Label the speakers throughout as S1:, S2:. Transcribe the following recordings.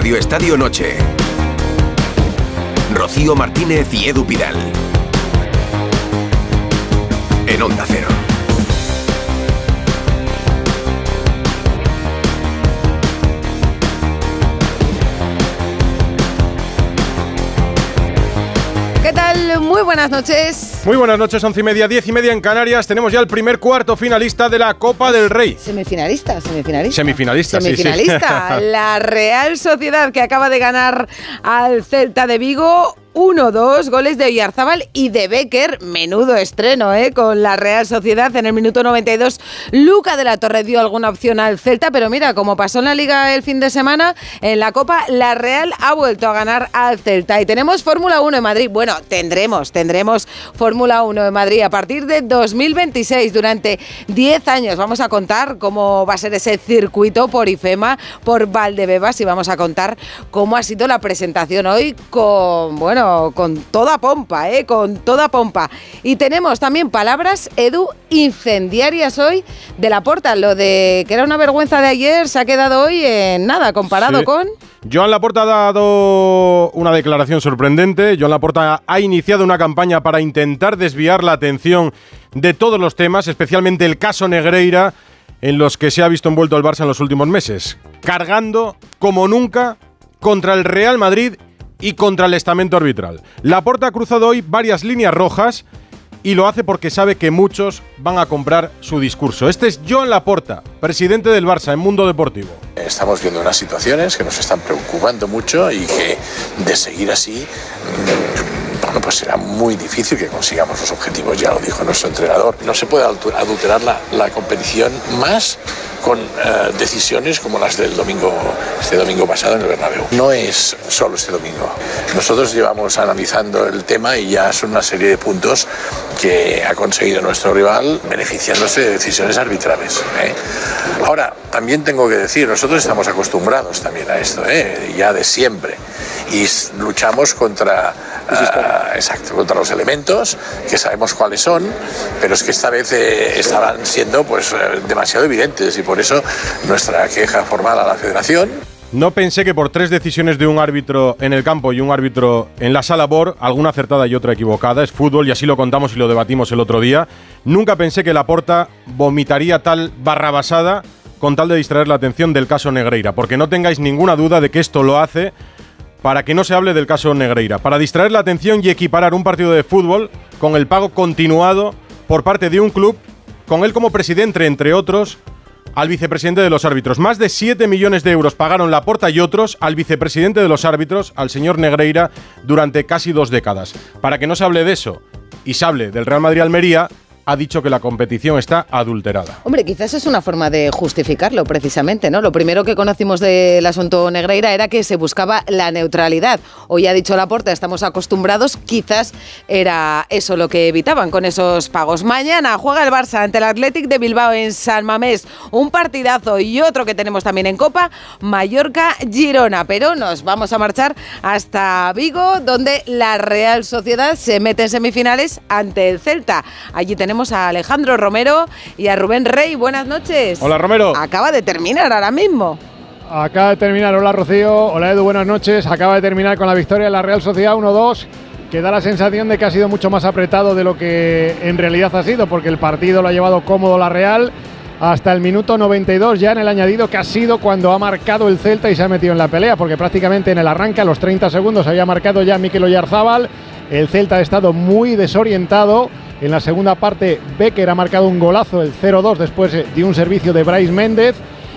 S1: Radio Estadio Noche. Rocío Martínez y Edu Pidal. En Onda Cero.
S2: ¿Qué tal? Muy buenas noches.
S3: Muy buenas noches, once y media, diez y media en Canarias. Tenemos ya el primer cuarto finalista de la Copa del Rey.
S2: Semifinalista, semifinalista.
S3: Semifinalista, sí, sí.
S2: Semifinalista. La Real Sociedad que acaba de ganar al Celta de Vigo 1-2, goles de Oyarzábal y de Becker. Menudo estreno, ¿eh? Con la Real Sociedad en el minuto 92. Luca de la Torre dio alguna opción al Celta, pero mira, como pasó en la Liga el fin de semana, en la Copa, la Real ha vuelto a ganar al Celta. Y tenemos Fórmula 1 en Madrid. Bueno, tendremos, tendremos Fórmula 1 en Madrid a partir de 2026. Durante 10 años vamos a contar cómo va a ser ese circuito por IFEMA, por Valdebebas y vamos a contar cómo ha sido la presentación hoy con, bueno, con toda pompa, ¿eh? Con toda pompa. Y tenemos también palabras, Edu, incendiarias hoy de la porta. Lo de que era una vergüenza de ayer se ha quedado hoy en nada comparado
S3: Sí.
S2: con...
S3: Joan Laporta ha dado una declaración sorprendente. Joan Laporta ha iniciado una campaña para intentar desviar la atención de todos los temas, especialmente el caso Negreira, en los que se ha visto envuelto el Barça en los últimos meses, cargando como nunca contra el Real Madrid y contra el estamento arbitral. Laporta ha cruzado hoy varias líneas rojas y lo hace porque sabe que muchos van a comprar su discurso. Este es Joan Laporta, presidente del Barça en Mundo Deportivo.
S4: Estamos viendo unas situaciones que nos están preocupando mucho y que de seguir así, bueno, pues será muy difícil que consigamos los objetivos, ya lo dijo nuestro entrenador. No se puede adulterar la, la competición más con eh, decisiones como las del domingo, este domingo pasado en el Bernabéu. No es solo este domingo. Nosotros llevamos analizando el tema y ya son una serie de puntos que ha conseguido nuestro rival beneficiándose de decisiones arbitrales. ¿eh? Ahora, también tengo que decir, nosotros estamos acostumbrados también a esto, ¿eh? ya de siempre, y luchamos contra, exacto, contra los elementos, que sabemos cuáles son, pero es que esta vez eh, estaban siendo pues, eh, demasiado evidentes y por eso nuestra queja formal a la federación.
S3: No pensé que por tres decisiones de un árbitro en el campo y un árbitro en la sala BOR, alguna acertada y otra equivocada, es fútbol y así lo contamos y lo debatimos el otro día, nunca pensé que Laporta vomitaría tal barrabasada con tal de distraer la atención del caso Negreira, porque no tengáis ninguna duda de que esto lo hace para que no se hable del caso Negreira, para distraer la atención y equiparar un partido de fútbol con el pago continuado por parte de un club, con él como presidente, entre otros, al vicepresidente de los árbitros. Más de 7 millones de euros pagaron Laporta y otros al vicepresidente de los árbitros, al señor Negreira, durante casi dos décadas. Para que no se hable de eso y se hable del Real Madrid-Almería, ha dicho que la competición está adulterada.
S2: Hombre, quizás es una forma de justificarlo precisamente, ¿no? Lo primero que conocimos del asunto Negreira era que se buscaba la neutralidad. Hoy ha dicho Laporta, estamos acostumbrados, quizás era eso lo que evitaban con esos pagos. Mañana juega el Barça ante el Athletic de Bilbao en San Mamés. Un partidazo y otro que tenemos también en Copa, Mallorca-Girona. Pero nos vamos a marchar hasta Vigo, donde la Real Sociedad se mete en semifinales ante el Celta. Allí tenemos a Alejandro Romero y a Rubén Rey. Buenas noches.
S3: Hola, Romero.
S2: Acaba de terminar ahora mismo.
S5: Acaba de terminar, hola Rocío, hola Edu, buenas noches. Acaba de terminar con la victoria de la Real Sociedad 1-2, que da la sensación de que ha sido mucho más apretado de lo que en realidad ha sido, porque el partido lo ha llevado cómodo la Real hasta el minuto 92, ya en el añadido que ha sido cuando ha marcado el Celta y se ha metido en la pelea, porque prácticamente en el arranque, a los 30 segundos, había marcado ya Mikel Oyarzábal. El Celta ha estado muy desorientado. En la segunda parte, Becker ha marcado un golazo, el 0-2, después de un servicio de Bryce Méndez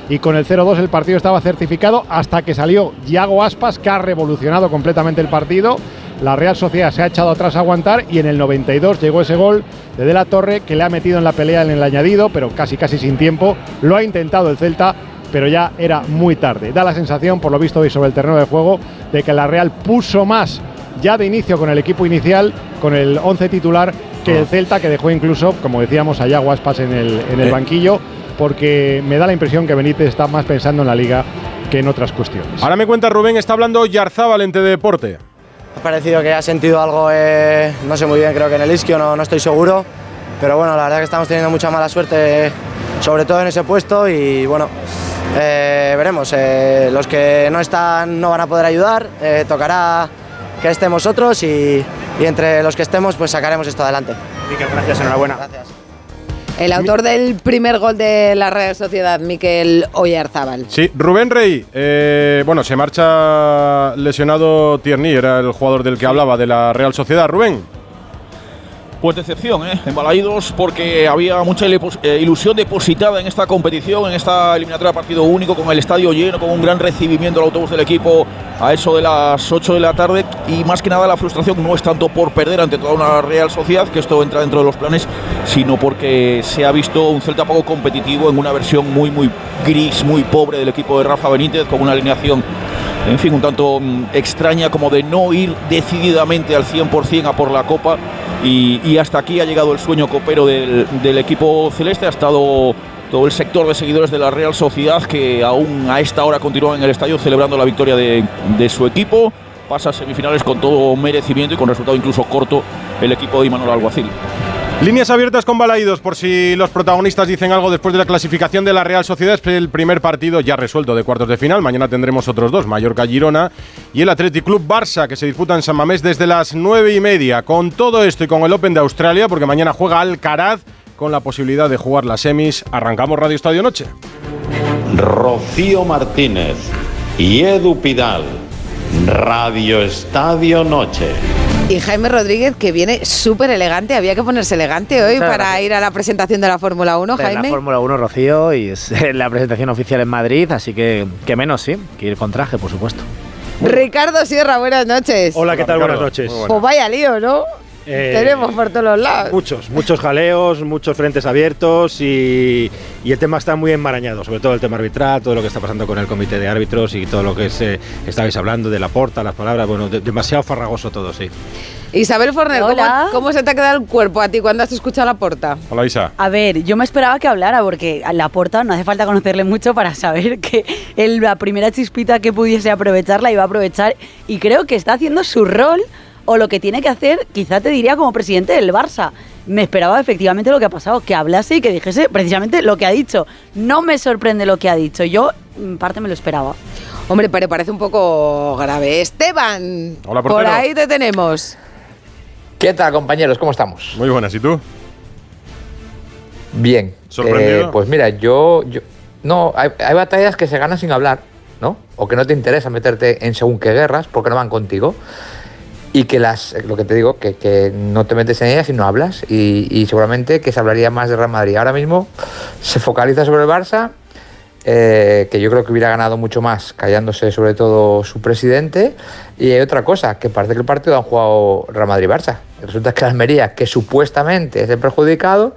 S5: y con el 0-2 el partido estaba certificado hasta que salió Yago Aspas, que ha revolucionado completamente el partido. La Real Sociedad se ha echado atrás a aguantar y en el 92 llegó ese gol de De La Torre que le ha metido en la pelea en el añadido, pero casi casi sin tiempo. Lo ha intentado el Celta, pero ya era muy tarde. Da la sensación, por lo visto hoy sobre el terreno de juego, de que la Real puso más ya de inicio con el equipo inicial, con el 11 titular, que el Celta, que dejó incluso, como decíamos, a Yago Aspas en el, en el
S3: Eh.
S5: banquillo porque me da la impresión que Benítez está más pensando en la liga que en otras cuestiones.
S3: Ahora me cuenta Rubén, está hablando Yarzábal en Deporte.
S6: Ha parecido que ha sentido algo, eh, no sé muy bien, creo que en el isquio, no, no estoy seguro. Pero bueno, la verdad que estamos teniendo mucha mala suerte, sobre todo en ese puesto. Y bueno, eh, veremos. eh, los que no están no van a poder ayudar. eh, tocará que estemos otros y, y entre los que estemos pues sacaremos esto adelante.
S7: Miquel, gracias, enhorabuena.
S6: Gracias.
S2: El autor del primer gol de la Real Sociedad, Miquel Oyarzábal.
S3: Sí, Rubén Rey, eh, bueno, se marcha lesionado Tierney, era el jugador del que hablaba, de la Real Sociedad. Rubén,
S8: Pues decepción, ¿eh? En Balaídos, porque había mucha eh, ilusión depositada en esta competición, en esta eliminatoria partido único, con el estadio lleno, con un gran recibimiento al autobús del equipo a eso de las 8 de la tarde. Y más que nada la frustración no es tanto por perder ante toda una Real Sociedad, que esto entra dentro de los planes, sino porque se ha visto un Celta poco competitivo en una versión muy, muy gris, muy pobre del equipo de Rafa Benítez, con una alineación en fin, un tanto mm, extraña como de no ir decididamente al 100% a por la Copa. Y, hasta aquí ha llegado el sueño copero del, equipo celeste, ha estado todo el sector de seguidores de la Real Sociedad que aún a esta hora continúa en el estadio celebrando la victoria de, de su equipo, pasa a semifinales con todo merecimiento y con resultado incluso corto el equipo de Imanol Alguacil.
S3: Líneas abiertas con Balaídos, por si los protagonistas dicen algo después de la clasificación de la Real Sociedad. Es el primer partido ya resuelto de cuartos de final. Mañana tendremos otros dos, Mallorca-Girona y el Athletic Club Barça, que se disputa en San Mamés desde las nueve y media. Con todo esto y con el Open de Australia, porque mañana juega Alcaraz con la posibilidad de jugar las semis. Arrancamos Radio Estadio Noche.
S9: Rocío Martínez y Edu Pidal. Radio Estadio Noche.
S2: Y Jaime Rodríguez, que viene súper elegante. Había que ponerse elegante hoy
S7: Muchas
S2: para
S7: gracias.
S2: ir a la presentación de la Fórmula 1,
S7: De la
S2: Jaime.
S7: Fórmula 1, Rocío, y es la presentación oficial en Madrid, así que que menos, sí, que ir con traje, por supuesto.
S2: Ricardo Sierra, buenas noches.
S10: Hola, ¿qué tal? Buenas noches.
S2: Pues vaya lío, ¿no?
S10: Eh,
S2: Tenemos por todos los lados.
S10: Muchos, muchos jaleos, muchos frentes abiertos y, y el tema está muy enmarañado, sobre todo el tema arbitral, todo lo que está pasando con el comité de árbitros y todo lo que se, estabais hablando de la porta, las palabras, bueno, de- demasiado farragoso todo, sí.
S2: Isabel Forner, ¿cómo,
S11: Hola.
S2: cómo se te ha quedado el cuerpo a ti cuando has escuchado la porta?
S3: Hola Isa.
S11: A ver, yo me esperaba que hablara porque a la porta no hace falta conocerle mucho para saber que él, la primera chispita que pudiese aprovechar la iba a aprovechar y creo que está haciendo su rol o lo que tiene que hacer, quizá te diría como presidente del Barça. Me esperaba efectivamente lo que ha pasado, que hablase y que dijese precisamente lo que ha dicho. No me sorprende lo que ha dicho, yo en parte me lo esperaba.
S2: Hombre, pero parece un poco grave. Esteban,
S3: Hola,
S2: por ahí te tenemos.
S12: ¿Qué tal, compañeros? ¿Cómo estamos?
S3: Muy buenas, ¿y tú?
S12: Bien.
S3: ¿Sorprendido?
S12: Eh, pues mira, yo, yo- No, hay, hay batallas que se ganan sin hablar, ¿no? O que no te interesa meterte en según qué guerras porque no van contigo. Y que las, lo que te digo, que, que no te metes en ellas y no hablas. Y, y seguramente que se hablaría más de Real Madrid. Ahora mismo se focaliza sobre el Barça, eh, que yo creo que hubiera ganado mucho más callándose sobre todo su presidente. Y hay otra cosa, que parece que el partido han jugado Real Madrid-Barça. Resulta que la Almería, que supuestamente es el perjudicado,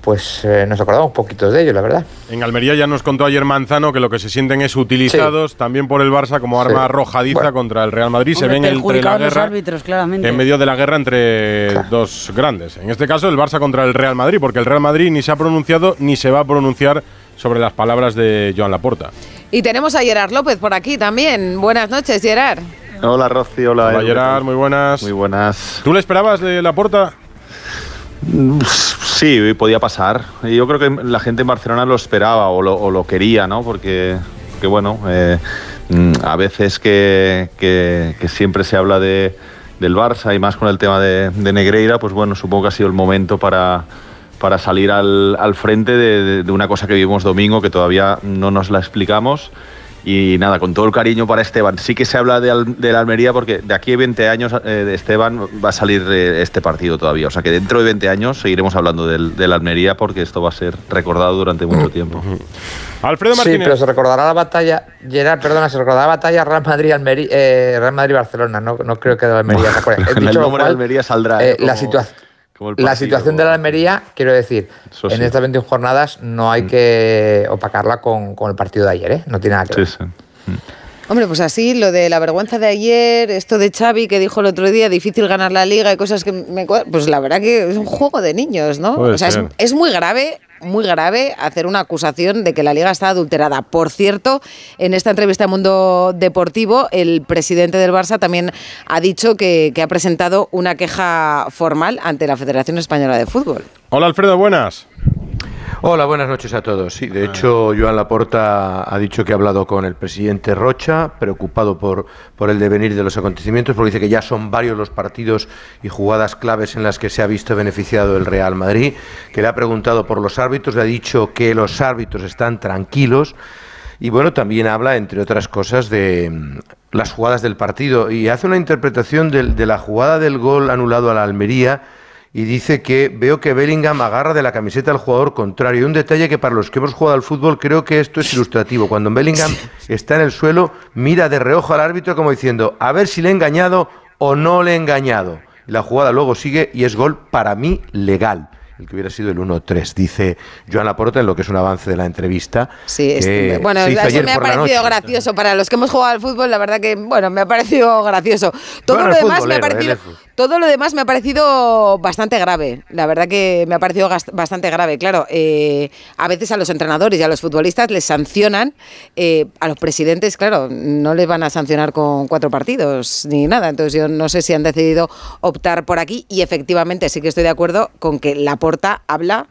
S12: pues eh, nos acordamos poquitos de ellos, la verdad.
S3: En Almería ya nos contó ayer Manzano que lo que se sienten es utilizados también por el Barça como arma
S12: Sí.
S3: arrojadiza
S12: Bueno.
S3: contra el Real Madrid. se ven entre la guerra
S11: árbitros, claramente.
S3: en medio de la guerra entre dos grandes. En este caso el Barça contra el Real Madrid, porque el Real Madrid ni se ha pronunciado ni se va a pronunciar sobre las palabras de Joan Laporta.
S2: Y tenemos a Gerard López por aquí también. Buenas noches, Gerard.
S13: Hola Rosy, hola.
S3: Hola Gerard, muy buenas.
S13: Muy buenas.
S3: ¿Tú le esperabas de Laporta?
S13: Sí, podía pasar. Yo creo que la gente en Barcelona lo esperaba o lo, o lo quería, ¿no? Porque, que bueno, eh, mm, a veces que, siempre se habla de, del Barça y más con el tema de, de Negreira, pues bueno, supongo que ha sido el momento para, para salir al, al frente de una cosa que vivimos domingo que todavía no nos la explicamos. Y nada, con todo el cariño para Esteban. Sí que se habla de, Al- de la Almería porque de aquí a 20 años eh, de Esteban va a salir eh, este partido todavía. O sea que dentro de 20 años seguiremos hablando del, de la Almería porque esto va a ser recordado durante mucho tiempo.
S3: Alfredo
S12: Sí,
S3: Martínez.
S12: pero se recordará la batalla, Gerard, perdona, se recordará la batalla Real Madrid Almería, eh, Real Madrid Barcelona, no, no creo que de la Almería se acuerde.
S13: El nombre de
S12: cual,
S13: Almería saldrá.
S12: eh,
S13: ¿eh?
S12: la,
S13: Como-
S12: situa-
S13: como el
S12: la situación de la Almería, quiero decir, en
S13: sí. Mm.
S12: estas 21 jornadas no hay que opacarla con, con el partido de ayer, ¿eh? No tiene nada que
S13: Sí,
S12: ver.
S13: sí.
S2: Hombre, pues así, lo de la vergüenza de ayer, esto de Xavi que dijo el otro día, difícil ganar la liga y cosas que me... Pues la verdad que es un juego de niños, ¿no?
S3: Puede
S2: o sea, es muy grave, muy grave hacer una acusación de que la liga está adulterada. Por cierto, en esta entrevista a Mundo Deportivo, el presidente del Barça también ha dicho que, que ha presentado una queja formal ante la Federación Española de Fútbol.
S3: Hola Alfredo, buenas.
S14: Hola, buenas noches a todos. Sí, de hecho, Joan Laporta ha dicho que ha hablado con el presidente Rocha, preocupado por, por el devenir de los acontecimientos, porque dice que ya son varios los partidos y jugadas claves en las que se ha visto beneficiado el Real Madrid, que le ha preguntado por los árbitros, le ha dicho que los árbitros están tranquilos. Y bueno, también habla, entre otras cosas, de mm, las jugadas del partido y hace una interpretación de, de la jugada del gol anulado a la Almería y dice que veo que Bellingham agarra de la camiseta al jugador contrario. Un detalle que para los que hemos jugado al fútbol creo que esto es ilustrativo. Cuando Bellingham está en el suelo, mira de reojo al árbitro como diciendo, a ver si le he engañado o no le he engañado. La jugada luego sigue y es gol para mí legal el que hubiera sido el 1-3, dice Joan Laporta en lo que es un avance de la entrevista.
S2: Sí, es-
S14: que
S2: bueno, eso
S14: ayer
S2: me ha parecido gracioso. Para los que hemos jugado al fútbol, la verdad que, bueno, me ha parecido gracioso. Todo
S14: Bueno,
S2: lo demás me ha
S14: futbolero,
S2: parecido. Todo lo demás me ha parecido bastante grave. La verdad que me ha parecido bastante grave. Claro, eh, a veces a los entrenadores y a los futbolistas les sancionan. eh, a los presidentes, claro, no les van a sancionar con cuatro partidos ni nada. Entonces yo no sé si han decidido optar por aquí. Y efectivamente sí que estoy de acuerdo con que Laporta habla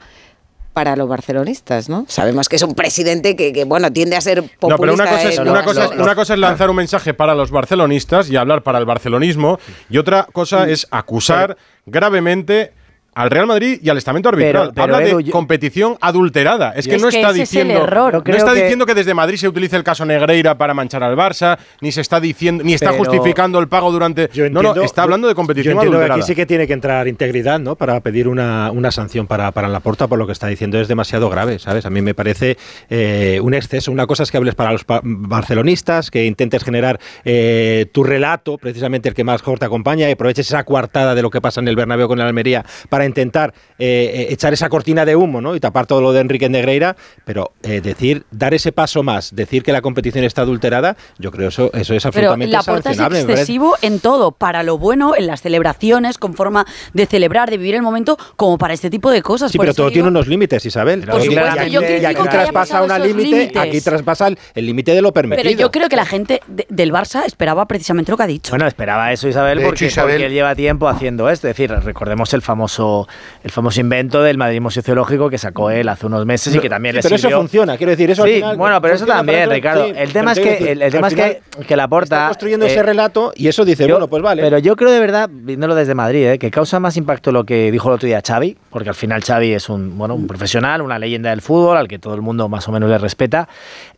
S2: para los barcelonistas, ¿no? Sabemos que es un presidente que, que, bueno, tiende a ser populista.
S3: No, pero una cosa, es, cosa, una cosa es lanzar un mensaje para los barcelonistas y hablar para el barcelonismo, y otra cosa es acusar gravemente al Real Madrid y al estamento arbitral.
S7: Pero- pero,
S3: Habla
S7: Edu,
S3: de
S7: yo-
S3: competición adulterada. Es que
S7: Es
S3: no
S7: que
S3: está
S7: ese es
S3: diciendo
S7: error.
S3: No
S7: creo
S3: está
S7: que-
S3: diciendo que desde Madrid se utilice el caso Negreira para manchar al Barça, ni se está diciendo ni está
S10: Pero-
S3: justificando el pago durante
S10: Yo
S3: No, no, está hablando de
S10: Yo
S3: competición
S10: entiendo que
S3: adulterada.
S10: aquí sí que tiene que entrar integridad, ¿no? Para pedir una, una sanción para, para la porta por lo que está diciendo es demasiado grave, ¿sabes? A mí me parece eh, un exceso. Una cosa es que hables para los pa- barcelonistas, que intentes generar eh, tu relato, precisamente el que más mejor te acompaña, y aproveches esa coartada de lo que pasa en el Bernabéu con el Almería para intentar eh, eh, echar esa cortina de humo, ¿no? Y tapar todo lo de Enrique Negreira, pero eh, decir, dar ese paso más, decir que la competición está adulterada, yo creo eso, eso es
S11: Pero
S10: absolutamente
S11: la porta es excesivo en todo, para lo bueno, en las celebraciones, con forma de celebrar, de vivir el momento, como para este tipo de cosas.
S10: Sí, pero todo
S11: digo-
S10: tiene unos límites, Isabel.
S11: Por supuesto,
S10: y aquí,
S11: yo
S10: y
S11: critico
S10: aquí
S11: que haya
S10: traspasa
S11: esos
S10: límite, aquí traspasa el- límite de lo permitido.
S11: Pero yo creo que la gente de- del Barça esperaba precisamente lo que ha dicho.
S7: Bueno, esperaba eso Isabel
S14: De hecho,
S7: porque,
S14: Isabel-
S7: porque él lleva tiempo haciendo esto. Es decir, recordemos el famoso, el famoso invento del madridismo sociológico que sacó él hace unos meses y que también le
S10: pero eso funciona, quiero decir, eso al
S7: sí,
S10: final
S7: bueno, pero eso también, Ricardo.
S10: sí,
S7: el tema es que
S10: decir,
S7: el, el tema es que, que la porta
S10: está construyendo ese
S7: eh,
S10: relato y eso dice,
S7: yo-
S10: bueno, pues vale.
S7: Pero yo creo de verdad, viéndolo desde Madrid, eh, que causa más impacto lo que dijo el otro día Xavi, porque al final Xavi es un, bueno, un profesional, una leyenda del fútbol, al que todo el mundo más o menos le respeta,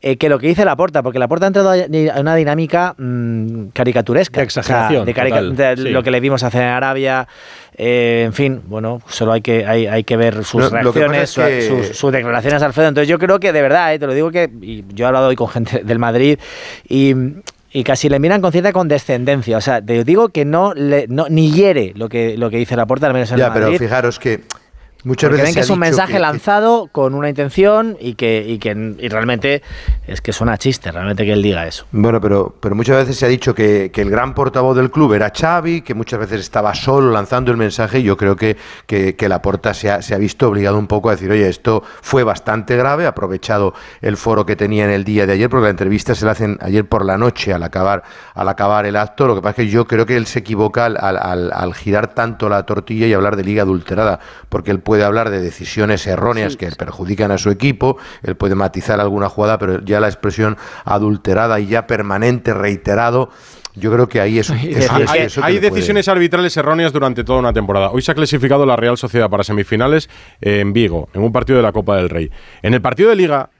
S7: eh, que lo que dice Laporta, porque Laporta ha entrado a una dinámica mm, caricaturesca.
S10: De exageración,
S7: O sea, de carica-
S10: total,
S7: de
S10: sí.
S7: Lo que le vimos hacer en Arabia, en fin, bueno, solo hay que, hay, hay que ver sus
S14: No,
S7: reacciones,
S14: es
S7: su-
S14: que-
S7: sus, sus declaraciones, Alfredo. Entonces yo creo que de verdad, eh, te lo digo que y yo he hablado hoy con gente del Madrid y, y casi le miran con cierta condescendencia. O sea, te digo que no, le, no ni hiere lo que, lo que dice la puerta, al menos en
S14: Ya,
S7: el
S14: pero
S7: Madrid.
S14: fijaros que muchas
S7: porque
S14: veces
S7: ven que es un mensaje
S14: que- que-
S7: lanzado con una intención y que, y que y realmente es que suena chiste, realmente que él diga eso.
S14: Bueno, pero, pero muchas veces se ha dicho que, que el gran portavoz del club era Xavi, que muchas veces estaba solo lanzando el mensaje y yo creo que, que, que Laporta se ha, se ha visto obligado un poco a decir, oye, esto fue bastante grave, ha aprovechado el foro que tenía en el día de ayer, porque la entrevista se la hacen ayer por la noche al acabar, al acabar el acto, lo que pasa es que yo creo que él se equivoca al, al- al- al girar tanto la tortilla y hablar de liga adulterada, porque él puede hablar de decisiones erróneas que perjudican a su equipo, él puede matizar alguna jugada, pero ya la expresión adulterada y ya permanente, reiterado, yo creo que ahí es, es un
S3: Hay,
S14: puede-
S3: decisiones arbitrales erróneas durante toda una temporada. Hoy se ha clasificado la Real Sociedad para semifinales en Vigo, en un partido de la Copa del Rey. En el partido de Liga,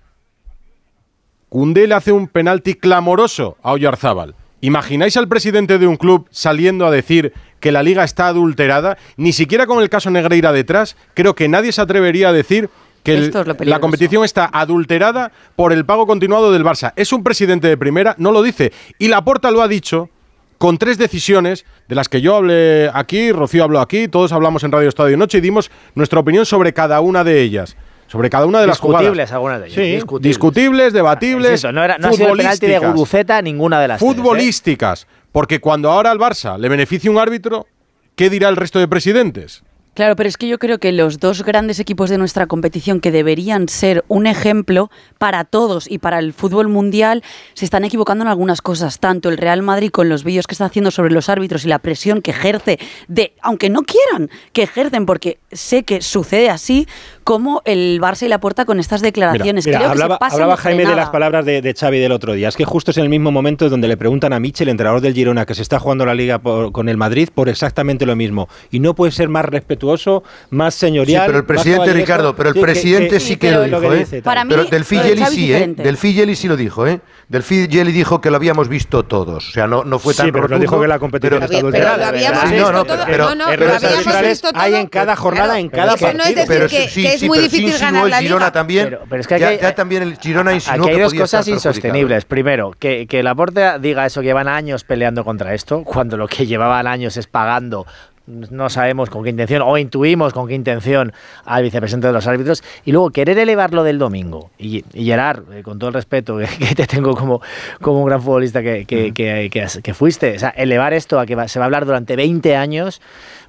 S3: Cundé le hace un penalti clamoroso a Oyarzábal. ¿Imagináis al presidente de un club saliendo a decir que la liga está adulterada? Ni siquiera con el caso Negreira detrás, creo que nadie se atrevería a decir que el-
S11: es
S3: la competición está adulterada por el pago continuado del Barça. Es un presidente de primera, no lo dice. Y Laporta lo ha dicho con tres decisiones de las que yo hablé aquí, Rocío habló aquí, todos hablamos en Radio Estadio Noche y dimos nuestra opinión sobre cada una de ellas. Sobre cada una de las jugadas.
S7: Discutibles algunas de ellas.
S3: Sí,
S7: discutibles.
S3: discutibles, debatibles.
S7: Insisto, no, era, no ha sido el penalti de
S3: futbolísticas.
S7: Guruceta ninguna de las tres, ¿eh?
S3: Futbolísticas. Porque cuando ahora al Barça le beneficia un árbitro, ¿qué dirá el resto de presidentes?
S11: Claro, pero es que yo creo que los dos grandes equipos de nuestra competición que deberían ser un ejemplo para todos y para el fútbol mundial se están equivocando en algunas cosas. Tanto el Real Madrid con los vídeos que está haciendo sobre los árbitros y la presión que ejerce de, aunque no quieran, que ejercen porque sé que sucede así, cómo el Barça y la Porta con estas declaraciones.
S10: Mira,
S11: Creo
S10: hablaba,
S11: que se pasan
S10: hablaba
S11: de
S10: Jaime de las palabras de, de Xavi del otro día. Es que justo es en el mismo momento donde le preguntan a Michel, entrenador del Girona, que se está jugando la liga por- con el Madrid, por exactamente lo mismo. Y no puede ser más respetuoso, más señorial.
S14: Sí, pero el presidente. Ricardo, pero el
S10: Sí,
S14: presidente
S10: que-
S14: sí que lo
S10: lo
S14: dijo,
S10: que
S14: ¿eh?
S10: dice,
S11: Para mí,
S14: pero del
S11: lo de
S14: Figeli
S11: Xavi es
S14: sí, ¿eh?
S11: diferente.
S14: Del Figeli sí lo dijo, ¿eh? Del Figeli dijo que lo habíamos visto todos. O sea, no, no fue
S10: Sí,
S14: tan
S10: pero no
S14: rotundo,
S10: dijo que la competición
S14: pero-
S10: está
S2: Pero lo habíamos
S14: no, no, pero-
S2: no, no,
S14: pero
S2: habíamos visto
S10: hay en cada jornada, en cada
S2: eso no es
S10: partido.
S14: Pero sí,
S2: es
S14: sí,
S2: muy
S14: pero
S2: difícil ganar
S14: el
S2: la
S14: Girona
S2: liga.
S14: también.
S7: Pero- pero es que aquí
S14: ya,
S7: hay-
S14: ya también el Girona insinuó
S7: Aquí hay
S14: que
S7: dos
S14: podía
S7: cosas insostenibles. Primero, que, que la Porta diga eso, que llevan años peleando contra esto, cuando lo que llevaban años es pagando no sabemos con qué intención o intuimos con qué intención al vicepresidente de los árbitros y luego querer elevarlo del domingo y, y Gerard, eh, con todo el respeto que, que te tengo como, como un gran futbolista que, que, que- que has- que fuiste, o sea, elevar esto a que va- se va a hablar durante 20 años,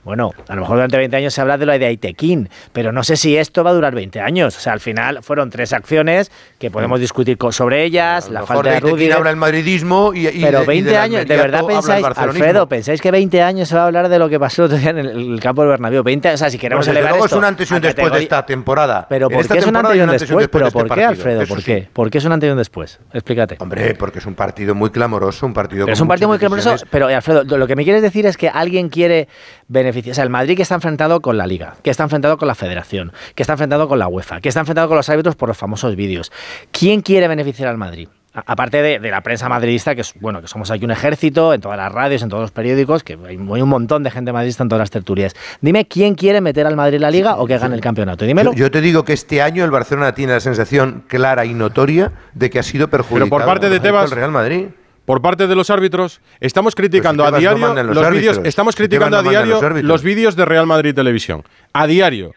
S7: bueno, a lo mejor durante 20 años se habla de lo de Aitequín, pero no sé si esto va a durar 20 años, o sea, al final fueron tres acciones que podemos discutir co- sobre ellas, la
S14: Mejor
S7: falta
S14: de
S7: de
S14: Aitequín
S7: Rudiger,
S14: habla el madridismo y, y
S7: pero
S14: de- y
S7: 20
S14: del
S7: años, ¿de verdad pensáis. Alfredo, pensáis que 20 años se va a hablar de lo que pasó el otro día en el, campo del Bernabéu? 20, o sea, si queremos
S14: Bueno,
S7: elevar
S14: luego
S7: esto
S14: es un antes y un
S7: a
S14: después de esta temporada.
S7: Pero ¿por qué es un antes y un después?
S14: de
S7: ¿Pero
S14: este
S7: por qué, Alfredo? ¿Por
S14: sí.
S7: qué? ¿Por qué es un antes y un después? Explícate.
S14: Hombre, porque es un partido muy clamoroso, un partido
S7: es un partido muy clamoroso, pero Alfredo, lo que me quieres decir es que alguien quiere beneficiar, o sea, el Madrid que está enfrentado con la Liga, que está enfrentado con la Federación, que está enfrentado con la UEFA, que está enfrentado con los árbitros por los famosos vídeos. ¿Quién quiere beneficiar al Madrid? Aparte de, de la prensa madridista, que es bueno, que somos aquí un ejército, en todas las radios, en todos los periódicos, que hay, hay un montón de gente madridista en todas las tertulias. Dime quién quiere meter al Madrid en la liga o que gane el campeonato. Dímelo.
S14: Yo, yo te digo que este año el Barcelona tiene la sensación clara y notoria de que ha sido perjudicado.
S3: Pero por parte de Tebas,
S14: el Real Madrid.
S3: Por parte de los árbitros, estamos criticando a
S14: no
S3: diario
S14: los
S3: vídeos, estamos criticando
S14: no
S3: a diario
S14: los
S3: vídeos de Real Madrid Televisión. A diario.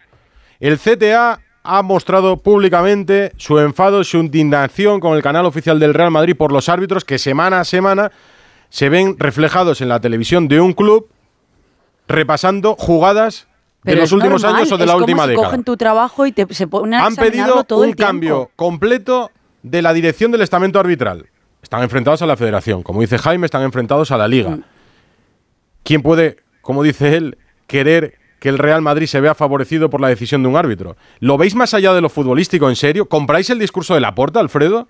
S3: El CTA ha mostrado públicamente su enfado, su indignación con el canal oficial del Real Madrid por los árbitros que semana a semana se ven reflejados en la televisión de un club repasando jugadas de los últimos
S11: normal,
S3: años o de
S11: es
S3: la
S11: como
S3: última
S11: si
S3: década.
S11: cogen tu trabajo y te, se ponen a
S3: Han pedido
S11: todo
S3: un
S11: el
S3: cambio completo de la dirección del estamento arbitral. Están enfrentados a la federación. Como dice Jaime, están enfrentados a la liga.
S11: Mm.
S3: ¿Quién puede, como dice él, querer que el Real Madrid se vea favorecido por la decisión de un árbitro? ¿Lo veis más allá de lo futbolístico, en serio? ¿Compráis el discurso de Laporta, Alfredo?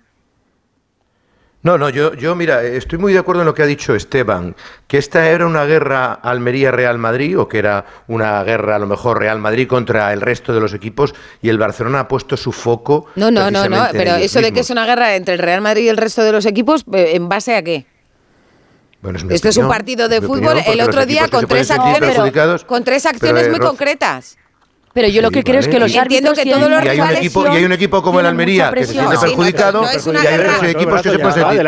S14: No, no, yo, yo, mira, estoy muy de acuerdo en lo que ha dicho Esteban, que esta era una guerra Almería-Real Madrid, o que era una guerra a lo mejor Real Madrid contra el resto de los equipos, y el Barcelona ha puesto su foco.
S2: No, no, no, no, pero eso de que es una guerra entre el Real Madrid y el resto de los equipos, eh, ¿en base a qué?
S14: Bueno, es
S2: Esto es un partido de fútbol
S14: opinión,
S2: el otro día con tres acciones, con tres acciones muy concretas.
S11: Pero yo lo que creo es
S14: vale.
S11: que los
S2: Y entiendo
S11: árbitros
S2: que todos los
S14: Y hay un equipo, y hay un equipo como el Almería que se siente
S2: No, sí, no,
S14: perjudicado
S2: no
S14: y hay
S2: guerra.
S14: de equipos que se pueden sentir.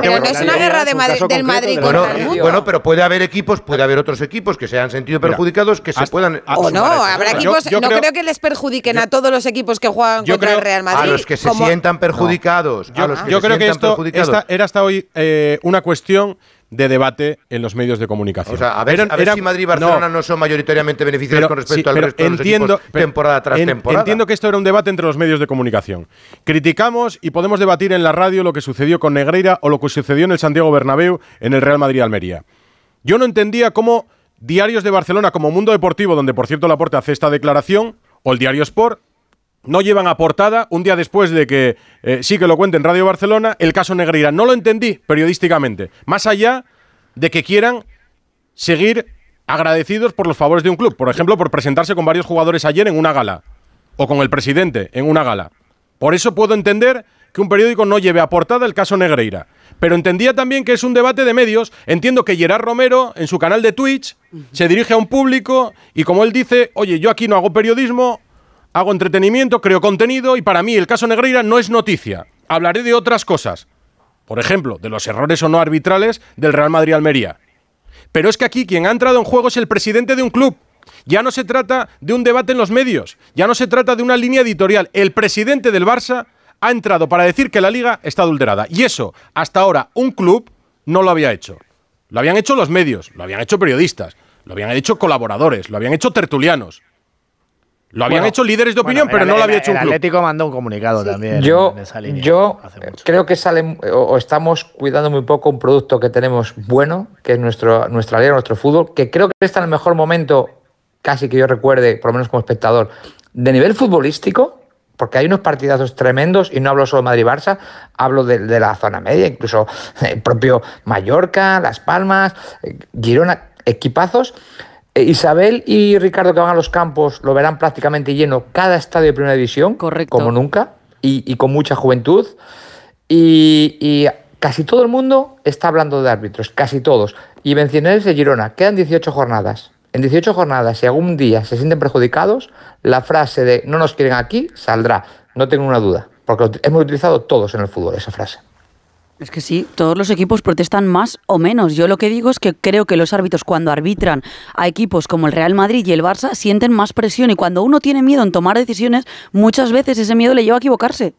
S2: Pero no es una guerra de
S10: un
S2: Madrid- del Madrid
S14: Bueno,
S2: el
S10: Almería.
S2: mundo.
S14: bueno, pero puede haber equipos, puede haber otros equipos que se han sentido perjudicados que se puedan.
S3: a-
S2: O no, habrá equipos, no
S3: creo-
S2: que les perjudiquen a todos los equipos que juegan contra el Real Madrid.
S14: A los que se sientan perjudicados.
S3: Yo,
S14: a los que
S3: yo
S14: se
S3: creo que
S14: sientan
S3: esto era hasta hoy eh, una cuestión de debate en los medios de comunicación.
S14: O sea, a ver,
S3: Eran-
S14: a ver
S3: eran-
S14: si Madrid y Barcelona no, son mayoritariamente beneficiados con respecto
S3: sí,
S14: al resto de los equipos
S3: pero
S14: temporada tras
S3: en-
S14: temporada.
S3: Entiendo que esto era un debate entre los medios de comunicación. Criticamos y podemos debatir en la radio lo que sucedió con Negreira o lo que sucedió en el Santiago Bernabéu en el Real Madrid-Almería. Yo no entendía cómo diarios de Barcelona como Mundo Deportivo, donde por cierto Laporte hace esta declaración, o el diario Sport, no llevan a portada un día después de que eh, sí que lo cuente en Radio Barcelona el caso Negreira. No lo entendí periodísticamente. Más allá de que quieran seguir agradecidos por los favores de un club. Por ejemplo, por presentarse con varios jugadores ayer en una gala. O con el presidente en una gala. Por eso puedo entender que un periódico no lleve a portada el caso Negreira. Pero entendía también que es un debate de medios. Entiendo que Gerard Romero, en su canal de Twitch, se dirige a un público y como él dice, oye, yo aquí no hago periodismo, hago entretenimiento, creo contenido y para mí el caso Negreira no es noticia. Hablaré de otras cosas. Por ejemplo, de los errores o no arbitrales del Real Madrid-Almería. Pero es que aquí quien ha entrado en juego es el presidente de un club. Ya no se trata de un debate en los medios, ya no se trata de una línea editorial. El presidente del Barça ha entrado para decir que la liga está adulterada. Y eso, hasta ahora, un club no lo había hecho. Lo habían hecho los medios, lo habían hecho periodistas, lo habían hecho colaboradores, lo habían hecho tertulianos. Lo habían
S7: Bueno,
S3: hecho líderes de opinión,
S7: bueno,
S3: pero
S7: el-
S3: no lo
S7: el-
S3: había hecho un
S7: el
S3: club.
S7: Atlético mandó un comunicado también.
S12: Yo,
S7: en esa línea,
S12: yo creo que sale o, o estamos cuidando muy poco un producto que tenemos bueno, que es nuestro, nuestra liga, nuestro fútbol, que creo que está en el mejor momento, casi que yo recuerde, por lo menos como espectador, de nivel futbolístico, porque hay unos partidazos tremendos, y no hablo solo de Madrid-Barça, hablo de, de la zona media, incluso el propio Mallorca, Las Palmas, eh, Girona, equipazos. Eh, Isabel y Ricardo que van a los campos lo verán prácticamente lleno cada estadio de primera división, como nunca, y, y con mucha juventud. Y, y casi todo el mundo está hablando de árbitros, casi todos. Y mencioné de Girona, quedan 18 jornadas. En 18 jornadas, si algún día se sienten perjudicados, la frase de no nos quieren aquí saldrá, no tengo una duda, porque hemos utilizado todos en el fútbol esa frase.
S11: Es que sí, todos los equipos protestan más o menos. Yo lo que digo es que creo que los árbitros cuando arbitran a equipos como el Real Madrid y el Barça sienten más presión y cuando uno tiene miedo en tomar decisiones, muchas veces ese miedo le lleva a equivocarse.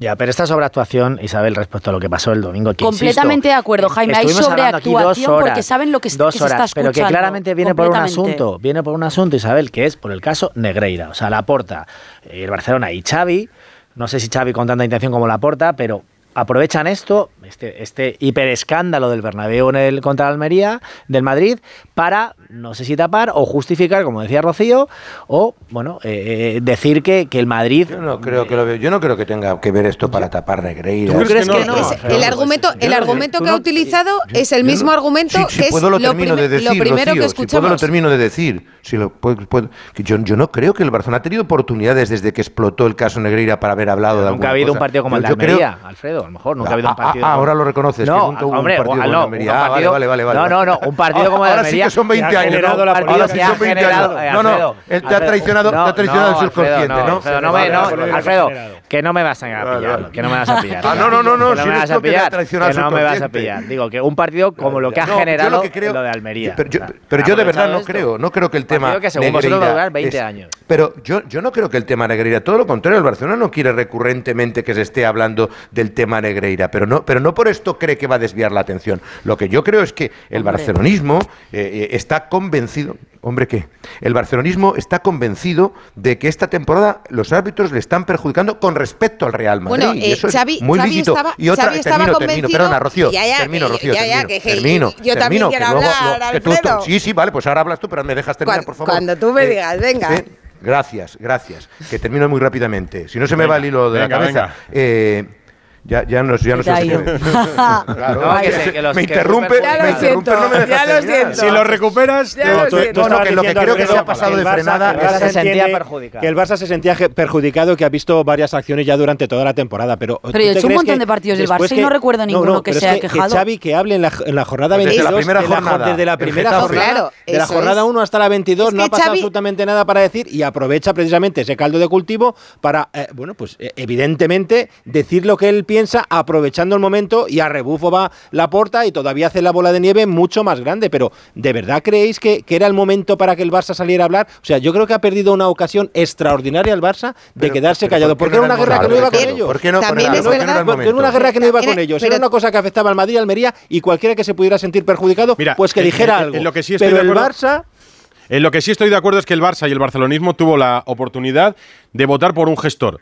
S7: Ya, pero esta sobreactuación, Isabel, respecto a lo que pasó el domingo. Que,
S11: Completamente
S7: insisto,
S11: de acuerdo, Jaime. Hay sobreactuación
S7: horas,
S11: porque saben lo que,
S7: dos
S11: que se está escuchando.
S7: Pero que claramente viene por un asunto, viene por un asunto, Isabel, que es por el caso Negreira. O sea, Laporta, eh, el Barcelona y Xavi, no sé si Xavi con tanta intención como Laporta, pero aprovechan esto, este, este hiperescándalo del Bernabéu en el, contra el Almería, del Madrid, para, no sé si tapar o justificar, como decía Rocío, o, bueno, eh, eh, decir que, que el Madrid...
S14: Yo no creo que lo veo- yo no creo que tenga que ver esto para tapar Negreira.
S2: ¿Tú crees que no? Es- el argumento, el argumento que ha utilizado es el mismo argumento
S14: Si, si
S2: que
S14: puedo
S2: es
S14: lo
S2: lo,
S14: termino
S2: prime-
S14: de decir,
S2: lo primero
S14: Rocío,
S2: que
S14: si puedo lo
S2: escuchamos.
S14: termino de decir. Si lo puedo- puedo- que yo, yo no creo que el Barcelona ha tenido oportunidades desde que explotó el caso Negreira para haber hablado de
S7: Nunca
S14: alguna
S7: ha habido
S14: cosa.
S7: un partido como el de
S14: creo-
S7: Almería, A lo mejor. Nunca ha habido un
S14: Ah,
S7: partido.
S14: ah, ahora lo reconoces, que
S7: No,
S14: nunca hubo un
S7: hombre, no,
S14: Ah, vale, vale, vale.
S7: No, no, no, un partido como el de
S14: Ahora sí que son 20
S7: que ha
S14: años, Ahora sí son 20
S7: generado-
S14: años. No, no, él te ha traicionado- te ha traicionado el subconsciente, ¿no?
S7: Alfredo, que no me vas a pillar, que no me vas a pillar.
S14: Ah, no, no, no, no,
S7: que no me vas a pillar, que no me vas a pillar. Digo, que un partido como lo que ha generado
S14: lo creo-
S7: de Almería.
S14: Pero yo, de verdad no creo, no creo que el tema
S7: Partido que según vosotros va a durar 20
S14: es-
S7: años.
S14: Pero yo, yo no creo que el tema Negreira, todo lo contrario, el Barcelona no quiere recurrentemente que se esté hablando del tema Negreira, pero no, pero no por esto cree que va a desviar la atención. Lo que yo creo es que el barcelonismo eh, eh, está convencido, hombre, ¿qué? El barcelonismo está convencido de que esta temporada los árbitros le están perjudicando con respecto al Real Madrid.
S2: Bueno,
S14: y
S2: eh,
S14: eso es
S2: Xavi-
S14: muy
S2: Xavi
S14: lícito.
S2: estaba-
S14: y otra,
S2: Xavi estaba
S14: termino, termino, perdona, Rocío,
S2: Ya, ya,
S14: termino,
S2: que-
S14: Rocío,
S2: ya, ya,
S14: termino,
S2: que-
S14: termino,
S2: yo también
S14: termino,
S2: quiero
S14: que luego-
S2: hablar,
S14: lo- que tú- tú- sí, sí, vale, pues ahora hablas tú, pero me dejas terminar,
S2: Cuan-
S14: por favor.
S2: cuando tú me
S14: Eh,
S2: digas, venga.
S14: sí, gracias, gracias. Que termino muy rápidamente. Si no se me
S3: Venga,
S14: va el hilo de
S3: venga,
S14: la cabeza.
S3: venga.
S14: Eh, ya, ya no, ya no sé. Claro,
S7: No,
S14: es
S7: que
S14: que
S7: se- que los
S14: me
S7: que
S14: interrumpe,
S2: Ya
S14: me
S2: lo
S14: interrumpe,
S2: siento,
S14: no me deja
S2: ya lo siento.
S3: Si lo recuperas,
S2: Ya lo
S10: No, tú-
S2: siento.
S10: tú
S14: No, que lo que creo que se ha pasado de
S10: Barça-
S14: frenada
S10: el Barça
S7: es-
S10: se
S7: se sentía perjudicado.
S10: Que el Barça se sentía perjudicado, que ha visto varias acciones ya durante toda la temporada. Pero, ¿tú
S11: Pero yo he hecho un montón de partidos del Barça y no recuerdo ninguno que se haya quejado.
S10: Que Xavi que hable en la, en la jornada
S14: Pues desde
S10: 22.
S14: la primera jornada,
S10: desde la primera jornada. De la jornada
S2: es.
S10: 1 hasta la 22
S2: Es
S10: no ha pasado absolutamente nada para decir y aprovecha precisamente ese caldo de cultivo para, eh, bueno, pues evidentemente decir lo que él piensa aprovechando el momento y a rebufo va la porta y todavía hace la bola de nieve mucho más grande. Pero ¿de verdad creéis que, que era el momento para que el Barça saliera a hablar? O sea, yo creo que ha perdido una ocasión extraordinaria el Barça de
S14: Pero-
S10: quedarse
S14: pero
S10: callado.
S14: ¿por
S10: Porque
S14: qué
S10: era
S14: no
S10: una guerra que no iba con ellos.
S14: ¿por qué no?
S2: También
S14: Por
S2: es
S14: nada, ¿por qué no
S2: verdad-
S14: era el
S10: Porque era una guerra que no iba con ellos, era una cosa que afectaba al Madrid y al Almería y cualquiera que se pudiera sentir perjudicado,
S3: Mira,
S10: pues que
S3: en-
S10: dijera
S3: en-
S10: algo.
S3: en lo que sí estoy
S10: Pero
S3: de
S10: el
S3: acuerdo-
S10: Barça
S3: En lo que sí estoy de acuerdo es que el Barça y el barcelonismo tuvo la oportunidad de votar por un gestor,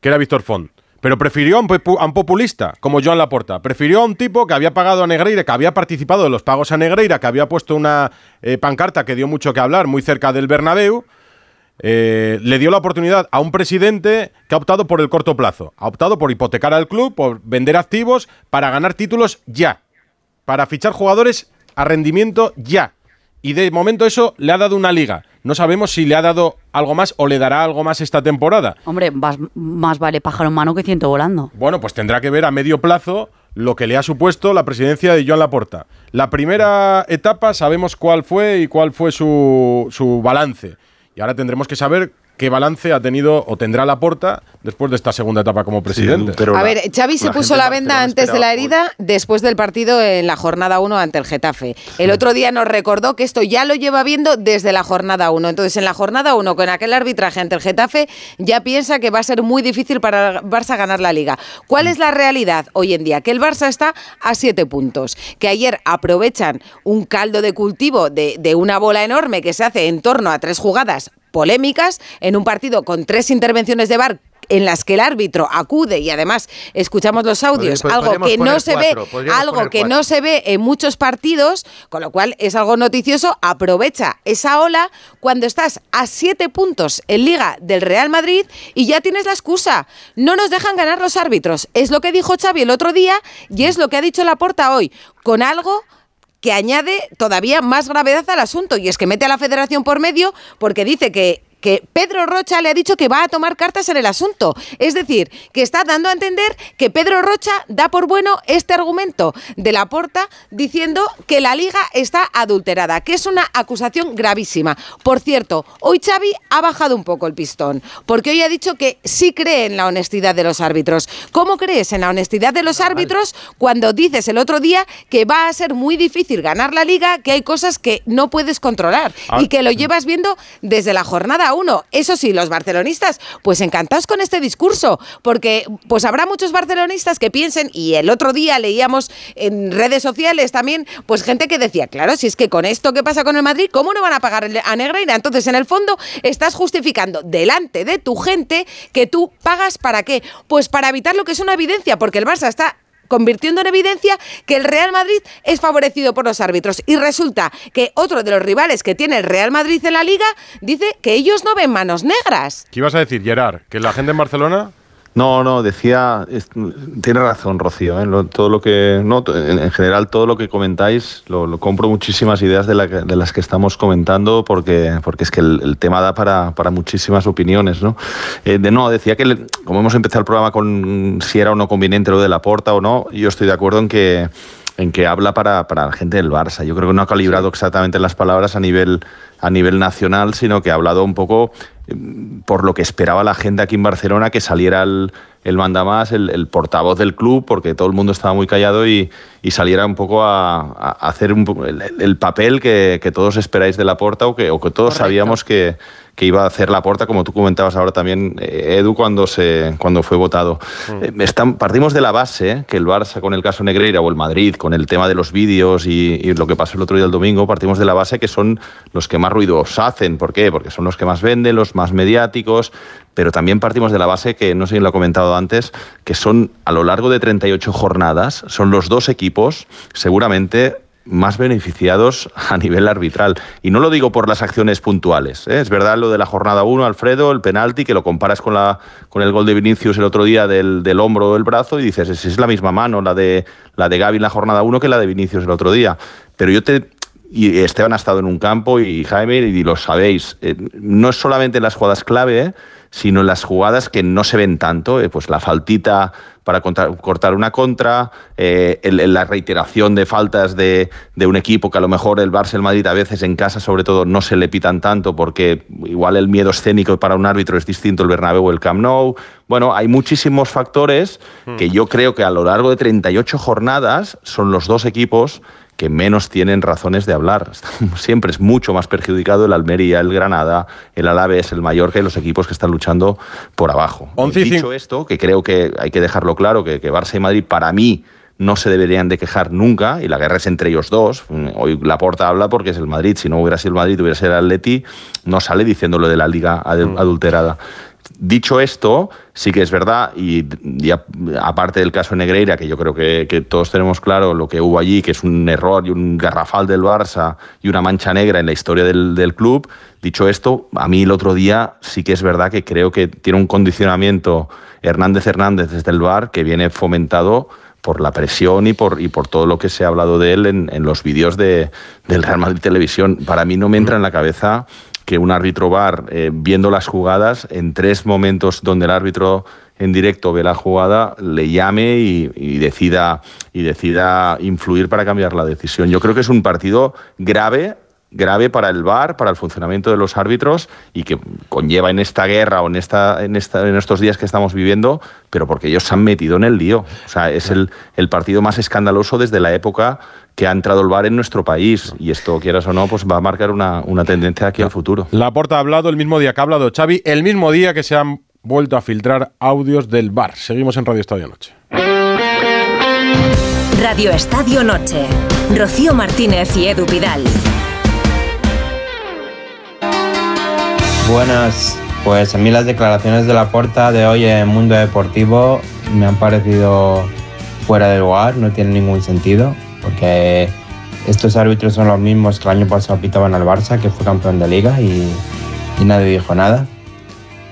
S3: que era Víctor Font. Pero prefirió a un, populista como Joan Laporta. Prefirió a un tipo que había pagado a Negreira, que había participado de los pagos a Negreira, que había puesto una eh, pancarta que dio mucho que hablar muy cerca del Bernabéu. Eh, le dio la oportunidad a un presidente que ha optado por el corto plazo. Ha optado por hipotecar al club, por vender activos, para ganar títulos ya. Para fichar jugadores a rendimiento ya. Y de momento eso le ha dado una liga. No sabemos si le ha dado algo más o le dará algo más esta temporada.
S11: Hombre, más, más vale pájaro en mano que ciento volando.
S3: Bueno, pues tendrá que ver a medio plazo lo que le ha supuesto la presidencia de Joan Laporta. La primera etapa sabemos cuál fue y cuál fue su, su balance. Y ahora tendremos que saber qué balance ha tenido o tendrá Laporta después de esta segunda etapa como presidente.
S14: pero
S2: A
S14: la-
S2: ver, Xavi se
S14: la
S2: puso la
S14: en
S2: venda antes de la herida después del partido en la jornada 1 ante el Getafe. El otro día nos recordó que esto ya lo lleva viendo desde la jornada 1. Entonces, en la jornada 1, con aquel arbitraje ante el Getafe, ya piensa que va a ser muy difícil para el Barça ganar la liga. ¿Cuál es la realidad hoy en día? Que el Barça está a 7 puntos. Que ayer aprovechan un caldo de cultivo de, de una bola enorme que se hace en torno a tres jugadas polémicas en un partido con tres intervenciones de VAR en las que el árbitro acude y además escuchamos los audios, algo que no se
S14: cuatro,
S2: ve, algo que
S14: cuatro.
S2: no se ve en muchos partidos, con lo cual es algo noticioso, aprovecha esa ola cuando estás a siete puntos en liga del Real Madrid y ya tienes la excusa. No nos dejan ganar los árbitros. Es lo que dijo Xavi el otro día y es lo que ha dicho Laporta hoy, con algo que añade todavía más gravedad al asunto. Y es que mete a la federación por medio porque dice que que Pedro Rocha le ha dicho que va a tomar cartas en el asunto. Es decir, que está dando a entender que Pedro Rocha da por bueno este argumento de la porta diciendo que la liga está adulterada, que es una acusación gravísima. Por cierto, hoy Xavi ha bajado un poco el pistón, porque hoy ha dicho que sí cree en la honestidad de los árbitros. ¿Cómo crees en la honestidad de los árbitros cuando dices el otro día que va a ser muy difícil ganar la liga, que hay cosas que no puedes controlar
S3: Ah.
S2: y que lo llevas viendo desde la jornada uno? Eso sí, los barcelonistas, pues encantados con este discurso, porque pues habrá muchos barcelonistas que piensen, y el otro día leíamos en redes sociales también, pues gente que decía, claro, si es que con esto que pasa con el Madrid, ¿cómo no van a pagar a Negreira? Entonces, en el fondo, estás justificando delante de tu gente que tú pagas para qué? Pues para evitar lo que es una evidencia, porque el Barça está convirtiendo en evidencia que el Real Madrid es favorecido por los árbitros. Y resulta que otro de los rivales que tiene el Real Madrid en la liga dice que ellos no ven manos negras.
S3: ¿Qué ibas a decir, Gerard? ¿Que la gente en Barcelona
S13: No, no, decía, es- tiene razón Rocío, ¿eh? Lo- todo lo que, no, en, en general todo lo que comentáis, lo, lo compro muchísimas ideas de, la de las que estamos comentando porque, porque es que el, el tema da para, para muchísimas opiniones, ¿no? Eh, de, no, decía que, le- como hemos empezado el programa con si era o no conveniente lo de la porta o no, yo estoy de acuerdo en que en que habla para, para la gente del Barça. Yo creo que no ha calibrado exactamente las palabras a nivel, a nivel nacional, sino que ha hablado un poco por lo que esperaba la gente aquí en Barcelona, que saliera el, el mandamás, el, el portavoz del club, porque todo el mundo estaba muy callado y, y saliera un poco a, a hacer un el, el papel que, que todos esperáis de la porta o que, o que todos sabíamos que, que iba a hacer la porta, como tú comentabas ahora también, eh, Edu, cuando, se, cuando fue votado. Eh, están- partimos de la base que el Barça con el caso Negreira o el Madrid con el tema de los vídeos y, y lo que pasó el otro día el domingo, partimos de la base que son los que más ruidos hacen. ¿Por qué? Porque son los que más venden, los más mediáticos, pero también partimos de la base que, no sé si lo ha comentado antes, que son a lo largo de 38 jornadas, son los dos equipos seguramente más beneficiados a nivel arbitral. Y no lo digo por las acciones puntuales. ¿eh? Es verdad lo de la jornada 1, Alfredo, el penalti, que lo comparas con, la, con el gol de Vinicius el otro día del, del hombro o del brazo y dices, es, es la misma mano, la de, la de Gaby en la jornada 1 que la de Vinicius el otro día. Pero yo te... Y Esteban ha estado en un campo y Jaime, y lo sabéis, eh, no es solamente en las jugadas clave, ¿eh? Sino en las jugadas que no se ven tanto, eh, pues la faltita para cortar una contra, eh, el- la reiteración de faltas de, de un equipo que a lo mejor el Barça el Madrid a veces en casa sobre todo no se le pitan tanto porque igual el miedo escénico para un árbitro es distinto el Bernabéu o el Camp Nou. Bueno, hay muchísimos factores que yo creo que a lo largo de 38 jornadas son los dos equipos que menos tienen razones de hablar. Siempre es mucho más perjudicado el Almería, el Granada, el Alavés, el Mallorca y los equipos que están luchando por abajo.
S3: 11 y
S13: Dicho esto, que creo que hay que dejarlo claro, que, que Barça y Madrid para mí no se deberían de quejar nunca y la guerra es entre ellos dos. Hoy Laporta habla porque es el Madrid, si no hubiera sido el Madrid, hubiera sido el Atleti, no sale diciendo lo de la liga adu- adulterada. Dicho esto, sí que es verdad, y, aparte del caso Negreira, que yo creo que, que todos tenemos claro lo que hubo allí, que es un error y un garrafal del Barça y una mancha negra en la historia del, del club, dicho esto, a mí el otro día sí que es verdad que creo que tiene un condicionamiento Hernández Hernández desde el bar que viene fomentado por la presión y por, y por todo lo que se ha hablado de él en, en los vídeos de, del Real Madrid Televisión. Para mí no me entra en la cabeza que un árbitro bar, eh, viendo las jugadas, en tres momentos donde el árbitro en directo ve la jugada, le llame y decida, y decida influir para cambiar la decisión. Yo creo que es un partido grave grave para el VAR, para el funcionamiento de los árbitros y que conlleva en esta guerra o en, esta, en, esta, en estos días que estamos viviendo, pero porque ellos se han metido en el lío. O sea, es el, el partido más escandaloso desde la época que ha entrado el VAR en nuestro país y esto, quieras o no, pues va a marcar una, una tendencia aquí al futuro.
S3: Laporta ha hablado el mismo día que ha hablado Xavi, el mismo día que se han vuelto a filtrar audios del bar. Seguimos en Radio Estadio Noche.
S15: Radio Estadio Noche. Rocío Martínez y Edu Pidal.
S16: Buenas Pues a mí las declaraciones de la puerta de hoy en Mundo Deportivo me han parecido fuera de lugar, no tienen ningún sentido, porque estos árbitros son los mismos que el año pasado pitaban al Barça, que fue campeón de liga, y, y nadie dijo nada.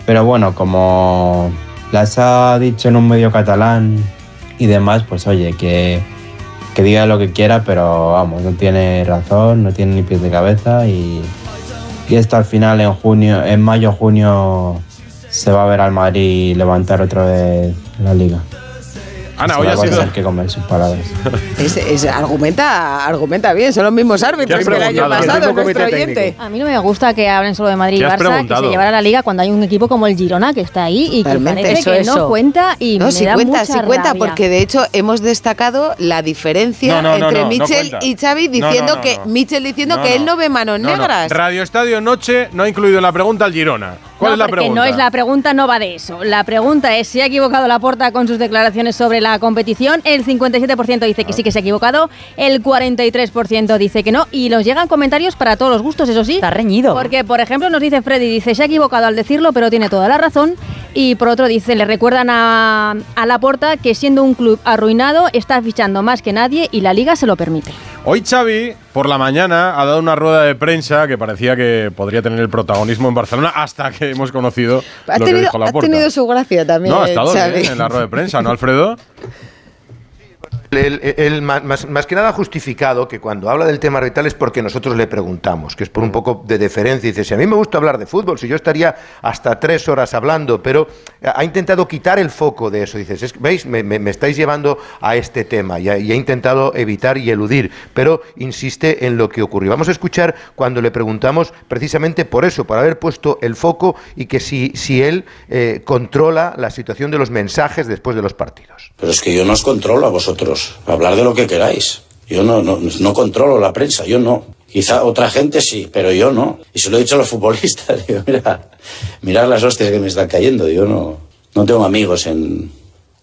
S16: Pero bueno, como las ha dicho en un medio catalán y demás, pues oye, que, que diga lo que quiera, pero vamos, no tiene razón, no tiene ni pies de cabeza y, y esto al final en junio, en mayo, junio se va a ver al Madrid levantar otra vez la liga.
S3: Ana,
S16: Se
S3: hoy
S16: va
S3: ha
S16: a
S3: sido-
S16: tener que comer sus palabras.
S2: Es, es- argumenta, argumenta bien, son los mismos árbitros que el año
S16: preguntado?
S2: pasado,
S16: mismo
S2: nuestro
S16: comité
S2: oyente.
S17: A mí no me gusta que hablen solo de Madrid y
S2: ¿Qué has
S17: Barça, que
S2: preguntado?
S17: se llevara la liga cuando hay un equipo como el Girona que está ahí y que
S2: Totalmente.
S17: parece
S2: Eso,
S17: que
S2: eso.
S17: no cuenta y
S2: No,
S17: me
S2: sí
S17: da
S2: cuenta,
S17: mucha
S2: sí cuenta,
S17: rabia.
S2: porque de hecho hemos destacado la diferencia
S3: No, no, no,
S2: entre
S3: no, no
S2: Michel
S3: cuenta.
S2: y Xavi
S3: No, no,
S2: diciendo
S3: no,
S2: que
S3: no.
S2: Michel diciendo
S3: No,
S2: que
S3: no.
S2: él no ve manos
S3: No, no.
S2: negras.
S3: Radio Estadio Noche no ha incluido en la pregunta al Girona. ¿Cuál
S17: no,
S3: es la
S17: porque
S3: pregunta?
S17: no es la pregunta, no va de eso. La pregunta es si ha equivocado la porta con sus declaraciones sobre la competición. El 57% dice que sí que se ha equivocado, el 43% dice que no y nos llegan comentarios para todos los gustos, eso sí. Está
S11: reñido.
S17: Porque, por ejemplo, nos dice Freddy, dice, se ha equivocado al decirlo, pero tiene toda la razón. Y por otro dice, le recuerdan a, a la porta que siendo un club arruinado está fichando más que nadie y la liga se lo permite.
S3: Hoy Xavi, por la mañana, ha dado una rueda de prensa que parecía que podría tener el protagonismo en Barcelona hasta que hemos conocido
S2: Ha
S3: lo que
S2: tenido,
S3: dijo la
S2: ha tenido su gracia también.
S3: No, ha estado
S2: Xavi.
S3: bien en la rueda de prensa, ¿no, Alfredo?
S14: El, el- el ma- más, más que nada justificado que cuando habla del tema arbitral es porque nosotros le preguntamos, que es por un poco de deferencia. Dice, si a mí me gusta hablar de fútbol, si yo estaría hasta tres horas hablando, pero ha intentado quitar el foco de eso. Dices, "Es ¿veis? Me, me- me estáis llevando a este tema y ha, y ha intentado evitar y eludir, pero insiste en lo que ocurrió. Vamos a escuchar cuando le preguntamos precisamente por eso, por haber puesto el foco y que si, si él eh, controla la situación de los mensajes después de los partidos.
S18: Pero es que yo no os controlo a vosotros. Hablar de lo que queráis. Yo no, no, no controlo la prensa, yo no. Quizá otra gente sí, pero yo no. Y se lo he dicho a los futbolistas. Digo, mira, mirad las hostias que me están cayendo. Yo no, no tengo amigos en,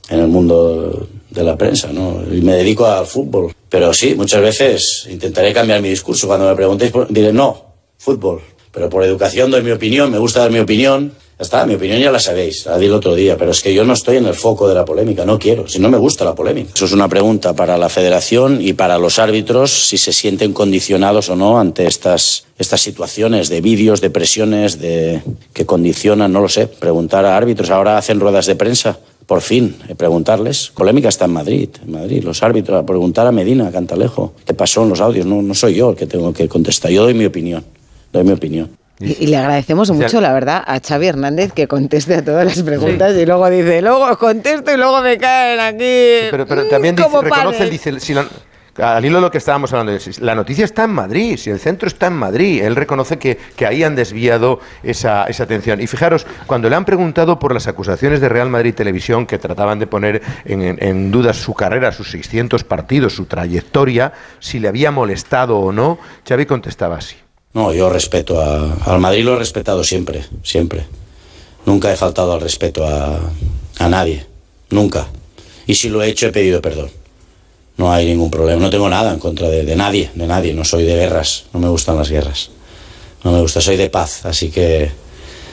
S18: en el mundo de la prensa, ¿no? Y me dedico al fútbol. Pero sí, muchas veces intentaré cambiar mi discurso. Cuando me preguntéis, diré, no, fútbol. Pero por educación doy mi opinión, me gusta dar mi opinión. Está, mi opinión ya la sabéis, la di el otro día, pero es que yo no estoy en el foco de la polémica, no quiero, si no me gusta la polémica. Eso es una pregunta para la federación y para los árbitros si se sienten condicionados o no ante estas, estas situaciones de vídeos, de presiones, de, que condicionan, no lo sé, preguntar a árbitros. Ahora hacen ruedas de prensa, por fin, eh, preguntarles. Polémica está en Madrid, en Madrid, los árbitros, a preguntar a Medina, a Cantalejo, qué pasó en los audios, no, no soy yo el que tengo que contestar, yo doy mi opinión, doy mi opinión.
S2: Y, y le agradecemos mucho, la verdad, a Xavi Hernández que conteste a todas las preguntas y luego dice, luego contesto y luego me caen aquí.
S14: Pero, pero también dice, reconoce,
S2: panes".
S14: dice, si la- al hilo de lo que estábamos hablando, la noticia está en Madrid, si el centro está en Madrid, él reconoce que, que ahí han desviado esa, esa atención. Y fijaros, cuando le han preguntado por las acusaciones de Real Madrid Televisión que trataban de poner en, en- en duda su carrera, sus 600 partidos, su trayectoria, si le había molestado o no, Xavi contestaba así.
S18: No, yo respeto a, al Madrid, lo he respetado siempre, siempre. Nunca he faltado al respeto a, a nadie, nunca. Y si lo he hecho, he pedido perdón. No hay ningún problema, no tengo nada en contra de, de nadie, de nadie. No soy de guerras, no me gustan las guerras. No me gusta, soy de paz, así que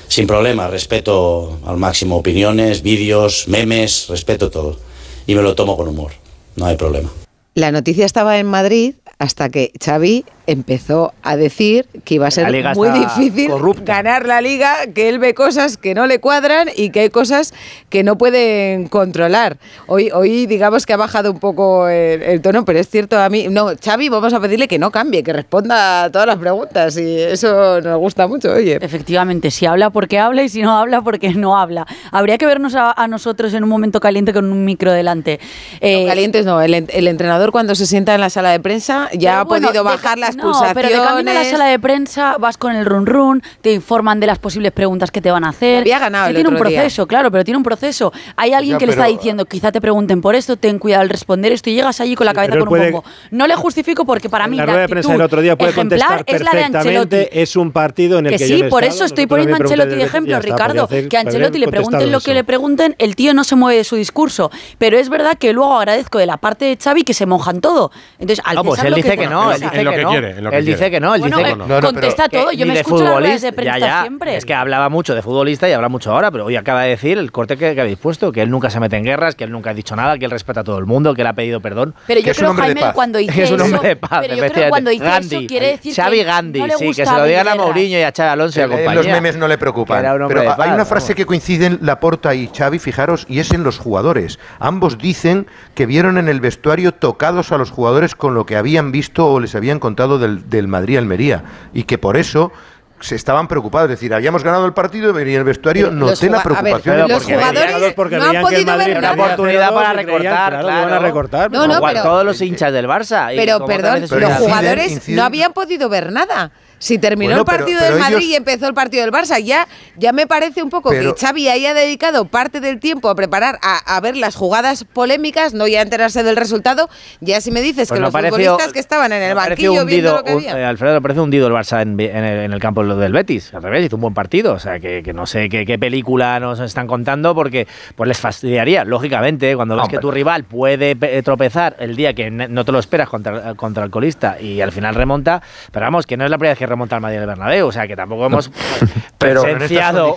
S18: sin problema, respeto al máximo opiniones, vídeos, memes, respeto todo. Y me lo tomo con humor, no hay problema.
S2: La noticia estaba en Madrid hasta que Xavi empezó a decir que iba a ser muy difícil ganar la liga, que él ve cosas que no le cuadran y que hay cosas que no pueden controlar. Hoy, hoy digamos que ha bajado un poco el, el tono, pero es cierto a mí. No, Xavi, vamos a pedirle que no cambie, que responda a todas las preguntas y eso nos gusta mucho, oye.
S11: Efectivamente, si habla porque habla y si no habla porque no habla. Habría que vernos a, a nosotros en un momento caliente con un micro delante. Eh,
S2: Calientes no, el entrenador cuando se sienta en la sala de prensa ya
S11: Pero
S2: ha
S11: bueno,
S2: podido
S11: de
S2: bajar
S11: ca-
S2: las
S11: no,
S2: pulsaciones.
S11: pero de camino a la sala de prensa vas con el run run, te informan de las posibles preguntas que te van a hacer.
S2: Había ganado
S11: Que
S2: el
S11: tiene un
S2: otro día.
S11: proceso, claro, pero tiene un proceso. Hay alguien
S14: Ya,
S11: que le está diciendo, quizá te pregunten por esto, ten cuidado al responder esto y llegas allí con la cabeza
S10: él
S11: con un
S10: puede-
S11: bombo. No le justifico porque para mí
S10: la
S11: la
S10: rueda de prensa del otro día puede
S11: ejemplar
S10: contestar
S11: es la de Ancelotti.
S10: perfectamente. Es un partido en el
S11: Que
S10: que,
S11: sí,
S10: yo no
S11: por
S10: estado,
S11: eso estoy poniendo a Ancelotti de ejemplo,
S10: está,
S11: Ricardo.
S10: hacer-
S11: que a Ancelotti le pregunten lo que le pregunten, el tío no se mueve de su discurso. Pero es verdad que luego agradezco de la parte de Xavi que se mojan todo. Entonces, al
S7: dice
S11: que
S7: no, él dice que
S3: eh,
S7: no. Él dice que no, él dice que.
S11: Contesta todo, yo me escucho las de prensa siempre.
S7: Es que hablaba mucho de futbolista y habla mucho ahora, pero hoy acaba de decir el corte que, que habéis puesto, que él nunca se mete en guerras, que él nunca ha dicho nada, que él respeta a todo el mundo, que él ha pedido perdón.
S11: Pero yo creo, Jaime, cuando dice eso... Pero yo creo cuando dice eso quiere decir
S7: Xavi Gandhi, sí, que se lo digan a Mourinho y a Xavi Alonso y a
S14: eh,
S7: compañía.
S14: Los memes no le preocupan. Pero hay una frase que coinciden Laporta y Xavi, fijaros, y es en los jugadores. Ambos dicen que vieron en el vestuario tocados a los jugadores con lo que habían habían visto o les habían contado del, del Madrid-Almería y que por eso se estaban preocupados. Es decir, habíamos ganado el partido y venía el vestuario.
S2: Eh, pero
S14: noté la
S2: preocupación. Ver, los jugadores
S10: porque
S2: no han podido
S10: que
S2: ver
S7: una oportunidad para recortar.
S10: Claro, claro. Van a recortar
S2: no, no, pero,
S7: todos los hinchas del Barça.
S2: Pero, perdón, los
S7: jugadores
S14: inciden, inciden.
S2: no habían podido ver nada. Si terminó
S14: bueno,
S2: el partido
S14: pero,
S2: del Madrid
S14: ellos...
S2: y empezó el partido del Barça, ya, ya me parece un poco
S14: pero...
S2: que Xavi haya dedicado parte del tiempo a preparar, a, a, ver las jugadas polémicas, no ya enterarse del resultado. Ya si me dices
S7: pues
S2: que los
S7: pareció,
S2: futbolistas que estaban en el banquillo
S7: hundido, viendo
S2: lo que había.
S7: Un, eh, Alfredo, parece hundido el Barça en, en, el, en, el, campo del Betis. Al revés, hizo un buen partido. O sea, que, que no sé qué, qué, película nos están contando porque pues les fastidiaría, lógicamente, cuando ves
S12: Hombre.
S7: que tu rival puede eh, tropezar el día que no te lo esperas contra, contra el colista y al final remonta. Pero vamos, que no es la primera vez que que remonta al Madrid del Bernabéu, o sea que tampoco hemos presenciado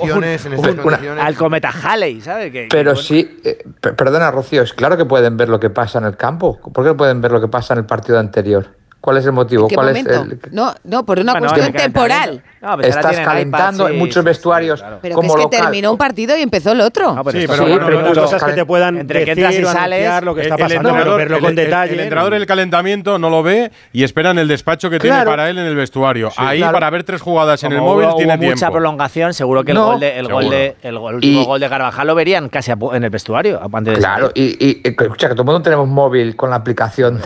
S7: al cometa Halley, ¿sabes?
S12: Pero sí, eh, perdona Rocío, es claro que pueden ver lo que pasa en el campo, ¿por qué no pueden ver lo que pasa en el partido anterior? ¿Cuál es el motivo?
S2: Qué
S12: ¿Cuál es el...
S2: No, no, por una
S7: bueno,
S2: cuestión
S7: ¿eh?
S2: temporal.
S7: No, pues
S12: Estás calentando
S7: iPad, sí, en
S12: muchos
S7: vestuarios. Sí, claro.
S2: Pero
S12: como
S2: que es
S12: local.
S2: que terminó un partido y empezó el otro.
S7: No, pero
S3: sí, pero, bueno,
S10: cosas que te puedan
S7: entre
S10: decir, que
S7: entras y sales,
S10: lo que está pasando,
S3: el,
S10: verlo con detalle.
S3: El, entrenador en el calentamiento no lo ve y esperan el despacho que
S12: claro.
S3: tiene para él en el vestuario. Ahí
S12: claro.
S3: para ver tres jugadas como en el móvil
S7: hubo,
S3: tiene
S7: hubo
S3: tiempo.
S7: mucha prolongación, seguro que el gol de, el gol de, el último gol de Carvajal lo verían casi en el vestuario.
S12: Claro, y escucha que todo el mundo tenemos móvil con la aplicación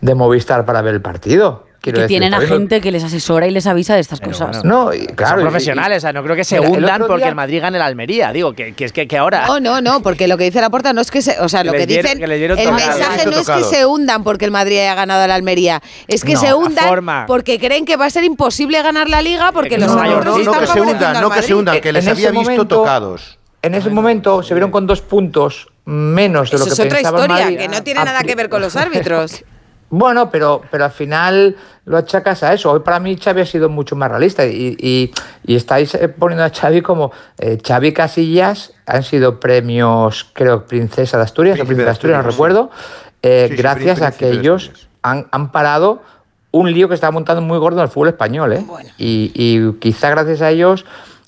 S12: de Movistar para para ver el partido.
S11: Que tienen a gente que les asesora y les avisa de estas cosas.
S12: No, claro, son
S7: profesionales, o sea, no creo que se hundan porque el Madrid gane el Almería, digo, que, es que, ahora.
S2: No, no, no, porque lo que dice Laporta no es que se, o sea, lo que, dicen el mensaje no es que se hundan porque el Madrid haya ganado el Almería, es que se hundan porque creen que va a ser imposible ganar la liga porque los
S7: no,
S14: no, no, que se hundan, no que se hundan, que les había visto tocados.
S12: En ese momento se vieron con dos puntos menos de lo que pensaban.
S2: es otra historia que no tiene ah, nada que ver con los árbitros.
S12: Bueno, pero, pero al final lo achacas a eso. Hoy para mí Xavi ha sido mucho más realista y, y, estáis eh, poniendo a Xavi como eh, Xavi Casillas han sido premios, creo, Princesa de Asturias o
S14: Príncipe de
S12: Asturias, no recuerdo, eh, gracias a que ellos han, han, parado un lío que estaba montando muy gordo en el fútbol español. ¿eh? Y, y quizá gracias a ellos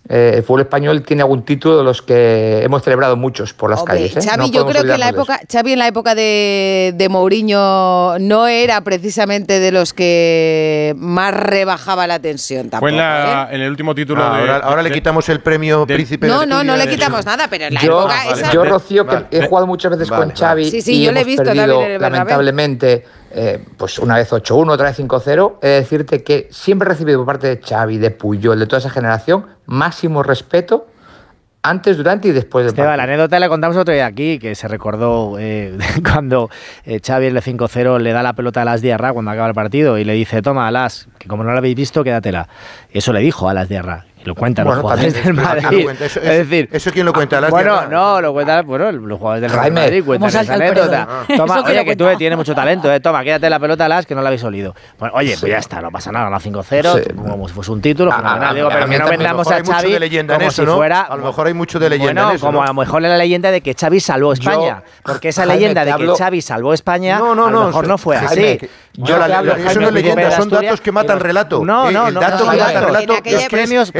S12: eh, el fútbol español tiene algún título de los que hemos celebrado muchos por las calles. ¿eh?
S2: Xavi, yo creo que en la época, Xavi en la época de, de, Mourinho no era precisamente de los que más rebajaba la tensión tampoco.
S3: Fue
S2: ¿eh?
S3: en el último título. De,
S14: ahora, le quitamos el premio del, príncipe.
S2: No, no, no le quitamos nada, pero en la época. Esa...
S12: Yo, Rocío, que he jugado muchas veces
S14: vale,
S12: con Xavi.
S2: Sí, sí,
S12: y
S2: yo le he visto también en el
S12: Lamentablemente eh, pues una vez 8-1, otra vez 5-0, he de decirte que siempre he recibido por parte de Xavi, de Puyol, de toda esa generación, máximo respeto antes, durante y después del
S7: Esteban, la anécdota la contamos otro día aquí, que se recordó eh, cuando eh, Xavi en el 5-0 le da la pelota a Las Diarra cuando acaba el partido y le dice, toma, Las, que como no la habéis visto, quédatela. Eso le dijo a Las Diarra. Lo cuentan los jugadores del Madrid. Es, decir,
S14: ¿eso quién lo cuenta? Ah, Las
S7: bueno, no, lo cuentan bueno, los jugadores del Real Madrid. Cuentan esa anécdota.
S11: Ah.
S7: Oye, que tú tienes mucho talento, eh. toma, quédate la pelota, Las, que no la habéis olido. Bueno, oye, pues ya está, no pasa nada, ganado 5-0, como si fuese un título.
S12: Ah, ah
S7: digo, pero que no vendamos
S14: a
S7: Xavi como.
S14: A lo mejor hay mucho de leyenda en eso,
S7: como a lo mejor la leyenda de que Xavi salvó España. porque esa leyenda de que Xavi salvó España, a lo mejor no fue así.
S12: Yo
S14: la, eso no leyenda, son datos que matan relato.
S7: No,
S14: eh,
S7: no, no.
S14: El
S7: dato
S14: que mata relato,
S7: los premios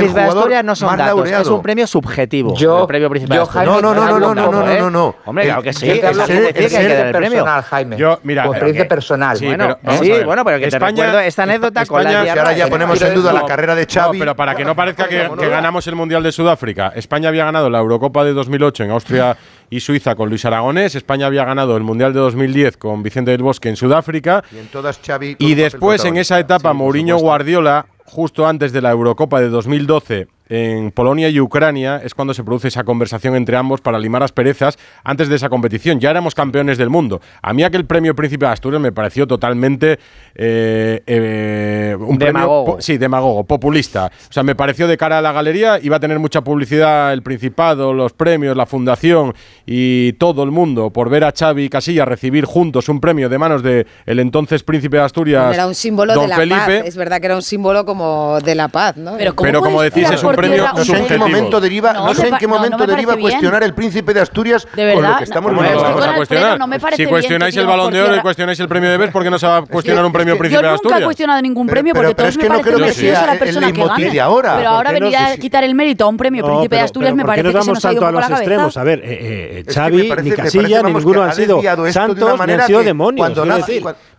S7: no son datos, es un premio subjetivo.
S12: Yo,
S7: el premio principal.
S12: Yo, Jaime,
S14: no, no, no, no, no, no, no, no, no.
S7: Hombre,
S14: eh,
S7: claro que sí, que que premio.
S12: Personal, Jaime.
S3: Yo, mira,
S12: experiencia
S3: eh,
S12: personal.
S3: Sí,
S7: bueno,
S3: pero,
S7: sí, bueno, pero que
S3: España,
S7: esta anécdota
S3: España,
S14: con ahora ya ponemos en duda la carrera de Xavi.
S3: pero para que no parezca que, ganamos el Mundial de Sudáfrica, España había ganado la Eurocopa de 2008 en Austria y Suiza con Luis Aragonés. España había ganado el Mundial de 2010 con Vicente del Bosque en Sudáfrica.
S14: Y, en todas Xavi
S3: y después en esa etapa Mourinho Guardiola justo antes de la Eurocopa de 2012, en Polonia y Ucrania es cuando se produce esa conversación entre ambos para limar asperezas antes de esa competición. Ya éramos campeones del mundo. A mí aquel premio Príncipe de Asturias me pareció totalmente eh, eh, un
S7: Demagogo.
S3: premio sí, demagogo, populista. O sea, me pareció de cara a la galería iba a tener mucha publicidad el Principado, los premios, la fundación y todo el mundo por ver a Xavi y Casilla recibir juntos un premio de manos de el entonces Príncipe de Asturias.
S2: Era un símbolo
S3: don
S2: de la
S3: Felipe.
S2: paz. Es verdad que era un símbolo como de la paz, ¿no?
S3: Pero como decís, es un premio
S14: No sé en qué momento deriva, no,
S11: No,
S14: sé en qué
S11: no, no
S14: momento
S11: me
S14: deriva
S11: bien.
S14: cuestionar el príncipe de Asturias
S11: De
S14: con lo
S11: verdad,
S14: que estamos
S11: no,
S3: ¿Cómo no
S11: estoy
S3: vamos a
S11: Alfredo,
S3: cuestionar?
S11: no me parece
S3: si
S11: bien
S3: cuestionáis
S11: que
S3: el balón de oro y cuestionáis el premio de Bes, ¿por qué no se va a cuestionar un premio Príncipe
S11: Yo
S3: de
S11: nunca he
S3: Asturias?
S11: cuestionado ningún
S14: Pero-
S11: premio porque todos
S14: es
S11: me
S14: que no
S11: parece
S14: creo que
S11: preciosa
S14: sea
S11: la
S14: el
S11: persona que
S14: ahora.
S11: Pero
S14: ¿Por
S11: ahora
S14: no
S11: venir a quitar el mérito a un premio
S5: No,
S11: Príncipe de Asturias me
S5: ¿por qué
S11: parece
S5: nos
S11: que se
S5: vamos
S11: nos ha ido
S5: tanto
S11: un
S5: a
S11: poco
S5: los
S11: la
S5: extremos? A ver, eh, eh,
S14: que
S5: Xavi, ni Casilla, ni ninguno han
S14: ha
S5: sido santos ni han sido demonios.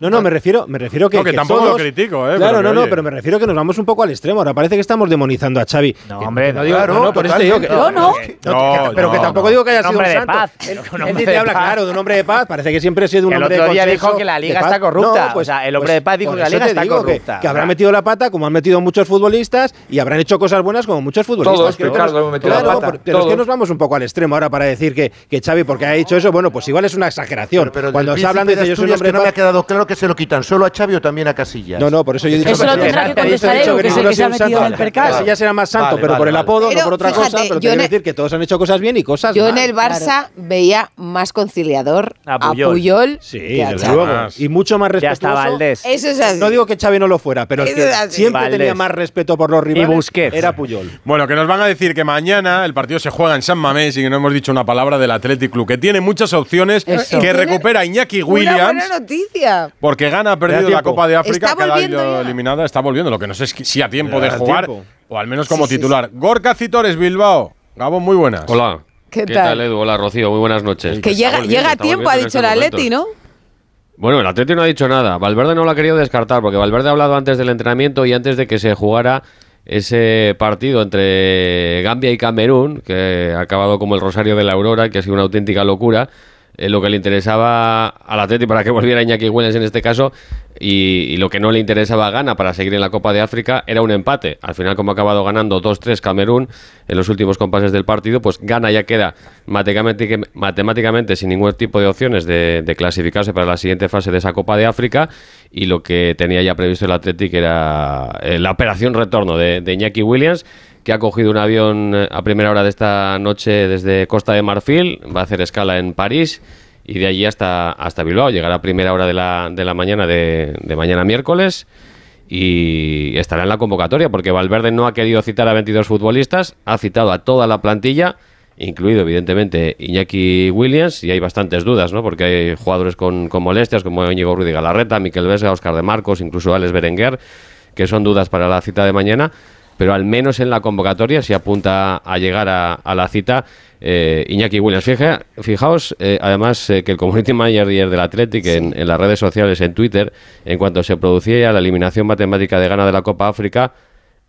S5: No, no, me refiero, me refiero que,
S3: No, que tampoco lo critico, eh,
S5: Claro, no, no, pero me refiero que nos vamos un poco al extremo. Ahora parece que estamos demonizando a Xavi. No,
S7: hombre,
S5: no digo,
S14: claro,
S5: no, no, por eso te digo que no, no,
S3: No,
S5: que- pero
S3: no,
S5: que tampoco
S3: no.
S5: digo que haya sido un
S7: hombre de
S5: santo.
S7: paz.
S5: Él, habla
S7: paz.
S5: claro de un hombre de paz. Parece que siempre ha sido un
S7: El
S5: hombre
S7: otro
S5: de
S7: día
S5: consenso,
S7: dijo que la liga
S5: paz.
S7: está corrupta.
S5: No, pues,
S7: O sea, el hombre
S5: pues,
S7: de paz dijo que la liga está
S5: digo que-
S7: corrupta.
S5: Que, habrán metido la pata como han metido muchos futbolistas y habrán hecho cosas buenas como muchos futbolistas.
S12: Todos,
S5: Creo que
S12: Ricardo,
S5: nos-
S12: hemos metido la
S5: claro,
S12: pata,
S5: por- pero es que nos vamos un poco al extremo ahora para decir que, que Xavi, porque ha dicho eso, bueno, pues igual es una exageración.
S14: Pero
S5: Cuando se hablan de yo soy un
S14: que no me ha
S5: paz.
S14: quedado claro que se lo quitan solo a Xavi o también a Casillas.
S5: No, no, por eso yo he dicho
S11: Eso lo
S5: que-
S11: tendrá que contestar que el que se ha metido en el percal.
S5: Casillas era más santo,
S14: Vale,
S5: pero
S14: vale,
S5: por el apodo,
S2: Pero
S5: no por otra
S2: fíjate,
S5: cosa. Pero te quiero decir que todos han hecho cosas bien y cosas
S2: Yo en el Barça veía más conciliador
S7: A
S2: a
S7: Puyol.
S2: Puyol,
S5: Sí,
S2: que a
S5: desde
S2: Xavi.
S5: Y mucho más
S7: Ya
S5: respetuoso.
S7: está Valdés.
S2: Eso es así.
S5: No digo que Xavi no lo fuera, pero es
S2: Eso
S5: que
S2: es así.
S5: siempre
S7: Valdés.
S5: tenía más respeto por los rivales.
S7: Busquets.
S5: Era Puyol.
S3: Bueno, que nos van a decir que mañana el partido se juega en San Mamés y que no hemos dicho una palabra del Athletic Club, que tiene muchas opciones,
S2: Eso.
S3: que recupera Iñaki
S2: Una
S3: Williams.
S2: buena noticia.
S3: Porque Gana ha perdido la. Copa de África,
S2: ya.
S3: eliminada, está volviendo. Lo que no sé es si a tiempo de jugar,
S5: tiempo.
S3: O al menos como
S2: Sí, sí,
S3: titular. Gorka Citores, Bilbao. Gabón, muy buenas.
S19: Hola.
S2: ¿Qué
S19: ¿Qué,
S2: tal?
S19: tal, Edu? Hola, Rocío. Muy buenas noches.
S2: Que
S19: Pues
S2: llega, llega a tiempo, ha dicho
S19: estos
S2: Atleti, ¿no?
S19: Bueno, el Atleti no ha dicho nada. Valverde no lo ha querido descartar porque Valverde ha hablado antes del entrenamiento y antes de que se jugara ese partido entre Gambia y Camerún, que ha acabado como el Rosario de la Aurora, que ha sido una auténtica locura. Eh, lo que le interesaba al Atleti para que volviera Iñaki Williams en este caso y, y lo que no le interesaba a Ghana para seguir en la Copa de África era un empate. Al final, como ha acabado ganando 2-3 Camerún en los últimos compases del partido, pues Ghana ya queda matemáticamente, sin ningún tipo de opciones de, clasificarse para la siguiente fase de esa Copa de África y lo que tenía ya previsto el Athletic era eh, la operación retorno de, de Iñaki Williams que ha cogido un avión eh, a primera hora de esta noche desde Costa de Marfil, va a hacer escala en París y de allí hasta, hasta Bilbao. Llegará a primera hora de la, de la mañana de mañana miércoles y estará en la convocatoria porque Valverde no ha querido citar a 22 futbolistas, ha citado a toda la plantilla, incluido evidentemente Iñaki Williams, y hay bastantes dudas, ¿no? porque hay jugadores con, con molestias como Íñigo Rudy Galarreta, Miquel Vesga, Oscar de Marcos, incluso Alex Berenguer, que son dudas para la cita de mañana pero al menos en la convocatoria se apunta a llegar a, a la cita eh, Iñaki Williams. Fija- fijaos, eh, además, eh, que el community manager del Athletic en, en las redes sociales, en Twitter, en cuanto se producía ya la eliminación matemática de gana de la Copa África,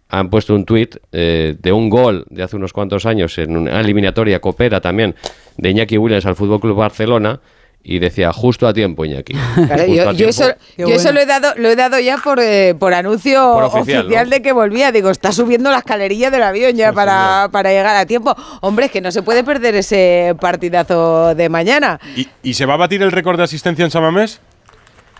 S19: han puesto un tuit eh, de un gol de hace unos cuantos años en una eliminatoria coopera también de Iñaki Williams al Fútbol Club Barcelona y decía justo a tiempo Iñaki.
S2: Claro, yo,
S19: a
S2: yo
S19: tiempo.
S2: eso, yo eso lo he dado, lo he dado ya por, eh, por anuncio
S19: Por
S2: oficial,
S19: oficial, ¿no?
S2: de que volvía. Digo, está subiendo la escalerilla del avión ya para, para llegar a tiempo. Hombre, es que no se puede perder ese partidazo de mañana.
S3: ¿Y, y se va a batir el récord de asistencia en San Mamés?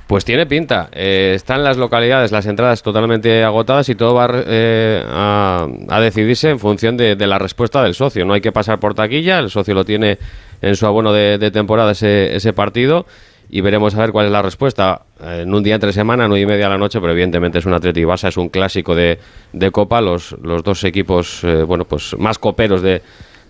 S19: Pues tiene pinta. Eh, están las localidades, las entradas totalmente agotadas y todo va eh, a, a decidirse en función de, de la respuesta del socio. No hay que pasar por taquilla, el socio lo tiene en su abono de, de temporada ese, partido y veremos a ver cuál es la respuesta. En un día entre semana, nueve y media a la noche, pero evidentemente es un Atleti Barça, es un clásico de, de Copa, los, dos equipos eh, bueno pues más coperos de,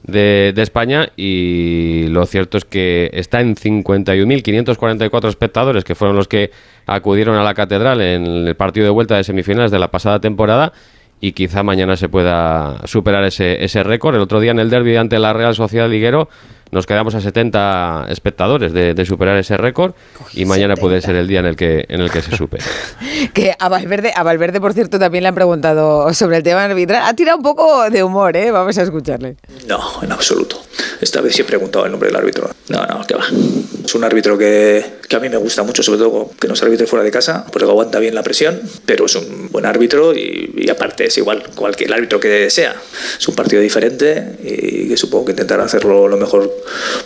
S19: de, de España y lo cierto es que está en 51.544 espectadores que fueron los que acudieron a la catedral en el partido de vuelta de semifinales de la pasada temporada y quizá mañana se pueda superar ese, ese récord. El otro día en el derby ante la Real Sociedad Liguero nos quedamos a 70 espectadores de, de superar ese récord y mañana puede ser el día en el que, en el que se supere.
S2: Que a Valverde, a Valverde, por cierto, también le han preguntado sobre el tema arbitral. Ha tirado un poco de humor, ¿eh? Vamos a escucharle.
S20: No, en absoluto. Esta vez sí he preguntado el nombre del árbitro. No, no, que va. Es un árbitro que, que a mí me gusta mucho, sobre todo que no es árbitro fuera de casa, porque aguanta bien la presión, pero es un buen árbitro y, y aparte es igual cualquier árbitro que sea. Es un partido diferente y que supongo que intentará hacerlo lo mejor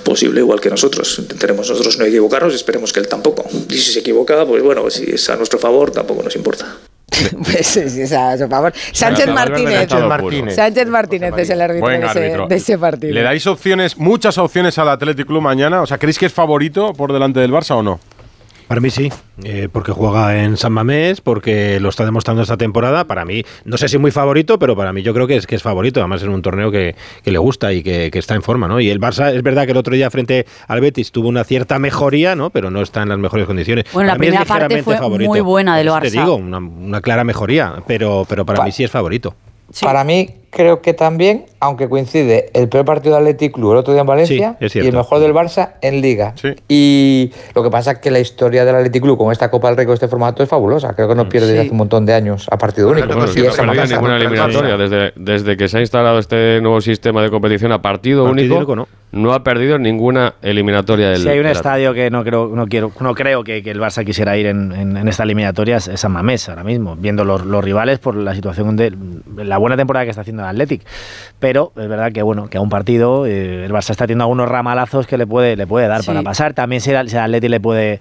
S20: posible, igual que nosotros. Intentaremos nosotros no equivocarnos y esperemos que él tampoco. Y si se equivoca, pues bueno, si es a nuestro favor, tampoco nos importa.
S2: Pues sí, su favor. Sánchez Martínez.
S3: ha estado puro.
S2: Sánchez Martínez es el árbitro, de ese,
S3: árbitro.
S2: de ese partido.
S3: ¿Le dais opciones, muchas opciones al Athletic Club mañana? O sea, ¿creéis que es favorito por delante del Barça o no?
S10: Para mí sí, eh, porque juega en San Mamés, porque lo está demostrando esta temporada. Para mí, no sé si muy favorito, pero para mí yo creo que es que es favorito. Además, en un torneo que, que le gusta y que, que está en forma, ¿no? Y el Barça, es verdad que el otro día frente al Betis tuvo una cierta mejoría, ¿no? Pero no está en las mejores condiciones.
S11: Bueno, la
S10: es
S11: primera parte fue
S10: favorito.
S11: muy buena del Barça.
S10: Te digo, una, una clara mejoría, pero, pero para mí sí es favorito.
S12: Para mí, creo que también, aunque coincide el peor partido del Athletic Club el otro día en Valencia
S10: Sí,
S12: y el mejor del Barça en Liga. Y lo que pasa es que la historia del Athletic Club con esta Copa del Rey con este formato es fabulosa. Creo que no pierde desde hace un montón de años a partido único.
S19: Bueno, sí, no ha
S12: esa
S19: perdido
S12: pasa.
S19: ninguna eliminatoria. Desde, desde que se ha instalado este nuevo sistema de competición a partido,
S10: Partido
S19: único,
S10: único,
S19: no. ha perdido ninguna eliminatoria del
S7: Si hay un
S19: del
S7: estadio que no creo, no quiero, no creo que, que el Barça quisiera ir en, en- en esta eliminatoria es Mamés ahora mismo, viendo los, los rivales por la situación de la buena temporada que está haciendo el Athletic. Pero es verdad que bueno, que a un partido eh, el Barça está teniendo algunos ramalazos que le puede, le puede dar
S11: Sí.
S7: para pasar. También si el, si el Athletic le puede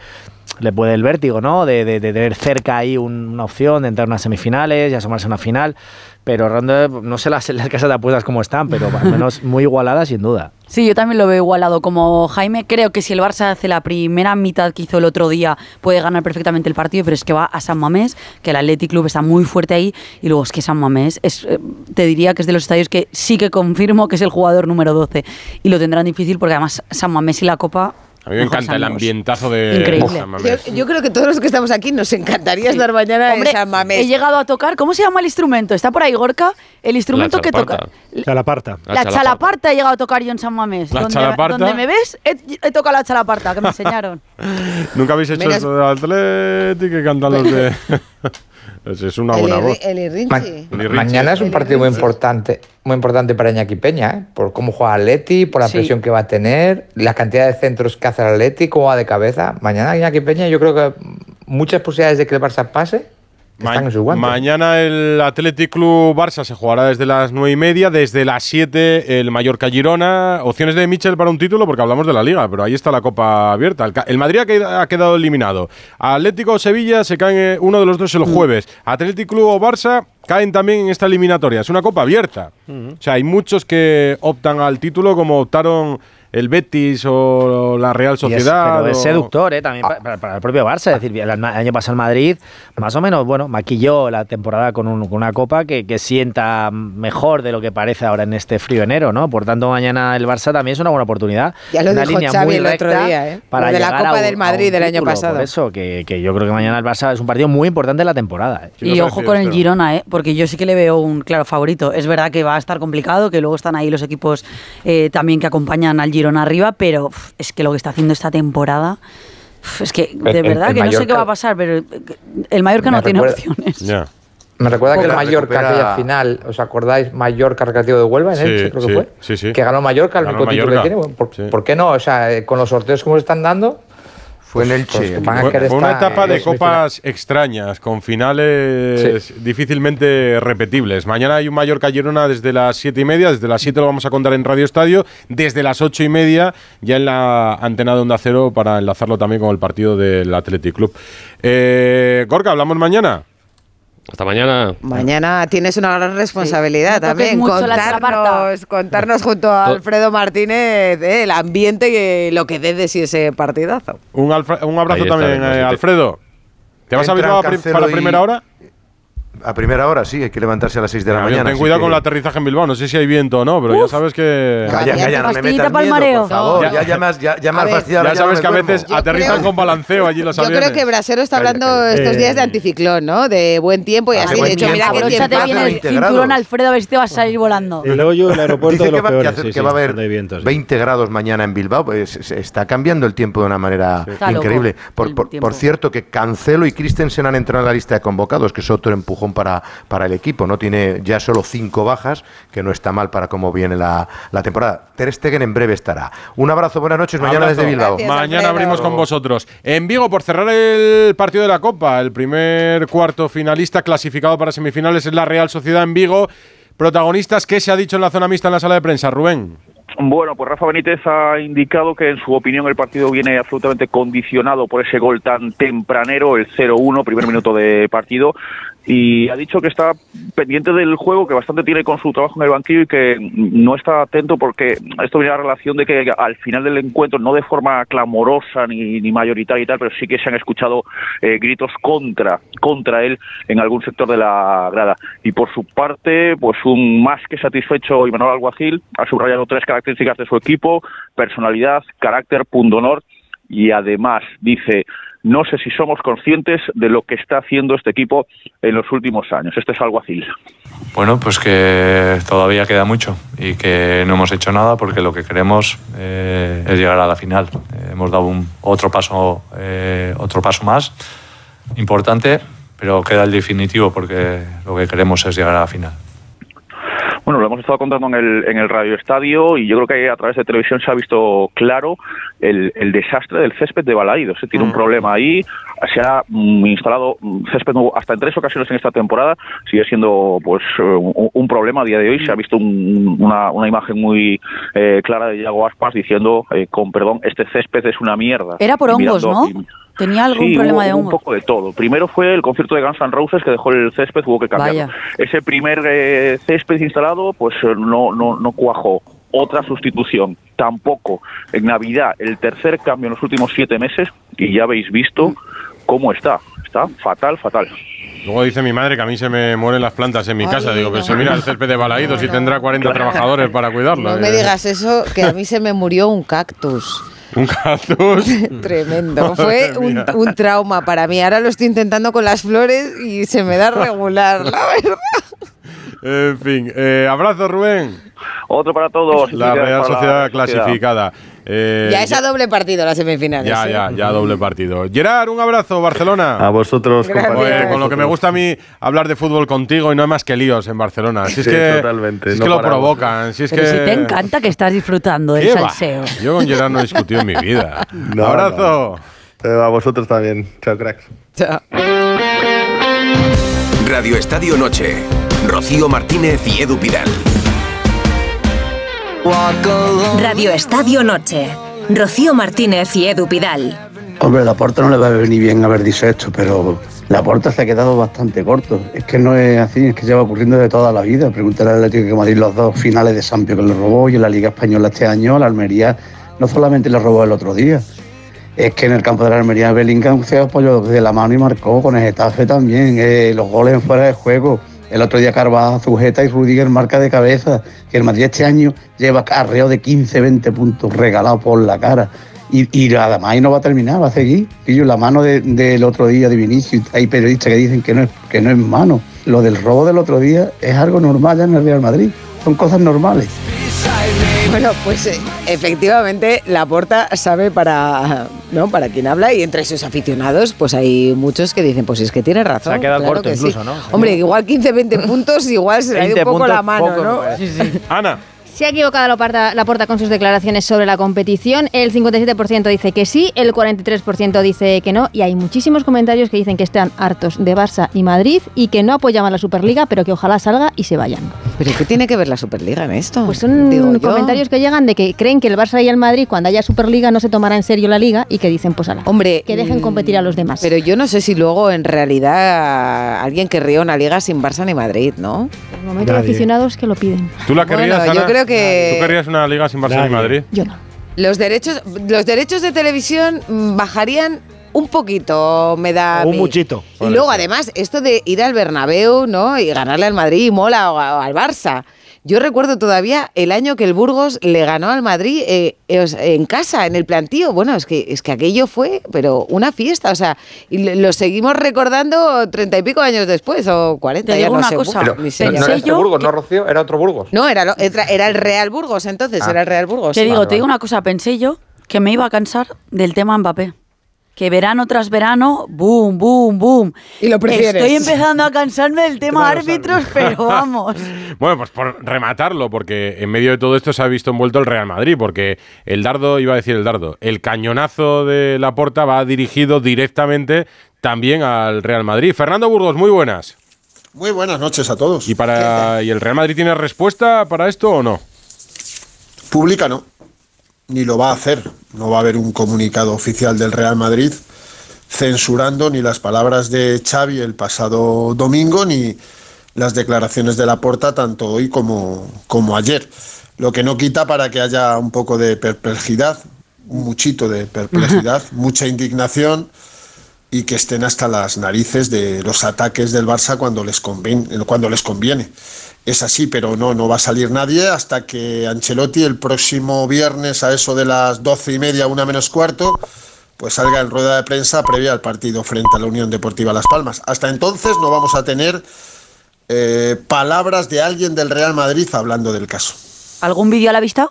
S7: le puede el vértigo, ¿no? De, de- de tener cerca ahí un- una opción de entrar a unas semifinales y asomarse a una final. Pero Ronda, no sé las, las casas de apuestas cómo están, pero al menos muy igualadas sin duda.
S11: Sí, yo también lo veo igualado como Jaime. Creo que si el Barça hace la primera mitad que hizo el otro día, puede ganar perfectamente el partido, pero es que va a San Mamés, que el Athletic Club está muy fuerte ahí, y luego es que San Mamés, es, eh, te diría que es de los estadios que sí que confirmo que es el jugador número 12, y lo tendrán difícil porque además San Mamés y la Copa...
S3: A mí me encanta el ambientazo de
S11: Increíble.
S3: San Mamés.
S2: Yo, yo creo que todos los que estamos aquí nos encantaría estar mañana
S11: Hombre,
S2: en San Mamés.
S11: He llegado a tocar, ¿cómo se llama el instrumento? Está por ahí Gorka, el instrumento que toca.
S10: Chalaparta.
S11: La, chalaparta he llegado a tocar yo en San Mamés.
S3: La
S11: donde,
S3: chalaparta.
S11: donde me ves, he, he tocado la chalaparta, que me enseñaron.
S3: ¿Nunca habéis hecho
S2: Menos-
S3: esto de Athletic que cantan los de...? es, es una
S2: El
S3: buena voz.
S2: el.
S12: Ma- mañana es un partido muy importante, muy importante para Iñaki Peña, ¿eh? por cómo juega Atleti, por la
S11: Sí.
S12: presión que va a tener, la cantidad de centros que hace el Atleti, cómo va de cabeza. Mañana Iñaki Peña, yo creo que muchas posibilidades de que el Barça pase
S3: Ma-
S12: están en sus guantes.
S3: mañana el Athletic Club Barça se jugará desde las 9 y media, desde las 7 el Mallorca Girona. Opciones de Michel para un título porque hablamos de la Liga, pero ahí está la Copa abierta. El, Madrid ha qued- ha quedado eliminado. Atlético o Sevilla se caen uno de los dos el
S12: Mm.
S3: jueves. Atlético Club o Barça caen también en esta eliminatoria. Es una Copa abierta. O sea, hay muchos que optan al título como optaron el Betis o la Real
S7: Y es-
S3: Sociedad.
S7: pero es
S3: o-
S7: seductor, ¿eh? También pa- para, para el propio Barça. Es decir, el, el año pasado el Madrid, más o menos, bueno, maquilló la temporada con, un- con una copa que, que sienta mejor de lo que parece ahora en este frío enero, ¿no? Por tanto, mañana el Barça también es una buena oportunidad.
S2: Ya lo
S7: una
S2: dijo
S7: línea
S2: Xavi
S7: muy
S2: el otro día, ¿eh?
S7: Para
S2: de la
S7: llegar a
S2: Copa
S7: un-
S2: del Madrid del año pasado.
S7: Por eso, que, que yo creo que mañana el Barça es un partido muy importante de la temporada. ¿eh?
S11: Y ojo con el Girona, ¿eh? porque yo sí que le veo un claro favorito. Es verdad que va a estar complicado, que luego están ahí los equipos eh, también que acompañan al Girona arriba, pero uf, es que lo que está haciendo esta temporada, uf, es que de
S12: El-
S11: verdad
S12: el
S11: que no sé
S12: Mallorca-
S11: qué va a pasar, pero el Mallorca no tiene
S12: recuerda-
S11: opciones.
S12: Me recuerda que el
S14: Poca.
S12: Mallorca,
S14: Recupera-
S12: aquella final, ¿os acordáis? Mallorca Recreativo de Huelva, en
S3: Sí,
S12: Elche, creo
S3: sí,
S12: que fue.
S3: sí, sí.
S12: Que ganó Mallorca, el
S3: Ganó
S12: único título que
S3: Mallorca.
S12: tiene. ¿por,
S3: Sí.
S12: por qué no? O sea, eh, con los sorteos como se están dando.
S14: Fue en
S12: pues-
S14: Elche.
S12: pues
S3: Fue,
S12: querer
S3: fue una etapa de copas extrañas, con finales difícilmente repetibles. Mañana hay un Mallorca Girona desde las siete y media, desde las 7 lo vamos a contar en Radio Estadio, desde las ocho y media ya en la antena de Onda Cero para enlazarlo también con el partido del Athletic Club. Eh, Gorka, ¿hablamos mañana?
S19: Hasta mañana.
S2: Mañana tienes una gran responsabilidad también,
S11: la
S2: contarnos, contarnos junto a Alfredo Martínez eh, el ambiente y lo que dé de sí ese partidazo.
S3: Un, un abrazo también, eh, Alfredo. ¿Te vas a Bilbao para
S14: y-
S3: primera hora?
S14: A primera hora, sí, hay que levantarse a las 6 de la
S3: Avión,
S14: mañana.
S3: ten cuidado
S14: que-
S3: con el aterrizaje en Bilbao. No sé si hay viento o no, pero ya sabes que.
S14: Calla, calla, no me metas
S11: pa'l
S14: miedo,
S11: mareo.
S14: por favor.
S3: No,
S14: ya, ya me has, ya, ya me
S2: A
S14: has
S2: ver,
S14: fastidiado.
S3: Ya sabes que a veces
S2: Yo
S3: aterrizan
S2: creo-
S3: con balanceo allí los
S2: Yo
S3: aviones.
S2: creo que Brasero está
S14: Calla,
S2: hablando
S14: calla.
S2: estos
S10: Eh,
S2: días de anticiclón, ¿no? De buen tiempo y
S14: Ah,
S2: así. De hecho, mira
S11: Abróchate bien el
S14: 20
S11: cinturón. Alfredo, a ver si te vas a salir volando.
S10: Y luego yo el aeropuerto
S14: Dice
S10: de
S14: que
S10: los peores.
S14: que va a haber
S10: donde hay vientos, sí.
S14: 20 grados mañana en Bilbao. Pues, está cambiando el tiempo de una manera increíble. Por cierto, que Cancelo y Christensen han entrado en la lista de convocados, que es otro empujón para, para el equipo. No tiene ya solo cinco bajas, que no está mal para cómo viene la, la temporada. Ter Stegen en breve estará. Un abrazo, buenas noches. Mañana
S3: Abrazo.
S14: desde Bilbao.
S3: Mañana abrimos con vosotros. En Vigo, por cerrar el partido de la Copa, el primer cuarto finalista clasificado para semifinales es la Real Sociedad en Vigo. Protagonistas, ¿qué se ha dicho en la zona mixta en la sala de prensa, Rubén?
S8: Bueno, pues Rafa Benítez ha indicado que en su opinión el partido viene absolutamente condicionado por ese gol tan tempranero, el 0-1, primer minuto de partido, y ha dicho que está pendiente del juego, que bastante tiene con su trabajo en el banquillo y que no está atento porque esto viene a relación de que al final del encuentro, no de forma clamorosa ni, ni mayoritaria y tal, pero sí que se han escuchado eh, gritos contra, contra él en algún sector de la grada. Y por su parte, pues un más que satisfecho Imanol Alguacil ha subrayado tres características de su equipo, personalidad, carácter, pundonor y además dice no sé si somos conscientes de lo que está haciendo este equipo en los últimos años. Este es Alguacil.
S21: Bueno, pues que todavía queda mucho y que no hemos hecho nada porque lo que queremos eh, es llegar a la final. Eh, hemos dado un, otro, paso, eh, otro paso más importante, pero queda el definitivo porque lo que queremos es llegar a la final.
S8: Bueno, hemos estado contando en el, en el Radio Estadio y yo creo que a través de televisión se ha visto claro el, el desastre del césped de Balaídos. Se tiene un problema ahí, se ha mm, instalado mm, césped nuevo hasta en tres ocasiones en esta temporada, sigue siendo pues eh, un, un problema a día de hoy. Se ha visto un- una, una imagen muy eh, clara de Iago Aspas diciendo, eh, con perdón, este césped es una mierda.
S11: Era por hongos, ¿no? Tenía algún
S8: Sí,
S11: problema
S8: hubo
S11: de
S8: un
S11: hongos.
S8: poco de todo. Primero fue el concierto de Guns N' Roses que dejó el césped, hubo que cambiarlo.
S11: Vaya.
S8: Ese primer eh, césped instalado, pues eh, no, no, no cuajó. Otra sustitución, tampoco. En Navidad, el tercer cambio en los últimos siete meses, y ya habéis visto cómo está. Está fatal, fatal.
S3: Luego dice mi madre que a mí se me mueren las plantas en mi
S2: Ay,
S3: casa. Digo, pero
S2: no.
S3: se mira el césped de Balaídos y tendrá 40 trabajadores para cuidarlo.
S2: No me
S3: Eh,
S2: digas eso, que a mí se me murió un cactus.
S3: Un cactus.
S2: Tremendo.
S3: Madre
S2: Fue un, un trauma para mí. Ahora lo estoy intentando con las flores y se me da regular, la verdad.
S3: En fin, eh, abrazo Rubén.
S8: Otro para todos.
S3: La Real
S8: la
S3: Sociedad
S8: Sociedad.
S3: clasificada. Eh,
S2: ya es a doble partido las semifinales.
S3: ya,
S2: ¿eh?
S3: ya, ya doble partido. Gerard, un abrazo, Barcelona.
S13: A vosotros, compañeros.
S3: Joder, con lo que me gusta a mí hablar de fútbol contigo y no hay más que líos en Barcelona. Si es
S13: Sí,
S3: que,
S13: totalmente,
S3: si es
S13: no
S3: que lo provocan. Si es
S11: Pero
S3: que,
S11: si te encanta que estás disfrutando del salseo.
S3: Yo con Gerard no he discutido en mi vida.
S13: No,
S3: abrazo.
S13: Eh, A vosotros también. Chao, cracks.
S2: Chao.
S1: Radio Estadio Noche. Rocío Martínez y Edu Pidal.
S15: Radio Estadio Noche. Rocío Martínez y Edu Pidal.
S22: Hombre, la Porta no le va a venir bien haber dicho esto, pero la Porta se ha quedado bastante corto. Es que no es así, es que lleva ocurriendo de toda la vida. Pregúntale al Atlético de Madrid los dos finales de Sampio que le robó y en la Liga Española este año, la Almería no solamente le robó el otro día, es que en el campo de la Almería Bellingham se apoyó de la mano y marcó con el Getafe también, eh, los goles en fuera de juego. El otro día Carvajal sujeta y Rudiger marca de cabeza. Que el Madrid este año lleva carreo de 15, 20 puntos regalados por la cara. Y, y además ahí no va a terminar, va a seguir. Pillo la mano de- del otro día de Vinicius. Hay periodistas que dicen que no, es, que no es mano. Lo del robo del otro día es algo normal ya en el Real Madrid. Son cosas normales.
S2: Bueno, pues eh, efectivamente la porta sabe para, ¿no? para quien habla y entre sus aficionados pues hay muchos que dicen, pues es que tiene razón.
S7: Se ha quedado
S2: claro
S7: corto
S2: que sí.
S7: incluso, ¿no?
S2: Hombre, igual 15, 20 puntos, igual se le ha ido
S7: 20
S2: un poco la mano,
S7: poco,
S2: ¿no?
S7: me parece.
S3: Ana.
S17: Se ha equivocado la porta, la porta con sus declaraciones sobre la competición. El 57% dice que sí, el 43% dice que no. Y hay muchísimos comentarios que dicen que están hartos de Barça y Madrid y que no apoyaban la Superliga, pero que ojalá salga y se vayan.
S2: ¿Pero qué tiene que ver la Superliga en esto?
S17: Pues son
S2: Digo yo.
S17: comentarios que llegan de que creen que el Barça y el Madrid, cuando haya Superliga, no se tomará en serio la liga y que dicen, pues ala,
S2: Hombre,
S17: que dejen
S2: mm,
S17: competir a los demás.
S2: Pero yo no sé si luego en realidad alguien querría una liga sin Barça ni Madrid, ¿no?
S17: De momento hay aficionados que lo piden.
S3: ¿Tú la
S2: Bueno,
S3: querrías,
S2: yo creo que-
S3: ¿Tú querrías una liga sin Barça
S5: Nadie.
S3: y Madrid?
S17: Yo no.
S2: Los derechos, los derechos de televisión bajarían un poquito, me da.
S5: Un muchito.
S2: Y luego, además, esto de ir al Bernabéu, ¿no? Y ganarle al Madrid y mola o, a- o al Barça. Yo recuerdo todavía el año que el Burgos le ganó al Madrid eh, eh, en casa, en el plantío. Bueno, es que, es que aquello fue, pero una fiesta. O sea, y lo- seguimos recordando treinta y pico años después, o cuarenta, ya no
S11: una
S2: sé.
S11: cosa,
S2: Uf,
S11: Pero-
S2: ni sé
S12: No,
S2: ya.
S12: no era este
S11: yo
S12: Burgos,
S11: que-
S12: no Rocío, era otro Burgos.
S2: No, era, lo- era era el Real Burgos entonces,
S12: Ah.
S2: era el Real Burgos.
S11: Te digo,
S12: Vale,
S11: te digo
S12: vale.
S11: una cosa, pensé yo que me iba a cansar del tema Mbappé. Que verano tras verano, boom, boom, boom.
S2: Y lo prefieres.
S11: Estoy empezando a cansarme del tema árbitros, pero vamos.
S3: Bueno, pues por rematarlo, porque en medio de todo esto se ha visto envuelto el Real Madrid, porque el dardo, iba a decir el dardo, el cañonazo de la porta va dirigido directamente también al Real Madrid. Fernando Burgos, muy buenas.
S23: Muy buenas noches a todos.
S3: ¿Y, para, ¿Y el Real Madrid tiene respuesta para esto o no?
S23: Pública no, ni lo va a hacer. No va a haber un comunicado oficial del Real Madrid censurando ni las palabras de Xavi el pasado domingo ni las declaraciones de Laporta tanto hoy como, como ayer. Lo que no quita para que haya un poco de perplejidad, un muchito de perplejidad, mucha indignación y que estén hasta las narices de los ataques del Barça cuando les conviene. Cuando les conviene. Es así, pero no, no va a salir nadie hasta que Ancelotti el próximo viernes a eso de las doce y media, una menos cuarto, pues salga en rueda de prensa previa al partido frente a la Unión Deportiva Las Palmas. Hasta entonces no vamos a tener eh, palabras de alguien del Real Madrid hablando del caso.
S11: ¿Algún vídeo a la vista?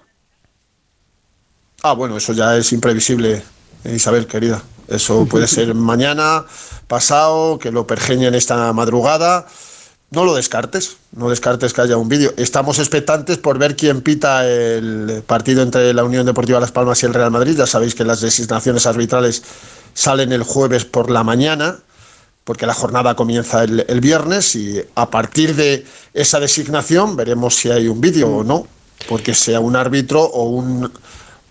S23: Ah, bueno, eso ya es imprevisible, Isabel, querida. Eso puede ser mañana, pasado, que lo pergeñen esta madrugada. No lo descartes, no descartes que haya un vídeo. Estamos expectantes por ver quién pita el partido entre la Unión Deportiva Las Palmas y el Real Madrid. Ya sabéis que las designaciones arbitrales salen el jueves por la mañana, porque la jornada comienza el, el viernes y a partir de esa designación veremos si hay un vídeo o no, porque sea un árbitro o un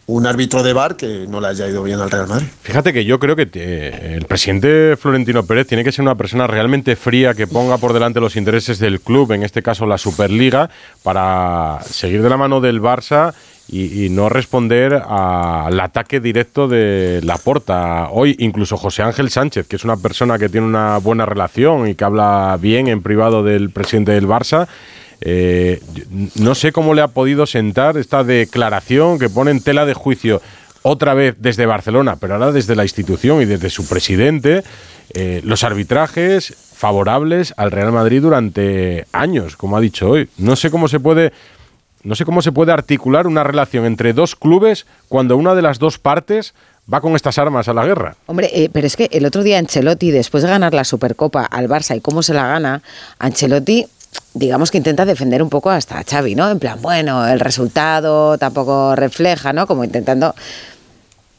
S23: un árbitro de bar que no le haya ido bien al Real Madrid.
S3: Fíjate que yo creo que eh, el presidente Florentino Pérez tiene que ser una persona realmente fría que ponga por delante los intereses del club, en este caso la Superliga, para seguir de la mano del Barça y, y no responder al ataque directo de Laporta. Hoy incluso José Ángel Sánchez, que es una persona que tiene una buena relación y que habla bien en privado del presidente del Barça, eh, no sé cómo le ha podido sentar esta declaración que pone en tela de juicio otra vez desde Barcelona, pero ahora desde la institución y desde su presidente, eh, los arbitrajes favorables al Real Madrid durante años, como ha dicho hoy. No sé cómo se puede, no sé cómo se puede articular una relación entre dos clubes cuando una de las dos partes va con estas armas a la guerra.
S2: Hombre, eh, pero es que el otro día Ancelotti, después de ganar la Supercopa al Barça y cómo se la gana, Ancelotti digamos que intenta defender un poco hasta a Xavi, ¿no? En plan, bueno, el resultado tampoco refleja, ¿no? Como intentando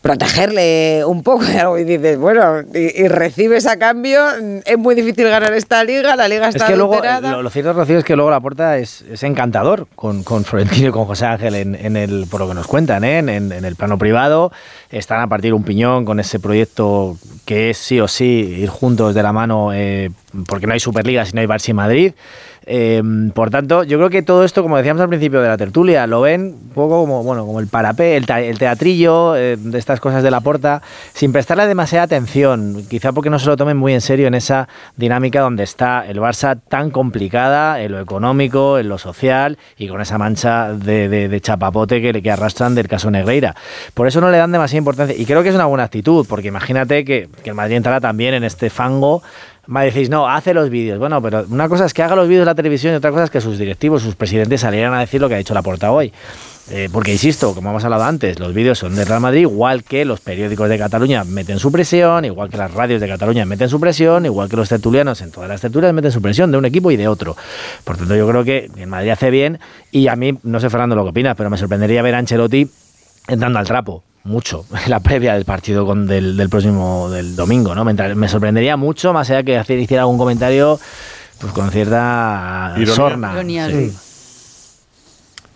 S2: protegerle un poco y dices, bueno, y, recibes a cambio, es muy difícil ganar esta liga, la liga está
S7: es que luego,
S2: adulterada.
S7: lo, lo cierto, Rocío, es que luego la puerta es, es encantador con, con Florentino y con José Ángel en, en el, por lo que nos cuentan, ¿eh? en, en, en el plano privado. Están a partir un piñón con ese proyecto que es sí o sí ir juntos de la mano, eh, porque no hay Superliga si no hay Barça y Madrid. Eh, por tanto, yo creo que todo esto, como decíamos al principio de la tertulia, lo ven un poco como, bueno, como el parapé, el, teatrillo eh, de estas cosas de la porta, sin prestarle demasiada atención, quizá porque no se lo tomen muy en serio en esa dinámica donde está el Barça tan complicada en lo económico, en lo social y con esa mancha de, de- chapapote que, que arrastran del caso Negreira. Por eso no le dan demasiada importancia y creo que es una buena actitud, porque imagínate que, que el Madrid entrará también en este fango me decís, no, hace los vídeos. Bueno, pero una cosa es que haga los vídeos de la televisión y otra cosa es que sus directivos, sus presidentes salieran a decir lo que ha dicho la porta hoy. Eh, porque insisto, como hemos hablado antes, los vídeos son de Real Madrid, igual que los periódicos de Cataluña meten su presión, igual que las radios de Cataluña meten su presión, igual que los tertulianos en todas las tertulias meten su presión de un equipo y de otro. Por tanto, yo creo que el Madrid hace bien y a mí, no sé Fernando lo que opinas, pero me sorprendería ver a Ancelotti entrando al trapo mucho en la previa del partido con del, del próximo del domingo, ¿no? Me, sorprendería mucho, más allá que hacer, hiciera algún comentario pues con cierta
S23: Ironía.
S7: sorna.
S23: Ironía,
S7: Sí.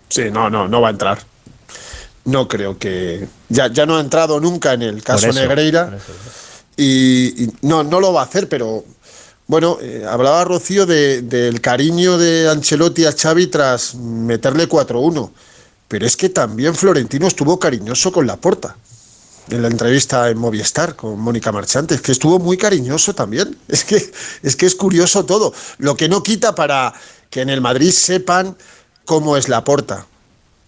S23: Sí, no, no, no va a entrar. No creo que. Ya, ya no ha entrado nunca en el caso
S7: eso,
S23: Negreira. Y, y no, no lo va a hacer, pero. Bueno, eh, hablaba Rocío de- del cariño de Ancelotti a Xavi tras meterle 4-1. Pero es que también Florentino estuvo cariñoso con Laporta. En la entrevista en Movistar con Mónica Marchante, es que estuvo muy cariñoso también. Es que, es que es curioso todo. Lo que no quita para que en el Madrid sepan cómo es Laporta,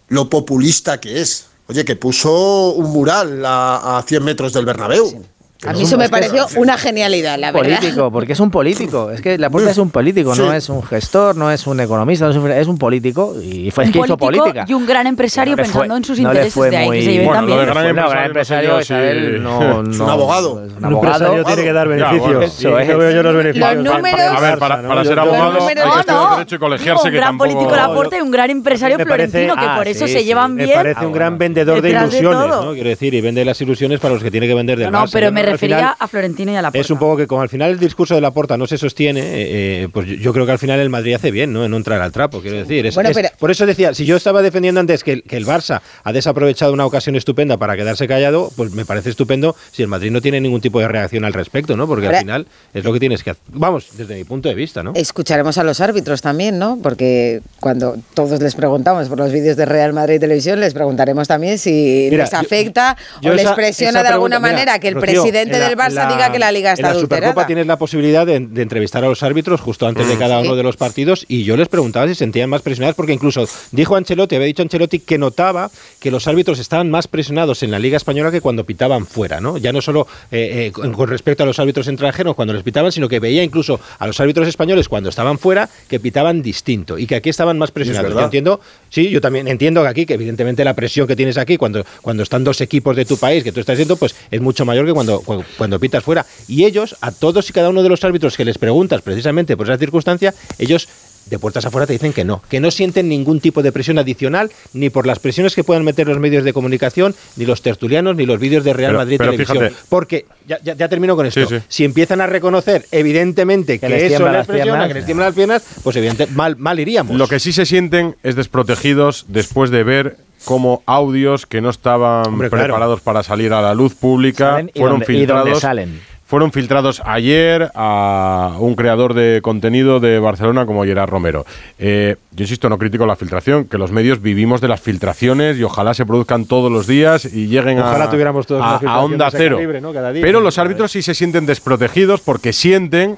S23: lo populista que es. Oye, que puso un mural a, a 100 metros del Bernabéu.
S2: A mí eso me pareció una genialidad, la verdad.
S7: político, porque es un político. Es que Laporta es un político, no
S11: Sí.
S7: es un gestor, no es un economista, no es un, es un político y fue es
S11: un
S7: que hizo política.
S11: y un gran empresario
S7: No le fue-
S11: pensando en sus
S7: no le
S11: intereses
S7: fue
S11: de ahí, que
S7: muy-
S11: se lleven
S7: Bueno,
S11: también.
S3: lo de gran
S7: No,
S3: empresario,
S7: gran empresario, Isabel,
S3: si-
S7: no,
S3: Es
S23: un abogado.
S7: es
S10: Un empresario tiene que dar beneficios.
S3: bueno.
S10: y no veo yo los beneficios.
S2: Los números-
S3: A ver, para, para
S10: Yo-
S3: ser abogado hay que
S2: No,
S3: estudiar
S2: no.
S3: derecho y colegiarse
S11: un gran político Laporte y un gran empresario
S10: Me
S11: florentino que
S10: ah,
S11: por eso
S10: sí,
S11: se
S10: sí.
S11: llevan
S10: Me
S11: bien.
S10: parece un gran vendedor de ilusiones. ¿no? Quiero decir, y vende las ilusiones para los que tiene que vender del
S11: No, pero me refería
S10: final
S11: a Florentino y a la
S10: Es un poco que como al final el discurso de la porta no se sostiene, eh, eh, pues yo- yo creo que al final el Madrid hace bien, ¿no? En no entrar al trapo, quiero decir. Es-
S2: Bueno,
S10: es-
S2: pero-
S10: Por eso decía, si yo estaba defendiendo antes que, el- que el Barça ha desaprovechado una ocasión estupenda para quedarse callado, pues me parece estupendo si el Madrid no tiene ningún tipo de reacción al respecto, ¿no? Porque
S2: Ahora-
S10: al final es lo que tienes que hacer. Vamos, desde mi punto de vista, ¿no?
S2: Escucharemos a los árbitros también, ¿no? Porque cuando todos les preguntamos por los vídeos de Real Madrid Televisión, les preguntaremos también si
S10: Mira,
S2: les afecta
S10: yo
S2: o les
S10: esa-
S2: presiona
S10: esa
S2: de alguna
S10: pregunta- mira,
S2: manera que el
S10: Rocío,
S2: presidente
S10: en la-
S2: del Barça
S10: la-
S2: diga que la liga está
S10: En la
S2: adulterada.
S10: Supercopa tienes la posibilidad de, de entrevistar a los árbitros justo antes de cada
S2: Sí.
S10: uno de los partidos y yo les preguntaba si se sentían más presionados porque incluso dijo Ancelotti, había dicho Ancelotti que notaba que los árbitros estaban más presionados en la Liga Española que cuando pitaban fuera, ¿no? Ya no solo eh, eh, con, con respecto a los árbitros extranjeros cuando les pitaban, sino que veía incluso a los árbitros españoles cuando estaban fuera que pitaban distinto y que aquí estaban más presionados. Yo entiendo, sí, yo también entiendo que aquí, que evidentemente la presión que tienes aquí cuando, cuando están dos equipos de tu país que tú estás viendo, pues es mucho mayor que cuando, cuando, cuando pitas fuera. Y ellos, a todos y cada uno de los árbitros que les preguntas precisamente por esa circunstancia, ellos de puertas afuera te dicen que no, que no sienten ningún tipo de presión adicional, ni por las presiones que puedan meter los medios de comunicación, ni los tertulianos, ni los vídeos de Real
S3: Pero-
S10: Madrid
S3: pero
S10: Televisión.
S3: fíjate.
S10: Porque, ya, ya, ya termino con esto,
S3: Sí, sí.
S10: si empiezan a reconocer evidentemente
S7: Que
S10: que,
S7: les
S10: eso
S7: tiemblan
S10: les
S7: las
S10: presiona,
S7: piernas.
S10: que les tiemblan las piernas, pues evidentemente mal, mal iríamos.
S3: Lo que sí se sienten es desprotegidos después de ver cómo audios que no estaban
S10: Hombre, claro.
S3: preparados para salir a la luz pública
S7: Salen y
S3: fueron
S7: donde- y donde
S3: filtrados.
S7: salen.
S3: Fueron filtrados ayer a un creador de contenido de Barcelona como Gerard Romero. Eh, yo insisto, no critico la filtración, que los medios vivimos de las filtraciones y ojalá se produzcan todos los días y lleguen a,
S10: Ojalá tuviéramos todos
S3: a- a onda cero.
S10: calibre, ¿no? Cada día.
S3: Pero los árbitros sí se sienten desprotegidos porque sienten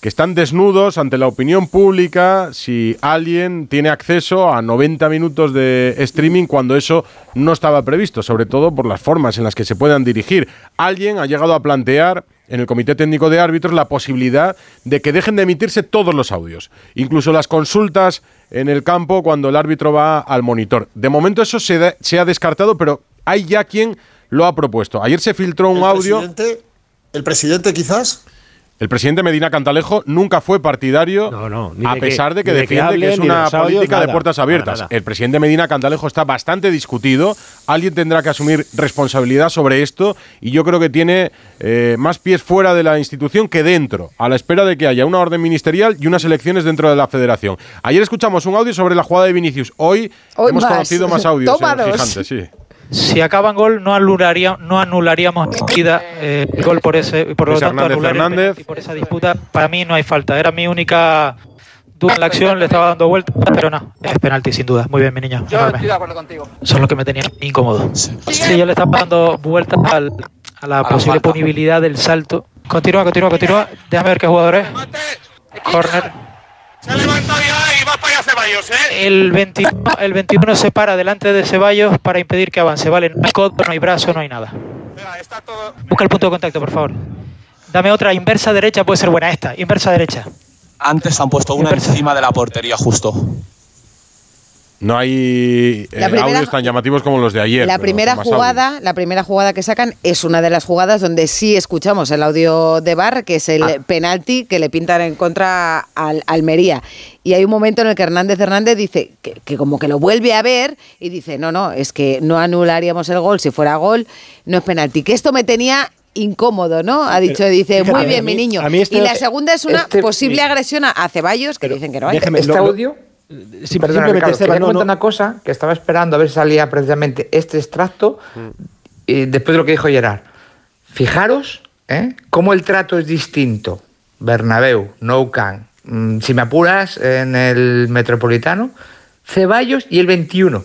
S3: que están desnudos ante la opinión pública si alguien tiene acceso a 90 minutos de streaming cuando eso no estaba previsto, sobre todo por las formas en las que se puedan dirigir. Alguien ha llegado a plantear en el Comité Técnico de Árbitros la posibilidad de que dejen de emitirse todos los audios, incluso las consultas en el campo cuando el árbitro va al monitor. De momento eso se, da- se ha descartado, pero hay ya quien lo ha propuesto. Ayer se filtró un
S23: ¿El
S3: audio.
S23: presidente, ¿El presidente quizás?
S3: El presidente Medina Cantalejo nunca fue partidario,
S10: ni
S3: a
S10: de
S3: pesar
S10: que-
S3: de que
S10: ni de que
S3: defiende que, es
S10: de
S3: una política de puertas abiertas.
S10: nada.
S3: El presidente Medina Cantalejo está bastante discutido. Alguien tendrá que asumir responsabilidad sobre esto y yo creo que tiene eh, más pies fuera de la institución que dentro, a la espera de que haya una orden ministerial y unas elecciones dentro de la federación. Ayer escuchamos un audio sobre la jugada de Vinicius. Hoy,
S2: Hoy
S3: hemos
S2: más.
S3: conocido más audios
S2: dos.
S3: Gigante, sí.
S24: Si acaban gol, no, anularía, no anularíamos enseguida, eh, el gol por ese, por lo tanto anular penalti por esa disputa. Para mí no hay falta. Era mi única duda en la acción, le estaba dando vuelta, pero no, es penalti sin duda. Muy bien, mi niño. enorme.
S12: de acuerdo contigo.
S24: Son los que me tenían incómodo. Sí, yo le estaba dando vuelta al- a la posible
S12: falta.
S24: punibilidad del salto. Continúa, continúa, continúa. Déjame ver qué jugador es. Corner. El 21, el 21 se para delante de Ceballos para impedir que avance. Vale, no hay codo, no hay brazo, no hay nada. Busca el punto de contacto, por favor. Dame otra inversa derecha, puede ser buena esta. Inversa derecha.
S25: Antes han puesto una encima de la portería justo.
S3: No hay eh,
S2: primera-
S3: audios tan llamativos como los de ayer.
S2: La
S3: pero
S2: primera
S3: más audios.
S2: jugada, la primera jugada que sacan es una de las jugadas donde sí escuchamos el audio de Bar, que es el
S3: Ah.
S2: penalti que le pintan en contra al Almería. Y hay un momento en el que Hernández Hernández dice que, que como que lo vuelve a ver y dice, no, no, es que no anularíamos el gol si fuera gol, no es penalti. Que esto me tenía incómodo, ¿no? Ha dicho, dice,
S10: fíjate,
S2: muy bien,
S10: mí-
S2: mi niño.
S10: a mí este-
S2: y la segunda es una
S12: este-
S2: posible agresión a, Ceballos, que dicen que no hay.
S10: déjeme-
S12: Este
S10: lo- lo-
S12: audio.
S10: Sí,
S12: Perdona,
S10: simplemente,
S12: Ricardo,
S10: Esteban, no, no.
S12: una cosa que estaba esperando a ver si salía precisamente este extracto y después de lo que dijo Gerard. Fijaros ¿eh? cómo el trato es distinto. Bernabéu, Nou Camp, mm, si me apuras en el Metropolitano, Ceballos y el 21.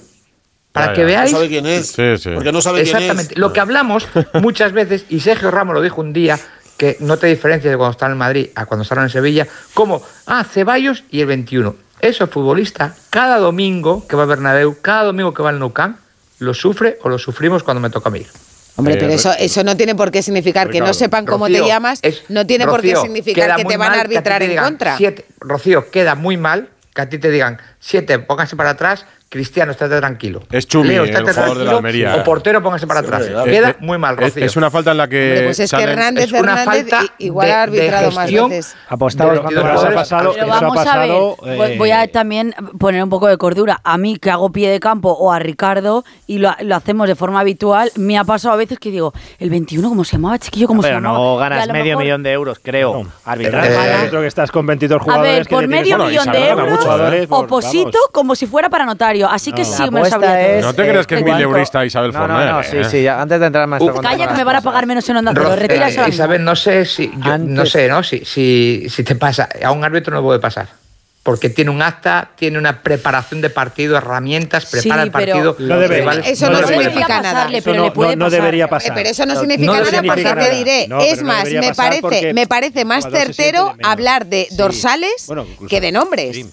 S12: Para
S3: Ya,
S12: que
S3: ya.
S12: veáis
S23: No sabe quién es.
S3: Sí, sí.
S23: Porque no sabe quién es.
S12: Exactamente. Lo que hablamos muchas veces, y Sergio Ramos lo dijo un día, que no te diferencias de cuando están en Madrid a cuando están en Sevilla, como, ah, Ceballos y el 21 esos futbolistas, cada domingo que va a Bernabéu, cada domingo que va al Nou Camp, lo sufre o lo sufrimos cuando me toca a mí.
S2: Hombre,
S3: eh,
S2: pero eso, eso no tiene por qué significar que no sepan cómo te llamas, no tiene por qué significar que te van a arbitrar en contra.
S12: Rocío, queda muy mal que a ti te digan, siete, pónganse para atrás, Cristiano, estate tranquilo.
S3: Es Chumi, eh, de la Almería.
S12: O portero, póngase para atrás. Muy mal, Rocío.
S3: Es una falta en la que.
S2: Pues es que Hernández,
S12: es una
S2: Hernández
S12: falta
S2: igual ha arbitrado más veces.
S11: Vamos a ver. Pues
S10: eh,
S11: voy a también poner un poco de cordura. A mí, que hago pie de campo, o a Ricardo, y lo, lo hacemos de forma habitual, me ha pasado a veces que digo, el 21, ¿cómo se llamaba, chiquillo? ¿Cómo
S7: pero se
S11: llamaba?
S7: no ganas medio millón de euros, creo. Arbitrar.
S10: Eh, jugadores.
S11: A ver, por medio millón de euros, oposito como si fuera para anotar. Así que sí, me
S7: lo
S11: sabría.
S3: No te eh, creas que es
S7: eh,
S3: mileurista Isabel
S7: no, No, no, sí, ¿eh? sí, antes de entrar más.
S12: Uh,
S11: calla que me van a pagar menos en onda,
S12: lo
S11: retiras
S12: eh, Isabel, no sé si yo, no sé, ¿no? Si, si, si te pasa, a un árbitro no puede pasar porque tiene un acta, tiene una preparación de partido, herramientas, prepara el partido.
S10: No
S2: eso no, significa nada.
S11: Pero
S10: no, debería pasar.
S2: Pero eso no significa nada porque te diré. es más, me parece, me parece más certero hablar de dorsales que de nombres.
S10: Sí.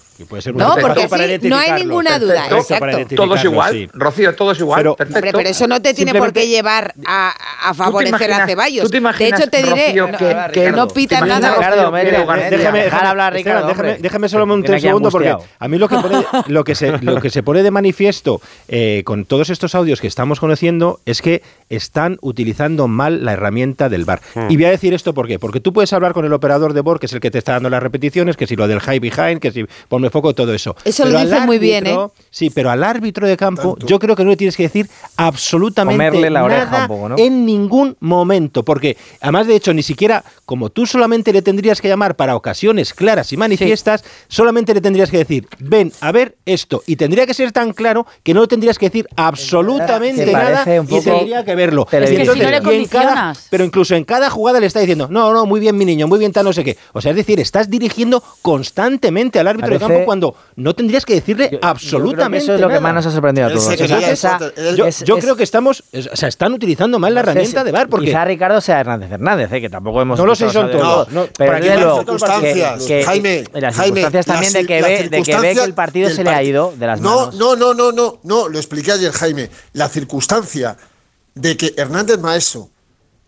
S2: No, porque
S10: para
S2: no hay ninguna duda. Exacto.
S10: Todo
S12: igual. Rocío, todo es igual.
S10: Pero,
S12: perfecto.
S2: Pero, eso no te tiene por qué llevar a, a favorecer
S12: imaginas, a Ceballos.
S2: De hecho, te diré
S12: que,
S2: no,
S12: que
S2: no pitan nada.
S7: Ricardo, déjame, déjame, hablar, Ricardo,
S10: déjame, déjame solo un segundo porque a mí lo que, pone, lo que, se, lo que se pone de manifiesto eh, con todos estos audios que estamos conociendo es que están utilizando mal la herramienta del
S3: bar.
S10: Y voy a decir esto por qué. Porque tú puedes hablar con el operador de BOR, que es el que te está dando las repeticiones, que si lo del high behind, que si ponme poco todo eso.
S2: Eso lo dice muy bien, ¿eh?
S10: Sí, pero al árbitro de campo yo creo que no le tienes que decir absolutamente
S7: Comerle la oreja
S10: nada
S7: poco, ¿no?
S10: en ningún momento, porque además de hecho ni siquiera, como tú solamente le tendrías que llamar para ocasiones claras y manifiestas, solamente le tendrías que decir, ven a ver esto, y tendría que ser tan claro que no le tendrías que decir absolutamente nada y tendría que verlo. Pero incluso en cada jugada le está diciendo, no, no, muy bien mi niño, muy bien tal no sé qué. O sea, es decir, estás dirigiendo constantemente al árbitro de campo cuando no tendrías que decirle absolutamente
S7: Eso es lo que más nos ha sorprendido a todos.
S10: Yo, creo que estamos, o sea, están utilizando mal la herramienta de bar Porque
S7: quizá Ricardo sea Hernández Hernández, ¿eh? que tampoco hemos...
S10: No lo sé, son todos.
S7: Pero desde luego,
S23: circunstancias, Jaime,
S7: las circunstancias también de, que ve, de que ve que el partido se le ha ido de las manos.
S23: No, no, no, no, no, no, lo expliqué ayer, Jaime. La circunstancia de que Hernández Maeso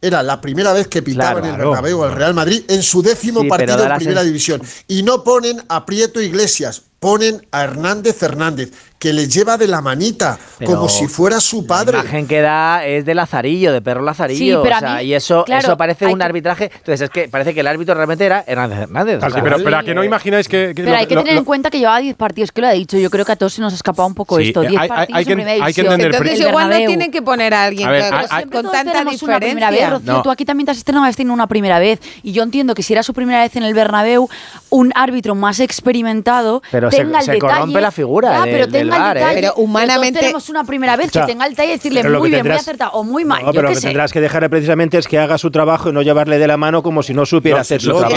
S23: era la primera vez que pitaba
S7: claro,
S23: en el Bernabéu al Real Madrid en su décimo partido en Primera División. Y no ponen a Prieto Iglesias, ponen a Hernández Hernández, que le lleva de la manita, como si fuera su padre.
S7: La imagen que da es de Lazarillo, de perro Lazarillo. Y eso, eso parece un
S11: que...
S7: arbitraje. Entonces, es que parece que el árbitro realmente era Hernández Hernández.
S3: Pero, a que no eh, imagináis que.
S11: pero hay que tener en cuenta que llevaba 10 partidos, que lo ha dicho. Yo creo que a todos se nos ha escapado un poco esto.
S3: Eh,
S11: 10 partidos
S3: hay,
S11: en primera
S3: hay que entender
S2: Entonces, igual no tienen que poner a alguien
S3: a ver,
S2: con tanta
S11: diferencia. Primera vez, Rocío, tú aquí también te has estrenado en una primera vez. Y yo entiendo que si era su primera vez en el Bernabéu, un árbitro más experimentado
S7: pero
S11: tenga se, el
S7: se
S11: detalle.
S7: corrompe la figura. Ah,
S11: pero
S7: ¿eh?
S2: Pero humanamente.
S11: tenemos una primera vez que tenga alta y decirle muy bien, muy acertado o muy mal.
S10: No, pero lo que tendrás que dejarle precisamente es que haga su trabajo y no llevarle de la mano como si no supiera hacer su trabajo.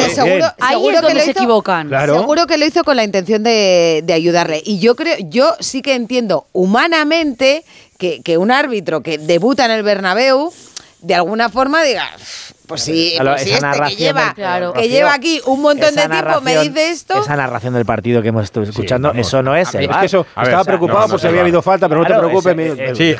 S11: Ahí es donde se equivocan.
S2: Seguro que lo hizo con la intención de ayudarle. Y yo creo, yo sí que entiendo humanamente que, que, un árbitro que debuta en el Bernabéu de alguna forma diga, pues sí, pues este que lleva, que lleva aquí un montón de tiempo me dice esto.
S7: Esa narración del partido que hemos estado escuchando, eso no es.
S10: Es que eso, estaba preocupado
S3: no,
S10: por si había habido falta, pero no te preocupes.
S3: sí,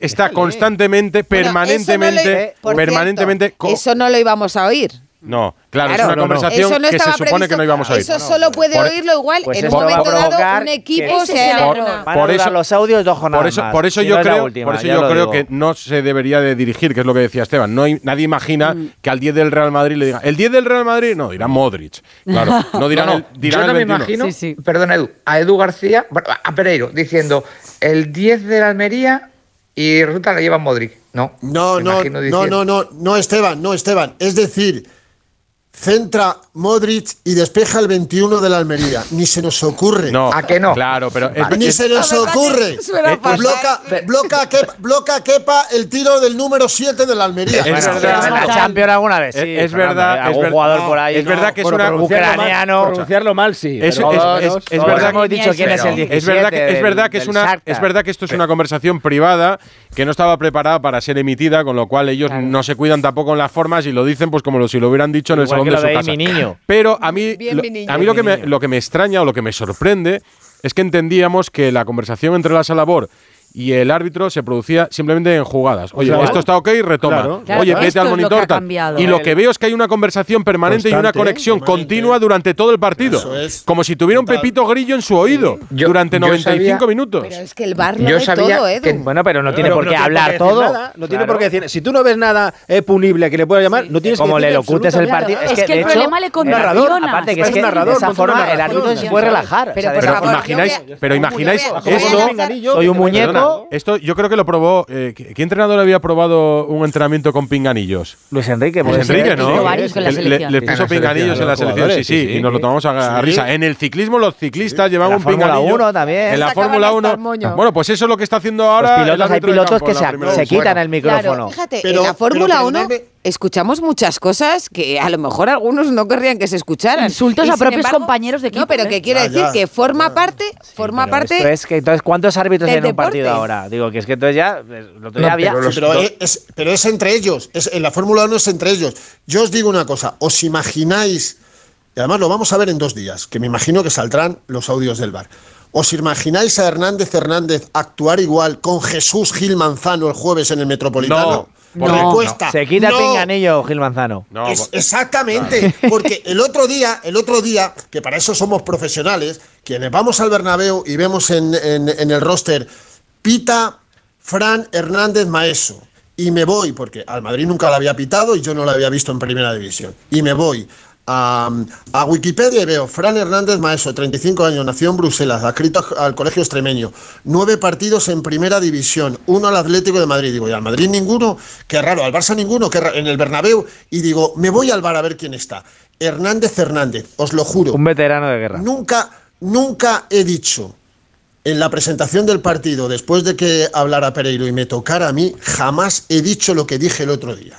S3: está constantemente, permanentemente, permanentemente.
S2: Eso no lo íbamos a oír.
S3: No, claro, es una conversación que se supone que no íbamos a oír.
S2: Eso solo puede oírlo igual en un momento dado un equipo se
S7: por,
S3: por,
S7: por
S3: eso
S7: los audios dos jornadas.
S3: Por eso, por eso yo creo, por eso yo creo que no se debería de dirigir, que es lo que decía Esteban. No nadie imagina
S11: mm.
S3: que al 10 del Real Madrid le diga, el 10 del Real Madrid no, dirá Modric. Claro, no dirán el, dirán
S12: no me imagino, sí, sí. perdón Edu, a Edu García, a Pereiro diciendo, el 10 del Almería y resulta que lleva Modric. No.
S23: No, no, no, no, no, no, Esteban, no, Esteban, es decir, centra Modric y despeja el 21 de la Almería. Ni se nos ocurre.
S3: No,
S12: ¿A que no?
S3: Claro, pero es,
S23: Ni
S3: es-
S23: se nos ocurre. bloca, bloca, Kepa, bloca Kepa el tiro del número 7 de la Almería.
S3: Es
S7: Bueno,
S3: verdad.
S7: en la Champions alguna vez, sí.
S3: Es- es verdad,
S7: ¿eh?
S3: es
S7: Algún
S3: ver-
S7: jugador
S3: no,
S7: por ahí.
S3: es verdad
S7: ¿no?
S3: que es una-
S7: ucraniano.
S10: Pronunciarlo mal, sí.
S3: Es, es- es- es verdad
S7: hemos dicho quién es el 17
S3: es verdad que es
S7: del-
S3: verdad que es una es verdad que esto es una conversación privada que no estaba preparada para ser emitida con lo cual ellos no se cuidan tampoco en las formas y lo dicen pues como si lo hubieran dicho en el
S7: que
S3: de su casa
S7: mi niño.
S3: pero a mí
S2: Bien,
S3: lo,
S2: mi niño.
S3: a mí lo que me lo que me extraña o lo que me sorprende es que entendíamos que la conversación entre la Salabor y el árbitro se producía simplemente en jugadas. Oye,
S5: sea,
S3: esto está ok, retoma.
S5: Claro.
S11: Claro,
S3: Oye, vete al monitor. Y lo que veo es que hay una conversación permanente y una conexión
S23: permanente.
S3: continua durante todo el partido.
S23: Eso es.
S3: Como si tuviera un
S23: Total.
S3: Pepito Grillo en su oído
S12: Yo-
S3: durante
S12: yo
S3: 95
S12: sabía-
S3: minutos.
S2: Pero es que el bar lo
S12: Yo sabía
S2: todo, Edu.
S12: que-
S7: Bueno, pero no tiene
S10: Pero
S7: por qué hablar todo.
S10: nada, no tiene por qué decir. Si tú no ves nada eh, punible que le puedas llamar, no tienes
S7: Como
S10: que
S7: le locutes el partido.
S11: Es que el problema le
S7: narrador, Aparte, que es que de esa forma el árbitro se puede relajar.
S2: Pero,
S3: imagináis, esto.
S7: Soy un muñeco.
S3: Esto yo creo que lo probó. eh, ¿qué, entrenador había probado un entrenamiento con pinganillos?
S7: Luis Enrique,
S3: Pues
S7: ser.
S3: Enrique, ¿no?
S11: Hizo varios con la
S3: Le-
S12: En la
S3: puso pinganillos en la selección, sí, sí, y nos lo tomamos a, risa. En el ciclismo, los ciclistas llevan
S7: la
S3: un
S7: Fórmula
S3: pinganillo.
S7: 1 también.
S3: En la Fórmula
S2: hasta
S3: 1.
S2: el moño.
S3: Bueno, pues eso es lo que está haciendo ahora.
S7: Los
S3: el
S7: pilotos, hay pilotos
S3: campo
S7: que
S3: en la
S7: se, se quitan el micrófono.
S2: Claro, fíjate,
S23: Pero-
S2: en la Fórmula
S23: pero
S2: 1
S23: perdonadme.
S2: Escuchamos muchas cosas que a lo mejor algunos no querrían que se escucharan.
S11: Insultos
S2: Y
S11: a propios
S2: embargo-
S11: compañeros de equipo.
S2: No, pero
S11: ¿eh?
S2: que quiero
S23: Ya,
S2: decir
S23: ya,
S2: que forma
S23: ya.
S2: parte, forma
S7: Pero
S2: parte
S7: esto es que, entonces, ¿cuántos árbitros en un partido ahora? Digo, que es que entonces ya. Lo otro
S12: No,
S7: había.
S12: pero los-
S23: Pero es, pero es entre ellos. Es, en la Fórmula 1 es entre ellos. Yo os digo una cosa. ¿Os imagináis? Y además lo vamos a ver en dos días, que me imagino que saldrán los audios del bar. ¿Os imagináis a Hernández Hernández actuar igual con Jesús Gil Manzano el jueves en el Metropolitano?
S3: No,
S11: No.
S23: Respuesta.
S7: Se quita el
S23: no.
S7: pinganillo, Gil Manzano.
S3: No,
S23: Es- exactamente, porque el otro día, el otro día, que para eso somos profesionales, quienes vamos al Bernabéu y vemos en, en- en el roster Pita, Fran Hernández Maeso, y me voy, porque al Madrid nunca la había pitado y yo no la había visto en primera división, y me voy a, a Wikipedia y veo Fran Hernández Maeso, 35 años, nació en Bruselas, adscrito al colegio extremeño, nueve partidos en primera división, uno al Atlético de Madrid, digo, y al Madrid ninguno, qué raro, al Barça ninguno, qué raro, en el Bernabéu, y digo, me voy al bar a ver quién está. Hernández Hernández, os lo juro,
S7: Un veterano de guerra.
S23: nunca, nunca he dicho en la presentación del partido, después de que hablara Pereiro y me tocara a mí, jamás he dicho lo que dije el otro día.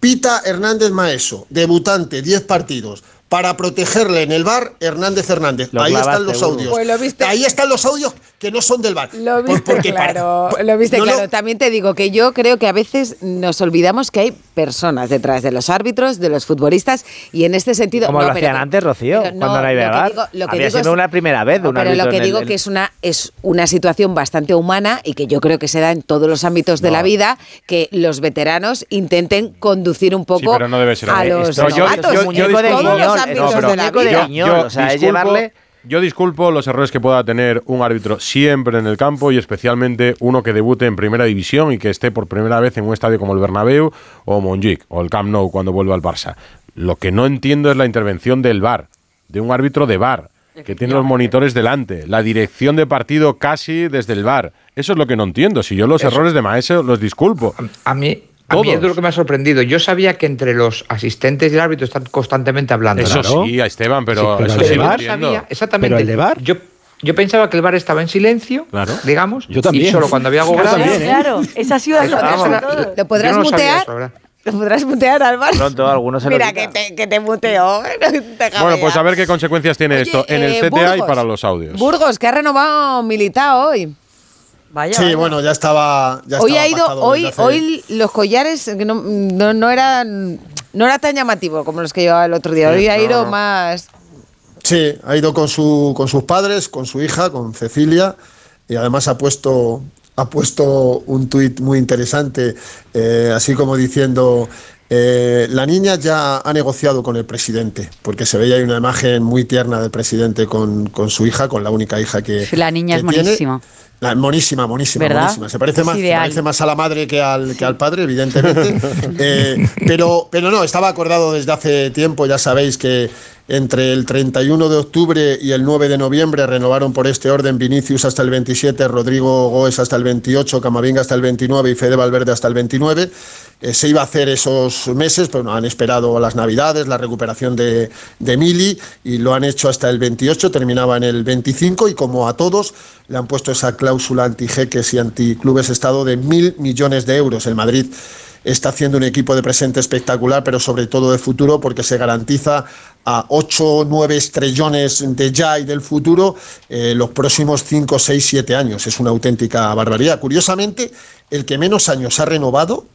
S23: Pita Hernández Maeso, debutante, 10 partidos. Para protegerle en el bar, Hernández Hernández.
S7: Lo
S23: Ahí
S7: clavaste,
S23: están los audios.
S2: Pues
S23: Ahí están los audios que no son del bar.
S2: Lo
S23: Por-
S2: viste
S23: porque para-
S2: claro, lo viste
S23: No, no.
S2: claro. También te digo que yo creo que a veces nos olvidamos que hay personas detrás de los árbitros, de los futbolistas, y en este sentido...
S7: Como
S2: no,
S7: lo hacían antes, Rocío,
S2: pero
S7: cuando no había
S2: lo que
S7: Había
S2: digo
S7: sido
S2: es-
S7: una primera vez de un
S2: Pero lo que digo
S7: el-
S2: que es una, es una situación bastante humana y que yo creo que se da en todos los ámbitos de la vida, que los veteranos intenten conducir un poco
S3: Sí, pero no debe ser
S2: a los
S3: yo-
S2: novatos.
S3: yo-
S2: en
S3: yo
S2: todos
S3: disculpo-
S2: los ámbitos de la vida.
S7: guiñol, o sea, es llevarle-
S3: yo disculpo los errores que pueda tener un árbitro siempre en el campo y especialmente uno que debute en primera división y que esté por primera vez en un estadio como el Bernabéu o Montjuic o el Camp Nou cuando vuelva al Barça. Lo que no entiendo es la intervención del VAR, de un árbitro de VAR, que tiene los monitores delante, la dirección de partido casi desde el VAR. Eso es lo que no entiendo. Si yo los
S12: Eso.
S3: errores de Maestro los disculpo.
S12: A mí, a mí es lo que me ha sorprendido. Yo sabía que entre los asistentes del árbitro están constantemente hablando.
S3: Eso
S12: Claro.
S3: sí, a Esteban, pero,
S10: Sí, pero
S3: eso
S10: el
S3: sí lo
S12: sabía exactamente.
S10: ¿Pero el de VAR?
S12: Yo, yo pensaba que el bar estaba en silencio,
S3: Claro.
S12: digamos.
S10: Yo también.
S12: Y solo cuando había algo grave.
S10: ¿eh?
S11: Claro, esa.
S2: ¿Lo podrás
S12: no
S2: mutear? ¿Lo podrás mutear, Álvaro?
S7: Pronto algunos se lo
S2: Mira, que te, que te muteó. te
S3: Bueno, pues a ver qué consecuencias tiene
S2: Oye,
S3: esto en el
S2: eh,
S3: CTA y para los audios.
S2: Burgos, que ha renovado Militao hoy.
S11: Vaya,
S23: Sí,
S11: vaya.
S23: bueno, ya estaba. Ya
S2: Hoy
S23: estaba
S2: ha ido, hoy,
S23: hace-
S2: hoy los collares no, no, no eran no era tan llamativo como los que llevaba el otro día. Hoy ha
S23: no,
S2: ido
S23: no.
S2: más.
S23: Sí, ha ido con, su, con sus padres, con su hija, con Cecilia, y además ha puesto, ha puesto un tuit muy interesante, eh, así como diciendo, eh, la niña ya ha negociado con el presidente, porque se veía ahí una imagen muy tierna del presidente con, con su hija, con la única hija que...
S11: La niña
S23: que
S11: es
S23: tiene.
S11: Monísima.
S23: La- monísima, monísima,
S11: ¿Verdad?
S23: monísima. Se parece
S11: Es
S23: más, se parece más a la madre que al, que al padre, evidentemente. Eh, pero, pero no, estaba acordado desde hace tiempo, ya sabéis que entre el 31 de octubre y el 9 de noviembre renovaron por este orden Vinicius hasta el 27, Rodrigo Goes hasta el 28, Camavinga hasta el 29 y Fede Valverde hasta el 29. Eh, se iba a hacer esos meses, pero no han esperado las Navidades, la recuperación de, de Mili y lo han hecho hasta el 28, terminaba en el 25 y como a todos le han puesto esa cláusula anti-jeques y anti-clubes Estado de mil millones de euros. El Madrid está haciendo un equipo de presente espectacular, pero sobre todo de futuro, porque se garantiza a 8 o 9 estrellones de ya y del futuro eh, los próximos 5, 6, 7 años. Es una auténtica barbaridad. Curiosamente, el que menos años ha renovado,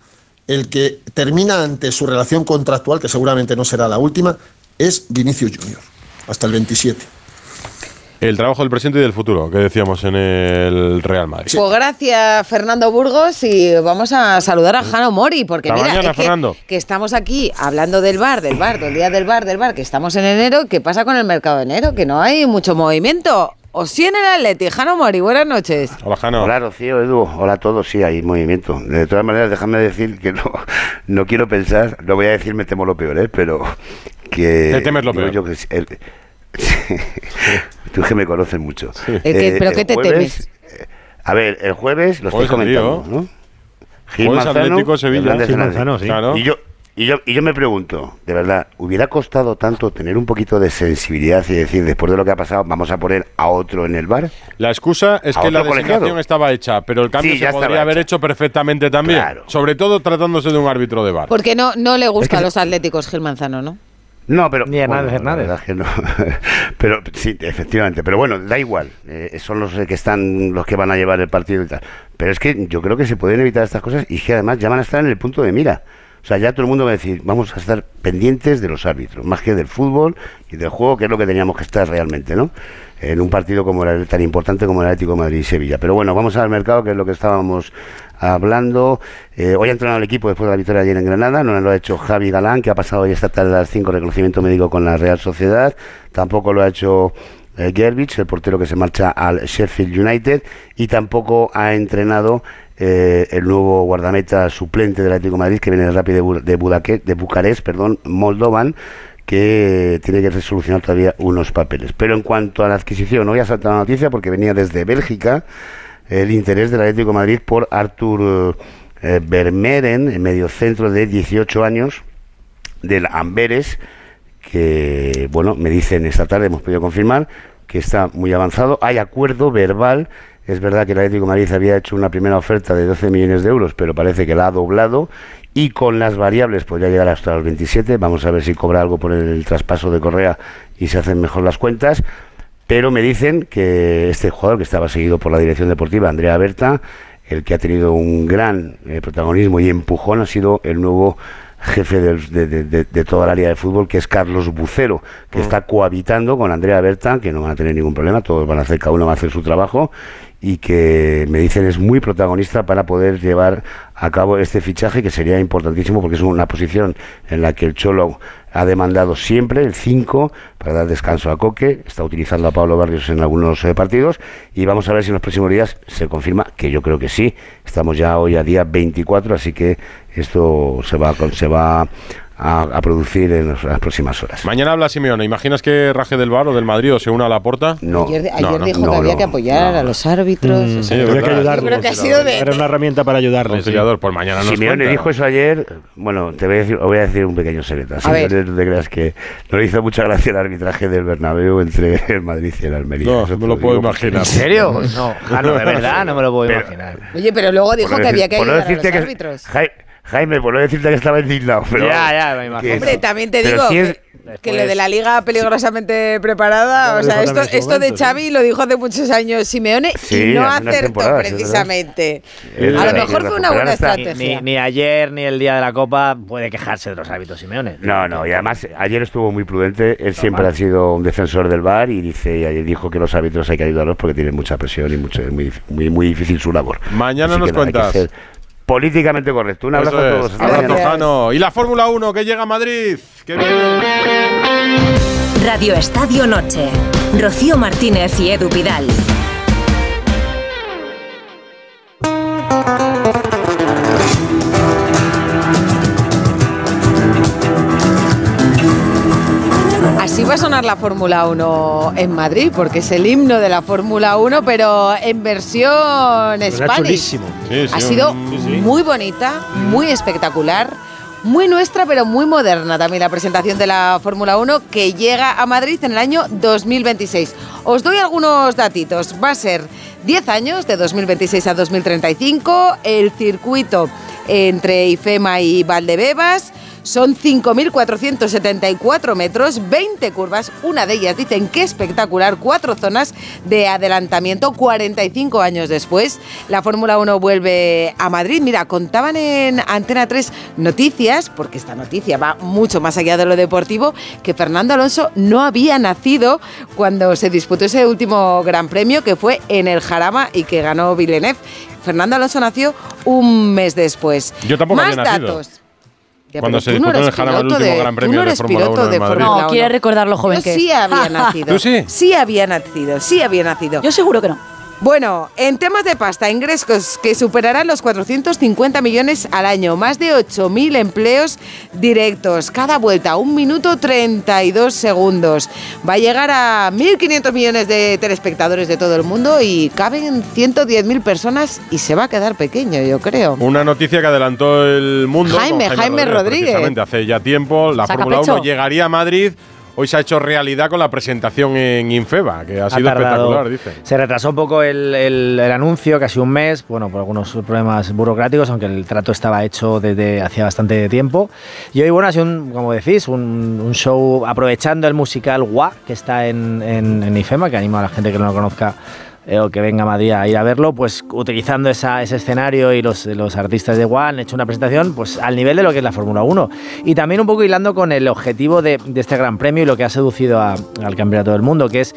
S23: el que termina ante su relación contractual, que seguramente no será la última, es Vinicius Junior, hasta el 27.
S3: El trabajo del presente y del futuro, que decíamos en el Real Madrid.
S2: Pues gracias, Fernando Burgos, y vamos a saludar a Jano Mori, porque
S3: Hasta
S2: mira,
S3: mañana,
S2: es que,
S3: Fernando.
S2: que estamos aquí hablando del bar, del bar, del día del bar, del bar, que estamos en enero, ¿qué pasa con el mercado de enero? Que no hay mucho movimiento. O sí en el Atleti, Jano Mori, buenas noches.
S3: Hola, Jano.
S26: Hola, Rocío, Edu. Hola a todos. Sí, hay movimiento. De todas maneras, déjame decir que no, no quiero pensar, no voy a decir me temo lo peor, ¿eh? pero que...
S3: Te temes lo peor.
S26: yo que sí, el- Tú que me conoces mucho.
S2: ¿El qué- pero qué te
S26: jueves- eh, A ver, el jueves lo
S3: lío.
S26: comentando, ¿no? Gil
S3: Jueves
S26: Manzano,
S3: Atlético, Sevilla.
S26: Hernández
S3: Gil
S26: Hernández.
S3: Manzano, sí. Claro.
S26: Y yo, y, yo, y yo me pregunto, de verdad, ¿hubiera costado tanto tener un poquito de sensibilidad y decir, después de lo que ha pasado, vamos a poner a otro en el bar?
S3: La excusa es
S26: ¿A
S3: que la designación estaba hecha, pero el cambio
S26: Sí, ya
S3: se podría haber hecho perfectamente también. Sobre todo tratándose de un árbitro de bar.
S2: Porque no, no le gusta a los atléticos Gil Manzano, ¿no?
S26: No, pero.
S7: Ni Hernández
S26: bueno, la
S7: Hernández.
S26: verdad es que no. pero sí, efectivamente. Pero bueno, da igual. eh, son los eh, que están, los que van a llevar el partido y tal. Pero es que yo creo que se pueden evitar estas cosas y que además ya van a estar en el punto de mira. O sea, ya todo el mundo va a decir, vamos a estar pendientes de los árbitros, más que del fútbol y del juego, que es lo que teníamos que estar realmente, ¿no? En un partido como el, tan importante como el Atlético de Madrid y Sevilla. Pero bueno, vamos al mercado, que es lo que estábamos hablando. Eh, hoy ha entrenado el equipo después de la victoria ayer en Granada, no lo ha hecho Javi Galán, que ha pasado hoy esta tarde a las 5 reconocimiento médico con la Real Sociedad. Tampoco lo ha hecho eh, el portero que se marcha al Sheffield United, y tampoco ha entrenado eh, el nuevo guardameta suplente del Atlético de Madrid, que viene de, Bu- de, Budaque- de Bucarest, perdón, Moldovan, que tiene que resolucionar todavía unos papeles. Pero en cuanto a la adquisición, hoy ha saltado la noticia porque venía desde Bélgica el interés del Atlético de Madrid por Artur eh, Vermeeren, en medio centro de 18 años, del Amberes, que, bueno, me dicen esta tarde, hemos podido confirmar, que está muy avanzado. Hay acuerdo verbal. Es verdad que el Atlético Madrid había hecho una primera oferta de 12 millones de euros, pero parece que la ha doblado. Y con las variables podría llegar hasta los 27. Vamos a ver si cobra algo por el, traspaso de Correa y se hacen mejor las cuentas. Pero me dicen que este jugador que estaba seguido por la dirección deportiva, Andrea Berta, el que ha tenido un gran eh, protagonismo y empujón, ha sido el nuevo jefe de, de- de- de toda el área de fútbol, que es Carlos Bucero, que está cohabitando con Andrea Berta, que no van a tener ningún problema, todos van a hacer, cada uno va a hacer su trabajo, y que me dicen es muy protagonista para poder llevar a cabo este fichaje, que sería importantísimo porque es una posición en la que el Cholo ha demandado siempre el 5 para dar descanso a Coque, está utilizando a Pablo Barrios en algunos eh, partidos. Y vamos a ver si en los próximos días se confirma, que yo creo que sí, estamos ya hoy a día 24, así que esto se va, se va a, a producir en los- las próximas horas.
S3: Mañana habla Simeone. ¿Imaginas que raje del bar o del Madrid o se una a la porta?
S26: No.
S2: Ayer, ayer dijo que había que apoyar a los árbitros. o sea,
S3: Sí, había que
S2: creo
S3: ayudarles.
S2: que ha sido de...
S10: Era una herramienta para ayudarles. sí.
S3: Conciliador, pues mañana nos
S26: Simeone
S3: cuenta.
S26: dijo eso ayer, bueno, te voy a decir, os voy a decir un pequeño secreto. Así
S2: A ver.
S26: no te creas que no le hizo mucha gracia el arbitraje del Bernabéu entre el Madrid y el Almería.
S3: No,
S26: Eso
S3: me lo puedo
S26: digo
S3: imaginar.
S7: ¿En serio? No, Jano, de verdad, no me lo puedo
S26: Pero-
S7: imaginar.
S2: Oye, pero luego dijo
S26: Por no
S2: que había que
S26: por no
S2: ayudar a los
S26: que-
S2: árbitros.
S26: Jai- Jaime, por no decirte que estaba indignado. Pero,
S7: Ya, ya, me imagino.
S2: Hombre, también te digo
S26: es-
S2: que, que lo de la liga peligrosamente preparada, o sea, esto, de
S26: sí.
S2: Xavi lo dijo hace muchos años Simeone
S26: Sí,
S2: y no acertó precisamente.
S26: Es
S2: a lo mejor fue una buena
S7: Ni,
S2: estrategia.
S7: ni ayer ni el día de la Copa puede quejarse de los árbitros Simeone.
S26: No, no, y además ayer estuvo muy prudente. Él siempre ha sido un defensor del VAR y dice y ayer dijo que los árbitros hay que ayudarlos porque tienen mucha presión y mucho, es muy, muy, muy difícil su labor.
S3: Mañana
S26: Así
S3: nos cuentas.
S26: Políticamente correcto. Un abrazo
S3: Eso
S26: a
S3: es.
S26: todos. Hasta
S3: Abrazo. Jano. Y la Fórmula 1 que llega a Madrid. Que viene.
S15: Radio Estadio Noche. Rocío Martínez y Edu Pidal.
S2: A sonar la Fórmula 1 en Madrid, porque es el himno de la Fórmula 1, pero en versión
S10: Era
S2: Spanish.
S3: Sí, sí,
S2: ha sido
S3: un-
S2: muy bonita, muy espectacular, muy nuestra, pero muy moderna también la presentación de la Fórmula 1 que llega a Madrid en el año 2026. Os doy algunos datitos. Va a ser 10 años, de 2026 a 2035, el circuito entre IFEMA y Valdebebas. Son 5.474 metros, 20 curvas, una de ellas dicen que espectacular, cuatro zonas de adelantamiento 45 años después. La Fórmula 1 vuelve a Madrid. Mira, contaban en Antena 3 noticias, porque esta noticia va mucho más allá de lo deportivo, que Fernando Alonso no había nacido cuando se disputó ese último Gran Premio que fue en el Jarama y que ganó Villeneuve. Fernando Alonso nació un mes después.
S3: Yo tampoco
S2: Más
S3: había nacido.
S2: Ya,
S3: Cuando se
S2: tú no
S3: disputó en el Jarama el último
S2: de-
S3: Gran Premio
S2: no
S3: de
S2: eres
S3: Fórmula
S2: piloto
S3: 1 en
S2: de
S3: Madrid.
S11: No,
S2: 1.
S11: quiere recordar lo joven
S2: Yo
S11: que es.
S2: sí había nacido.
S3: ¿Tú sí?
S2: Sí había nacido, sí había nacido.
S11: Yo seguro que no.
S2: Bueno, en temas de pasta, ingresos que superarán los 450 millones al año, más de 8.000 empleos directos, cada vuelta, un minuto 32 segundos. Va a llegar a 1.500 millones de telespectadores de todo el mundo y caben 110.000 personas y se va a quedar pequeño, yo creo.
S3: Una noticia que adelantó el mundo.
S2: Jaime, Jaime Rodríguez.
S3: Precisamente hace ya tiempo, la Fórmula 1
S2: pecho.
S3: llegaría a Madrid. Hoy se ha hecho realidad con la presentación en Infeba, que ha, sido
S7: tardado.
S3: espectacular, dice.
S7: Se retrasó un poco el, el- el anuncio, casi un mes, bueno, por algunos problemas burocráticos, aunque el trato estaba hecho desde hacía bastante tiempo. Y hoy, bueno, ha sido, un, como decís, un, un show aprovechando el musical Gua, que está en, en, en IFEMA, que animo a la gente que no lo conozca eh, o que venga a Madrid a ir a verlo, pues utilizando ese escenario y los, los artistas de Gua han hecho una presentación pues al nivel de lo que es la Fórmula 1. Y también un poco hilando con el objetivo de, de este Gran Premio y lo que ha seducido a- al Campeonato del Mundo, que es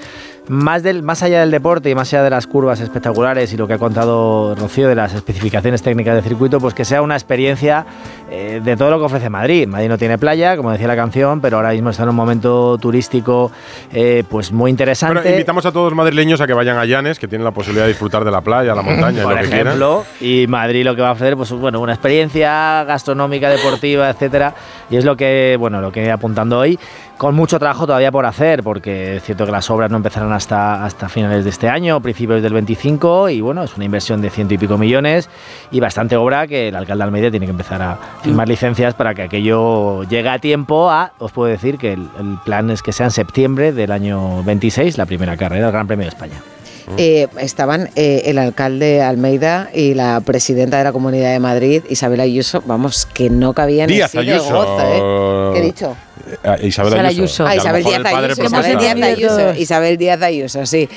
S7: más, del, más allá del deporte y más allá de las curvas espectaculares y lo que ha contado Rocío de las especificaciones técnicas del circuito, pues que sea una experiencia eh, de todo lo que ofrece Madrid. Madrid no tiene playa, como decía la canción, pero ahora mismo está en un momento turístico eh, pues muy interesante.
S3: Bueno, invitamos a todos los madrileños a que vayan a Llanes, que tienen la posibilidad de disfrutar de la playa, la montaña, y
S7: por
S3: lo que quieran.
S7: ejemplo, y Madrid lo que va a ofrecer, pues bueno, una experiencia gastronómica, deportiva, etcétera, y es lo que, bueno, lo que he apuntando hoy, con mucho trabajo todavía por hacer, porque es cierto que las obras no empezarán hasta, hasta finales de este año, principios del 25, y bueno, es una inversión de ciento y pico millones y bastante obra que el alcalde de Almeida tiene que empezar a firmar licencias para que aquello llegue a tiempo a, os puedo decir que el, el plan es que sea en septiembre del año 26, la primera carrera del Gran Premio de España.
S2: Eh, estaban eh, el alcalde Almeida y la presidenta de la Comunidad de Madrid, Isabel Ayuso, vamos, que no cabían
S3: Díaz
S2: en sí de
S3: Ayuso.
S2: gozo, ¿eh? ¿Qué he dicho?
S3: Eh, Isabel
S2: Isabel
S3: Ayuso.
S2: Ah, Isabel Díaz Ayuso,
S3: protector.
S2: Isabel Díaz Ayuso, Isabel Díaz Ayuso, sí.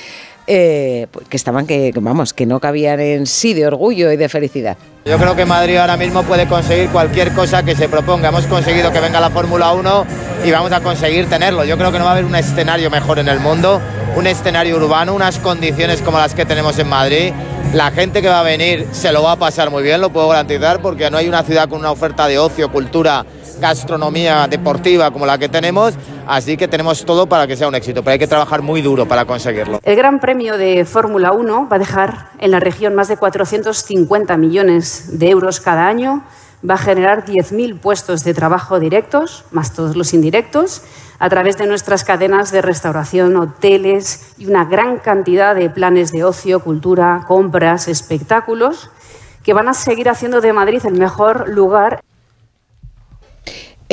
S2: Eh, pues que estaban que, vamos, que no cabían en sí de orgullo y de felicidad.
S27: Yo creo que Madrid ahora mismo puede conseguir cualquier cosa que se proponga. Hemos conseguido que venga la Fórmula 1 y vamos a conseguir tenerlo. Yo creo que no va a haber un escenario mejor en el mundo, un escenario urbano, unas condiciones como las que tenemos en Madrid. La gente que va a venir se lo va a pasar muy bien, lo puedo garantizar, porque no hay una ciudad con una oferta de ocio, cultura, gastronomía deportiva como la que tenemos. Así que tenemos todo para que sea un éxito, pero hay que trabajar muy duro para conseguirlo.
S28: El Gran Premio de Fórmula 1 va a dejar en la región más de 450 millones de euros cada año, va a generar 10.000 puestos de trabajo directos, más todos los indirectos, a través de nuestras cadenas de restauración, hoteles y una gran cantidad de planes de ocio, cultura, compras, espectáculos, que van a seguir haciendo de Madrid el mejor lugar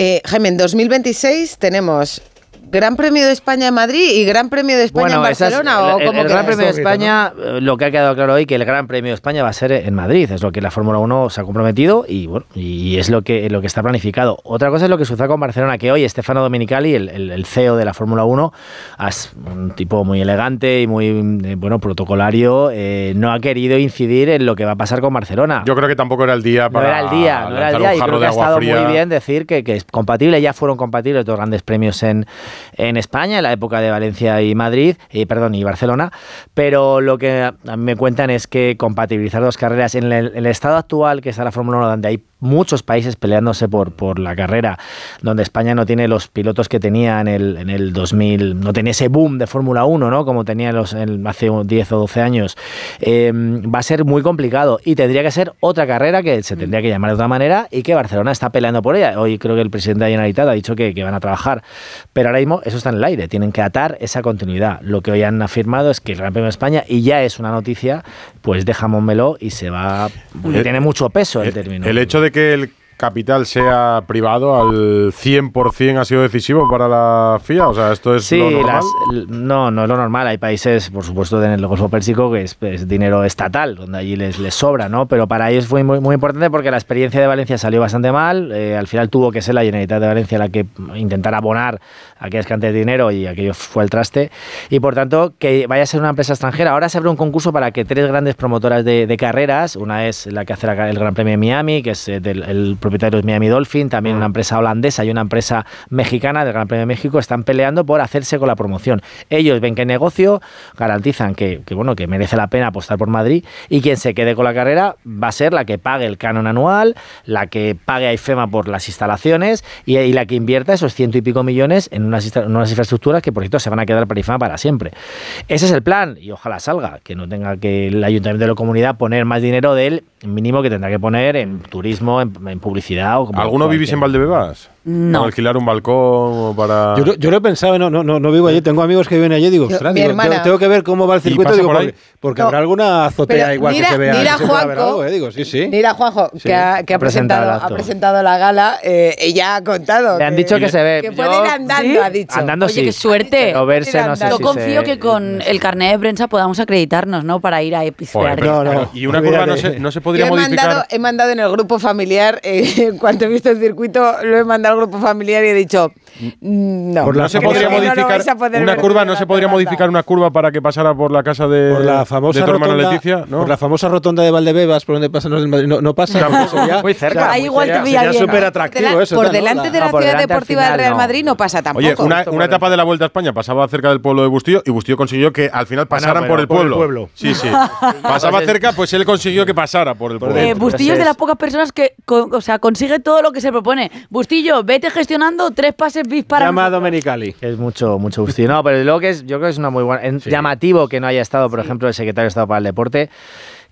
S2: Eh, Jaime, en 2026 tenemos Gran Premio de España en Madrid y Gran Premio de España en
S7: esa es-
S2: Barcelona. ¿o
S7: el, el Gran Premio de? España, eh, lo que ha quedado claro hoy, que el Gran Premio de España va a ser en Madrid, es lo que la Fórmula 1 se ha comprometido y bueno, y es lo que, lo que está planificado. Otra cosa es lo que sucede con Barcelona, que hoy Stefano Domenicali, el, el- el CEO de la Fórmula 1, es un tipo muy elegante y muy eh, bueno protocolario, eh, no ha querido incidir en lo que va a pasar con Barcelona.
S3: Yo creo que tampoco era el día
S7: No
S3: para
S7: era el día, no era el día. Y creo que
S3: de
S7: ha estado
S3: fría.
S7: muy bien decir que, que es compatible. Ya fueron compatibles dos grandes premios en, en España, en la época de Valencia y Madrid, y perdón, y Barcelona. Pero lo que me cuentan es que compatibilizar dos carreras en el, el estado actual que está la Fórmula 1, donde hay muchos países peleándose por, por la carrera, donde España no tiene los pilotos que tenía en el, en el 2000, no tenía ese boom de Fórmula 1, ¿no? Como tenía los, en- hace 10 o 12 años, eh, va a ser muy complicado y tendría que ser otra carrera que se tendría que llamar de otra manera y que Barcelona está peleando por ella. Hoy creo que el presidente de Generalitat ha dicho que, que van a trabajar, pero ahora mismo eso está en el aire, tienen que atar esa continuidad. Lo que hoy han afirmado es que el Gran Premio de España, y ya es una noticia, pues deja Montmeló y se va, porque
S3: Eh,
S7: tiene mucho peso el término.
S3: El hecho de que el capital sea privado al 100% ha sido decisivo para la FIA? O sea, esto es
S7: Sí,
S3: lo normal.
S7: las- no, no es lo normal. Hay países, por supuesto, en el Golfo Pérsico que es, es dinero estatal, donde allí les, les sobra, ¿no? Pero para ellos fue muy, muy importante porque la experiencia de Valencia salió bastante mal. eh, al final tuvo que ser la Generalitat de Valencia la que intentara abonar aquellas cantidades de dinero y aquello fue el traste. Y por tanto, que vaya a ser una empresa extranjera. Ahora se abre un concurso para que tres grandes promotoras de, de carreras, una es la que hace el Gran Premio de Miami, que es eh, del el propietario es Miami Dolphin, también una empresa holandesa y una empresa mexicana del Gran Premio de México, están peleando por hacerse con la promoción. Ellos ven que el negocio garantizan que, que, bueno, que merece la pena apostar por Madrid y quien se quede con la carrera va a ser la que pague el canon anual, la que pague a IFEMA por las instalaciones y, y la que invierta esos ciento y pico millones en unas, unas infraestructuras que, por cierto, se van a quedar para para siempre. Ese es el plan y ojalá salga, que no tenga que el ayuntamiento de la comunidad poner más dinero del mínimo que tendrá que poner en turismo, en, en publicidad o como
S3: ¿Alguno vivís en Valdebebas?
S11: No.
S3: ¿Para alquilar un balcón o para...?
S10: Yo, lo- yo lo he pensado, no, no, no, no vivo allí, tengo amigos que viven allí y digo, ostras, digo,
S2: hermana-
S10: tengo, tengo que ver cómo va el
S3: ¿Y
S10: circuito, digo,
S3: por
S10: porque, porque
S2: No.
S10: habrá alguna azotea
S2: Pero
S10: igual
S2: mira-
S10: que se vea.
S2: mira
S10: algo, eh, digo, sí, sí.
S2: Mira, Juanjo,
S10: Sí.
S2: que ha, que ha
S7: Ha presentado
S2: ha presentado la gala, eh, ella ha contado.
S7: Le han dicho que se ve.
S2: Que
S7: Yo-
S2: puede ir andando,
S11: ¿Sí?
S2: ha dicho.
S7: Andando
S11: Oye,
S7: sí.
S11: qué suerte.
S7: Pero verse no sé
S11: Yo
S7: si
S11: confío
S7: se-
S11: que con el carnet de prensa podamos acreditarnos, ¿no? Para ir a
S10: No, no.
S3: Y una curva no se, no se
S2: Yo
S3: podría
S2: he
S3: modificar...
S2: mandado, he mandado en el grupo familiar, eh, en cuanto he visto el circuito, lo he mandado grupo familiar y he dicho, no.
S10: Por la
S3: No se podría
S2: no
S3: modificar una curva, no se podría modificar una curva para que pasara por la casa de,
S10: Por la famosa
S3: de tu hermana
S10: rotonda,
S3: Leticia, ¿no?
S10: por la famosa rotonda de Valdebebas, por donde pasan los del Madrid, no, no pasa. Sería-
S7: Muy cerca.
S11: Ahí igual te
S10: sería-
S11: pilla
S10: sería
S11: bien.
S10: súper
S2: Por
S10: atractivo eso.
S2: por
S10: ¿no?
S2: delante
S10: La-
S2: de la ciudad deportiva del Real
S7: no.
S2: Madrid no pasa tampoco.
S3: Oye, una, una etapa de la Vuelta a España pasaba cerca del pueblo de Bustillo y Bustillo consiguió que al final pasaran por, el
S10: por el
S3: pueblo. Sí, sí. Pasaba cerca, pues él consiguió que pasara por el pueblo.
S11: Eh. Bustillo es de las pocas personas que co- o sea, consigue todo lo que se propone. Bustillo, vete gestionando tres pases bis para.
S10: Llama a
S11: nosotros.
S10: Domenicali.
S7: Es mucho, mucho gusto. No, pero luego que es, yo creo que es una muy buena. en- Llamativo que no haya estado, por ejemplo, el secretario de Estado para el Deporte,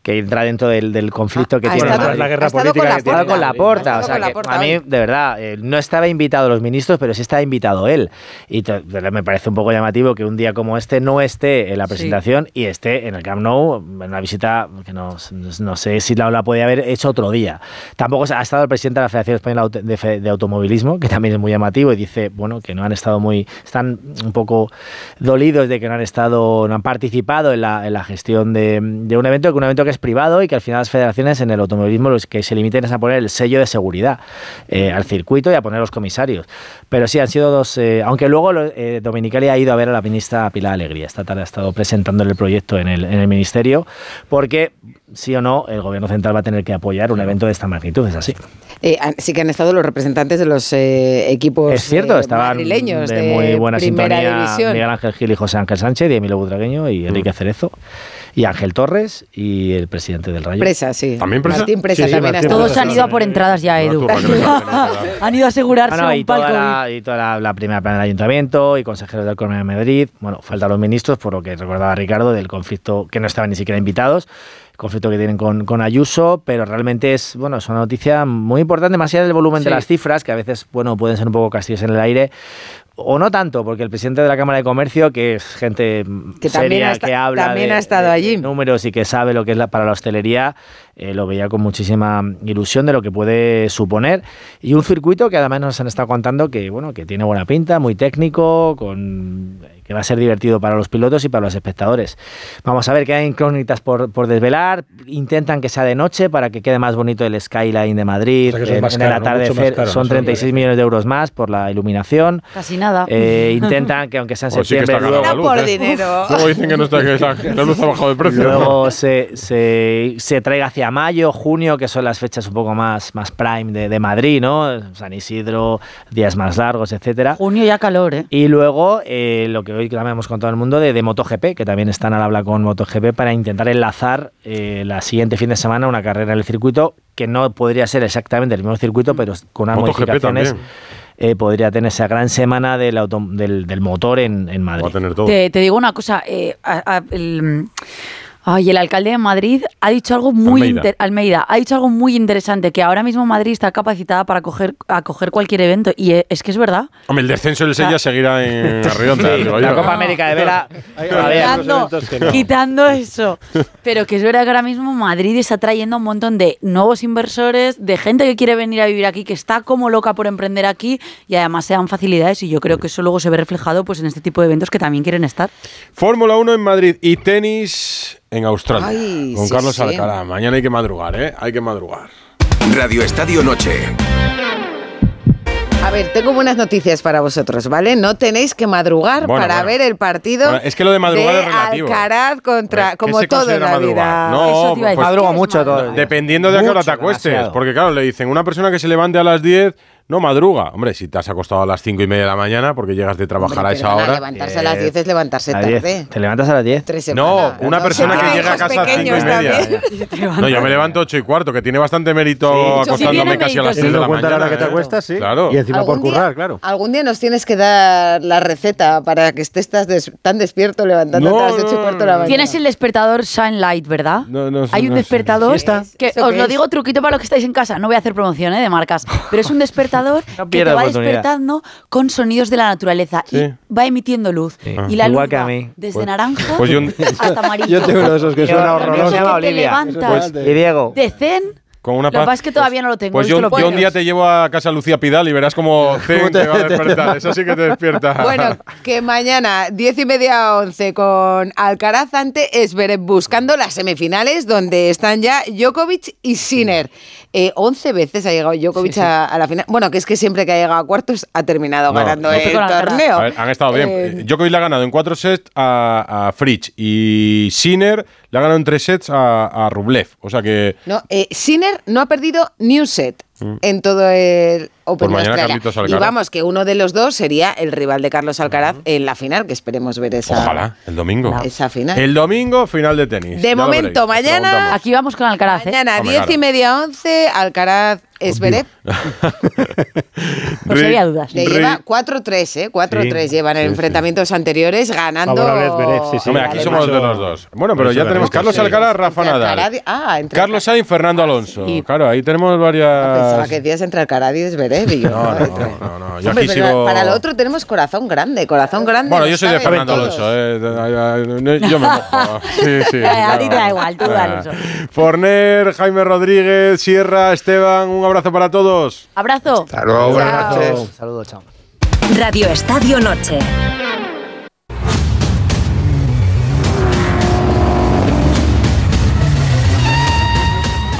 S7: que entra dentro del, del conflicto que
S2: Ha
S7: tiene.
S2: estado-
S10: la guerra
S2: ha estado
S10: política
S2: con
S10: que
S2: la porta.
S7: con la porta, o sea
S2: con la
S7: que
S2: porta
S7: a mí, de verdad, eh, no estaba invitado los ministros, pero sí estaba invitado él. Y me parece un poco llamativo que un día como este no esté en la presentación y esté en el Camp Nou, en una visita que no, no sé si la, la podía haber hecho otro día. Tampoco ha estado el presidente de la Federación Española de, Fe- de Automovilismo, que también es muy llamativo y dice, bueno, que no han estado muy, están un poco dolidos de que no han estado, no han participado en la, en la gestión de, de un evento, que un evento que privado y que al final las federaciones en el automovilismo los que se limiten es a poner el sello de seguridad eh, al circuito y a poner los comisarios. Pero sí, han sido dos, eh, aunque luego eh, Dominicali ha ido a ver a la ministra Pilar Alegría, esta tarde ha estado presentándole el proyecto en el, en el ministerio, porque sí o no, el gobierno central va a tener que apoyar un evento de esta magnitud, es así.
S2: Eh, han- sí que han estado los representantes de los eh, equipos
S7: Es cierto,
S2: eh,
S7: estaban
S2: madrileños
S7: de,
S2: de,
S7: muy buena
S2: primera
S7: sintonía
S2: división.
S7: Miguel Ángel Gil y José Ángel Sánchez y Emilio Butragueño y Enrique Cerezo y Ángel Torres y el presidente del Rayo.
S2: Presa, sí.
S3: ¿También Presa?
S2: Martín Presa
S3: Sí, sí,
S2: también
S3: Martín.
S11: Todos han ido a por entradas ya, Edu. Han ido a asegurarse
S7: Ah, no, y
S11: un palco.
S7: toda, la, y toda la, la primera plana del ayuntamiento y consejeros del Comunidad de Madrid. Bueno, faltan los ministros, por lo que recordaba Ricardo, del conflicto que no estaban ni siquiera invitados, conflicto que tienen con, con Ayuso, pero realmente es, bueno, es una noticia muy importante, más allá del volumen de
S2: Sí.
S7: las cifras, que a veces, bueno, pueden ser un poco castillos en el aire. O no tanto, porque el presidente de la Cámara de Comercio, que es gente
S2: Que
S7: seria,
S2: esta-
S7: que habla
S2: también
S7: de-
S2: ha estado
S7: de-
S2: allí.
S7: de números y que sabe lo que es la, para la hostelería, eh, lo veía con muchísima ilusión de lo que puede suponer. Y un circuito que además nos han estado contando que, bueno, que tiene buena pinta, muy técnico, con que va a ser divertido para los pilotos y para los espectadores. Vamos a ver que hay incógnitas por, por desvelar. Intentan que sea de noche para que quede más bonito el skyline de Madrid.
S10: O sea que
S7: en, en
S10: más
S7: atardecer
S10: caro,
S7: son
S10: ¿no?
S7: 36 millones de euros más por la iluminación.
S11: Casi nada.
S7: Eh, intentan que aunque sea en
S3: sí
S7: septiembre,
S3: cara
S7: luego,
S3: la luz,
S2: por
S3: ¿eh?
S2: dinero.
S3: Luego dicen que, no está, que la, la luz ha bajado de precio.
S7: Luego se, se, se traiga hacia mayo, junio, que son las fechas un poco más, más prime de, de Madrid, ¿no? San Isidro, días más largos, etcétera.
S11: Junio ya calor, ¿eh?
S7: Y luego eh, lo que hoy también hemos contado el mundo de, de MotoGP, que también están al habla con MotoGP para intentar enlazar eh, la siguiente fin de semana una carrera en el circuito que no podría ser exactamente el mismo circuito, pero con unas
S3: MotoGP
S7: modificaciones.
S3: también.
S7: eh, podría tener esa gran semana del, auto- del, del motor en, en Madrid.
S3: Va a tener todo.
S11: Te, te digo una cosa, eh, a- a- el- Ay, el alcalde de Madrid ha dicho algo muy
S3: Almeida.
S11: inter- Almeida ha dicho algo muy interesante que ahora mismo Madrid está capacitada para coger, acoger cualquier evento y eh, es que es verdad.
S3: Hombre, el descenso del Sella seguirá en Rionda,
S7: Sí,
S3: digo
S7: la. Copa América de Vela.
S11: Quitando, quitando eso. Pero que es verdad que ahora mismo Madrid está trayendo un montón de nuevos inversores, de gente que quiere venir a vivir aquí, que está como loca por emprender aquí y además se dan facilidades y yo creo que eso luego se ve reflejado pues en este tipo de eventos que también quieren estar.
S3: Fórmula 1 en Madrid y tenis en Australia.
S2: Ay,
S3: con
S2: sí,
S3: Carlos
S2: sí.
S3: Alcaraz. Mañana hay que madrugar, ¿eh? Hay que madrugar.
S1: Radio Estadio Noche.
S2: A ver, tengo buenas noticias para vosotros, ¿vale? No tenéis que madrugar
S3: Bueno,
S2: para
S3: bueno.
S2: ver el partido.
S3: Bueno, es que lo de madrugar
S2: de
S3: es relativo.
S2: Alcaraz contra,
S3: ¿Qué
S2: como
S3: se
S2: todo en la
S3: madrugar?
S2: vida.
S3: No,
S11: Eso te iba a
S3: pues-
S11: decir.
S7: Madrugo
S11: ¿Qué es
S7: mucho todo.
S3: Dependiendo de a qué hora te acuestes.
S7: demasiado.
S3: Porque claro, le dicen, una persona que se levante a las 10 no madruga. Hombre, si te has acostado a las 5 y media de la mañana porque llegas de trabajar
S2: Hombre,
S3: a esa hora.
S2: Levantarse a las 10 es levantarse
S7: A las 10.
S2: tarde.
S7: ¿Te levantas a las 10?
S2: Tres
S3: No, una persona que llega a casa a 5 y
S2: pequeños
S3: media. No, yo me levanto 8 y cuarto, que tiene bastante mérito
S7: Sí.
S3: acostándome
S11: Sí,
S3: casi a las 6 de
S10: Teniendo
S3: la
S10: cuenta la
S3: mañana.
S10: hora que te
S3: ¿eh?
S10: acuestas, sí.
S3: Claro.
S10: Y encima por currar,
S2: día-
S10: claro.
S2: Algún día nos tienes que dar la receta para que estés tan, des- tan despierto levantándote
S3: No,
S2: a las 8 y cuarto de la mañana.
S11: Tienes el despertador Shine Light, ¿verdad?
S3: No, no,
S11: Hay un despertador que
S2: ¿Eso
S11: os lo digo truquito para los que estáis en casa. No voy a hacer promoción ¿eh? de marcas, pero es un despertador
S7: No
S11: que te va despertando con sonidos de la naturaleza
S3: Sí.
S11: y va emitiendo luz.
S7: Sí.
S11: Y la
S7: Igual
S11: luz
S7: que a
S11: va
S7: mí.
S11: desde
S3: Pues-
S11: naranja
S3: pues yo-
S11: hasta amarillo.
S10: Yo tengo uno de esos que suena horroroso.
S7: se llama
S11: Que te
S7: Olivia.
S11: levantas
S7: Y Diego.
S11: de zen.
S3: Con una
S11: Lo que
S3: paz.
S11: pasa es que todavía no lo tengo.
S3: Pues yo,
S11: lo
S3: yo un día te llevo a casa Lucía Pidal y verás como Zen te va a despertar. Eso sí que te despierta.
S2: Bueno, que mañana, 10 y media a 11, con Alcaraz ante Esberet, buscando las semifinales, donde están ya Djokovic y Sinner. Eh, 11 veces ha llegado Djokovic A, a la final. Bueno, que es que siempre que ha llegado a cuartos ha terminado
S3: No,
S2: ganando
S3: no,
S2: el torneo.
S3: Ver, han estado bien.
S2: Eh,
S3: Djokovic le ha ganado en cuatro sets a, a Fritz y Sinner le ha ganado en tres sets a, a Rublev. O sea que
S2: No, eh, Sinner no ha perdido ni un set en todo el Open de
S3: mañana
S2: Y vamos, que uno de los dos sería el rival de Carlos Alcaraz en la final, que esperemos ver esa,
S3: ojalá, el domingo.
S2: esa final.
S3: El domingo, final de tenis.
S2: De
S3: Ya
S2: momento, mañana-.
S11: Aquí vamos con Alcaraz. ¿eh?
S2: Mañana,
S3: Hombre,
S2: 10 y media, 11, Alcaraz Esberet.
S11: No se había dudas.
S2: Le lleva 4-3, ¿eh? 4-3
S10: Sí,
S2: llevan en
S10: sí, sí.
S2: enfrentamientos anteriores ganando.
S10: Zverev, sí, sí.
S3: Hombre, aquí somos de los dos. Bueno, pero ya tenemos
S10: Carlitos,
S3: Carlos
S10: sí.
S3: Alcaraz, Rafa Nadal.
S2: Ah, entre
S3: Carlos Sainz, Fernando Alonso.
S2: Y-
S3: Claro, ahí tenemos varias.
S2: Pensaba que decías entre Alcaraz y Esberet. y yo,
S3: No, no, no, no, no. Yo
S2: Hombre,
S3: sigo.
S2: Para lo otro tenemos corazón grande, corazón grande.
S3: Bueno, yo soy de Fernando. Alonso. eh. Yo me mojo. Sí, sí.
S11: A ti te da igual, tú
S3: Ah.
S11: Alonso.
S3: Forner, Jaime Rodríguez, Sierra, Esteban, un abrazo para todos.
S11: Abrazo.
S1: Hasta luego, buenas noches.
S7: Saludos, chao.
S15: Radio Estadio Noche.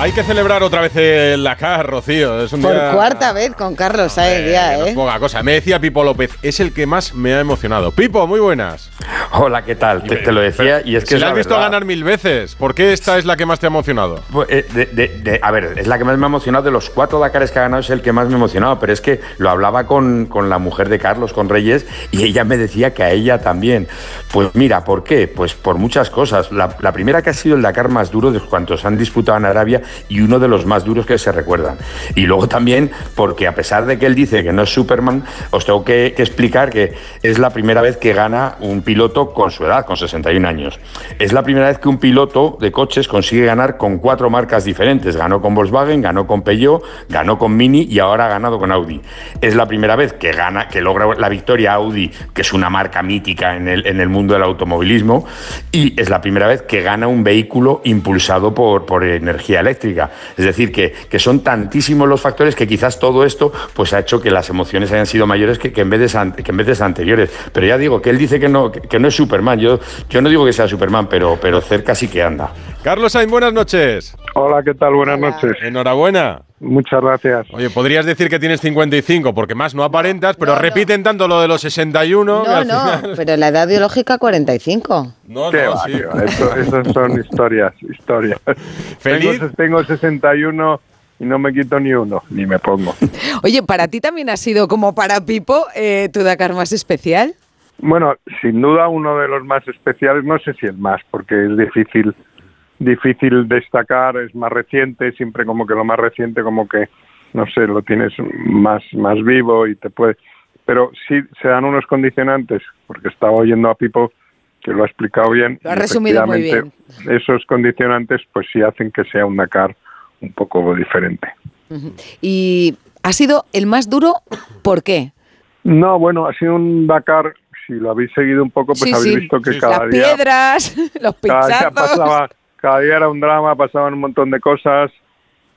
S3: Hay que celebrar otra vez el Dakar, Rocío. Es un
S2: Por
S3: día-
S2: cuarta vez con Carlos Sainz
S3: Eh,
S2: ya,
S3: no es
S2: ¿eh?
S3: poca cosa. Me decía Pipo López, es el que más me ha emocionado. Pipo, muy buenas.
S29: Hola, ¿qué tal? Te, te lo decía y es que
S3: Si
S29: es
S3: la
S29: la
S3: has visto
S29: verdad.
S3: ganar mil veces, ¿por qué esta es la que más te ha emocionado?
S29: Pues, eh, de- de- de- a ver, es la que más me ha emocionado. De los cuatro Dakares que ha ganado, es el que más me ha emocionado. Pero es que lo hablaba con, con la mujer de Carlos, con Reyes, y ella me decía que a ella también. Pues mira, ¿por qué? Pues por muchas cosas. La, primera que ha sido el Dakar más duro de cuantos han disputado en Arabia y uno de los más duros que se recuerdan. Y luego también porque a pesar de que él dice que no es Superman, os tengo que, que explicar que es la primera vez que gana un piloto con su edad, con 61 años. Es la primera vez que un piloto de coches consigue ganar con cuatro marcas diferentes. Ganó con Volkswagen, ganó con Peugeot, ganó con Mini y ahora ha ganado con Audi. Es la primera vez que gana, que logra la victoria Audi, que es una marca mítica en el, en el mundo del automovilismo, y es la primera vez que gana un vehículo impulsado por, por energía eléctrica. Es decir, que, que son tantísimos los factores que quizás todo esto pues ha hecho que las emociones hayan sido mayores que, que en, veces an- que en veces anteriores. Pero ya digo, que él dice que no, que, que no es Superman. Yo, yo no digo que sea Superman, pero, pero cerca sí que anda.
S3: Carlos Sainz, buenas noches.
S30: Hola, ¿qué tal? Buenas noches.
S3: Enhorabuena.
S30: Muchas gracias.
S3: Oye, podrías decir que tienes 55, porque más no aparentas, pero repiten tanto lo de los 61. que
S2: No,
S3: al
S2: no,
S3: final-
S2: pero la edad biológica 45.
S3: No,
S30: ¿Qué
S3: no,
S30: va,
S3: sí.
S30: Eso- esas son historias, historias.
S3: ¿Feliz?
S30: Tengo, tengo 61 y no me quito ni uno, ni me pongo.
S2: Oye, ¿para ti también ha sido como para Pipo eh, tu Dakar más especial?
S30: Bueno, sin duda uno de los más especiales, no sé si el más, porque es difícil difícil destacar, es más reciente, siempre como que lo más reciente como que no sé, lo tienes más más vivo y te puede pero sí se dan unos condicionantes, porque estaba oyendo a Pipo que lo ha explicado bien.
S2: Lo ha resumido muy
S30: efectivamente Esos condicionantes pues sí hacen que sea un Dakar un poco diferente.
S2: Y ha sido el más duro, ¿por qué?
S30: No, bueno, ha sido un Dakar, si lo habéis seguido un poco, pues
S2: Sí,
S30: habéis
S2: sí.
S30: visto que
S2: Las
S30: cada día
S2: piedras, los
S30: cada día,
S2: pinchazos.
S30: pasaba, cada día era un drama, pasaban un montón de cosas.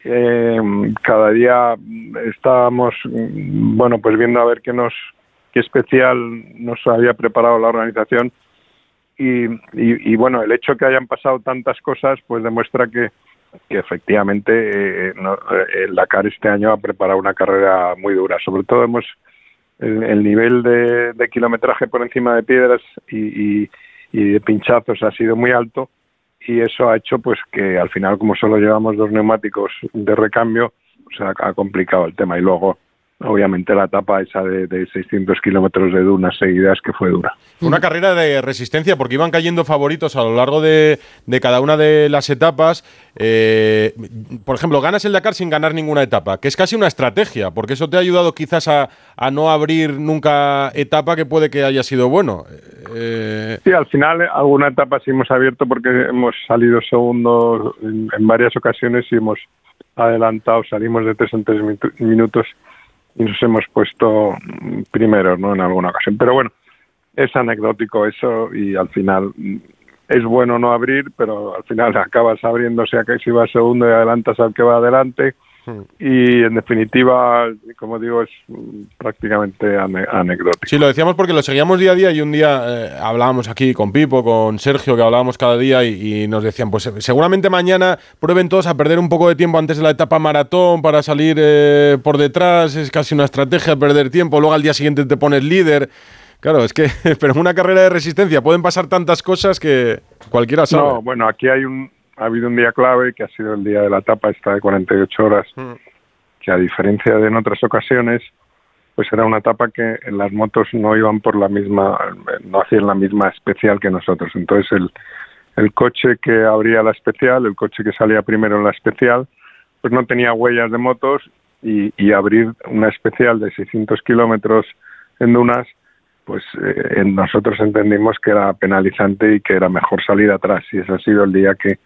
S30: eh, cada día estábamos, bueno, pues viendo a ver qué nos, qué especial nos había preparado la organización. Y, y, bueno, el hecho que hayan pasado tantas cosas, pues demuestra que, que efectivamente eh, no- eh, el Dakar este año ha preparado una carrera muy dura. Sobre todo hemos el, el nivel de, de kilometraje por encima de piedras y, y- y de pinchazos ha sido muy alto y eso ha hecho pues que al final como solo llevamos dos neumáticos de recambio pues ha, ha complicado el tema. Y luego obviamente la etapa esa de, de 600 kilómetros de dunas seguidas que fue dura.
S3: Una carrera de resistencia porque iban cayendo favoritos a lo largo de, de cada una de las etapas. Eh, por ejemplo, ganas el Dakar sin ganar ninguna etapa, que es casi una estrategia, porque eso te ha ayudado quizás a, a no abrir nunca etapa que puede que haya sido bueno. Eh,
S30: Sí, al final alguna etapa sí hemos abierto porque hemos salido segundos en, en varias ocasiones y hemos adelantado, salimos de tres en tres minutos nos hemos puesto primeros, ¿no? En alguna ocasión. Pero bueno, es anecdótico eso y al final mm, es bueno no abrir, pero al final acabas abriendo, sea que si vas segundo y adelantas al que va adelante. Y en definitiva, como digo, es mm, prácticamente ane- anecdótico.
S3: Sí, lo decíamos porque lo seguíamos día a día y un día eh, hablábamos aquí con Pipo, con Sergio, que hablábamos cada día y, y nos decían, pues eh, seguramente mañana prueben todos a perder un poco de tiempo antes de la etapa maratón para salir eh, por detrás, es casi una estrategia perder tiempo, luego al día siguiente te pones líder. Claro, es que, pero en una carrera de resistencia pueden pasar tantas cosas que cualquiera sabe.
S30: No, bueno, aquí hay un, ha habido un día clave que ha sido el día de la etapa esta de 48 horas, que a diferencia de en otras ocasiones, pues era una etapa que en las motos no iban por la misma, no hacían la misma especial que nosotros. Entonces el, el coche que abría la especial, el coche que salía primero en la especial, pues no tenía huellas de motos y, y abrir una especial de 600 kilómetros en dunas, pues eh, nosotros entendimos que era penalizante y que era mejor salir atrás. Y ese ha sido el día que,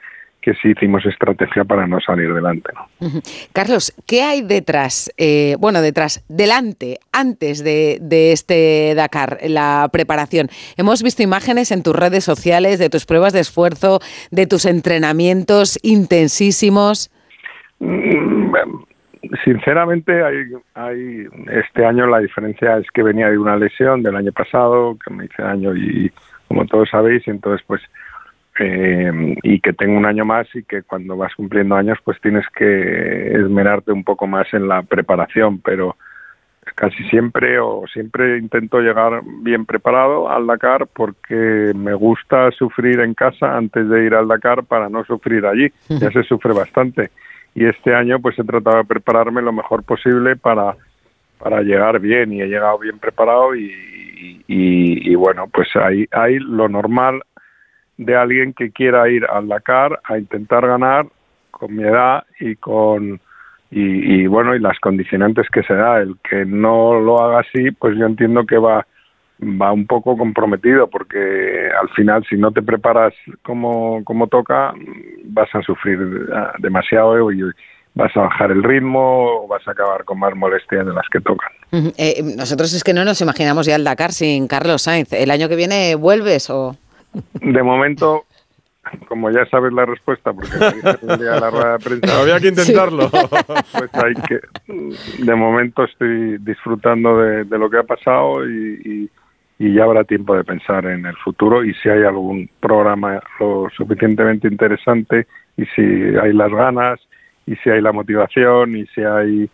S30: que sí hicimos estrategia para no salir delante.
S2: Carlos, ¿qué hay detrás? Eh, bueno, detrás, delante, antes de, de este Dakar, la preparación. Hemos visto imágenes en tus redes sociales de tus pruebas de esfuerzo, de tus entrenamientos intensísimos.
S30: Mm, Sinceramente, hay, hay, este año la diferencia es que venía de una lesión del año pasado, que me hice daño y como todos sabéis, entonces pues eh, y que tengo un año más y que cuando vas cumpliendo años pues tienes que esmerarte un poco más en la preparación, pero casi siempre o siempre intento llegar bien preparado al Dakar porque me gusta sufrir en casa antes de ir al Dakar para no sufrir allí. Ya se sufre bastante. Y este año pues he tratado de prepararme lo mejor posible para, para llegar bien y he llegado bien preparado y, y, y bueno, pues hay, hay lo normal de alguien que quiera ir al Dakar a intentar ganar con mi edad y con y, bueno y las condicionantes que se da el que no lo haga así pues yo entiendo que va va un poco comprometido porque al final si no te preparas como, como toca vas a sufrir ah, demasiado y vas a bajar el ritmo o vas a acabar con más molestias de las que tocan.
S2: Eh, nosotros es que no nos imaginamos ya el Dakar sin Carlos Sainz. ¿El año que viene vuelves o...?
S30: De momento, como ya sabes la respuesta, porque me dices el día de la rueda de prensa,
S3: Había que intentarlo.
S30: Pues hay que, de momento estoy disfrutando de, de lo que ha pasado y, y, y ya habrá tiempo de pensar en el futuro y si hay algún programa lo suficientemente interesante y si hay las ganas y si hay la motivación y si hay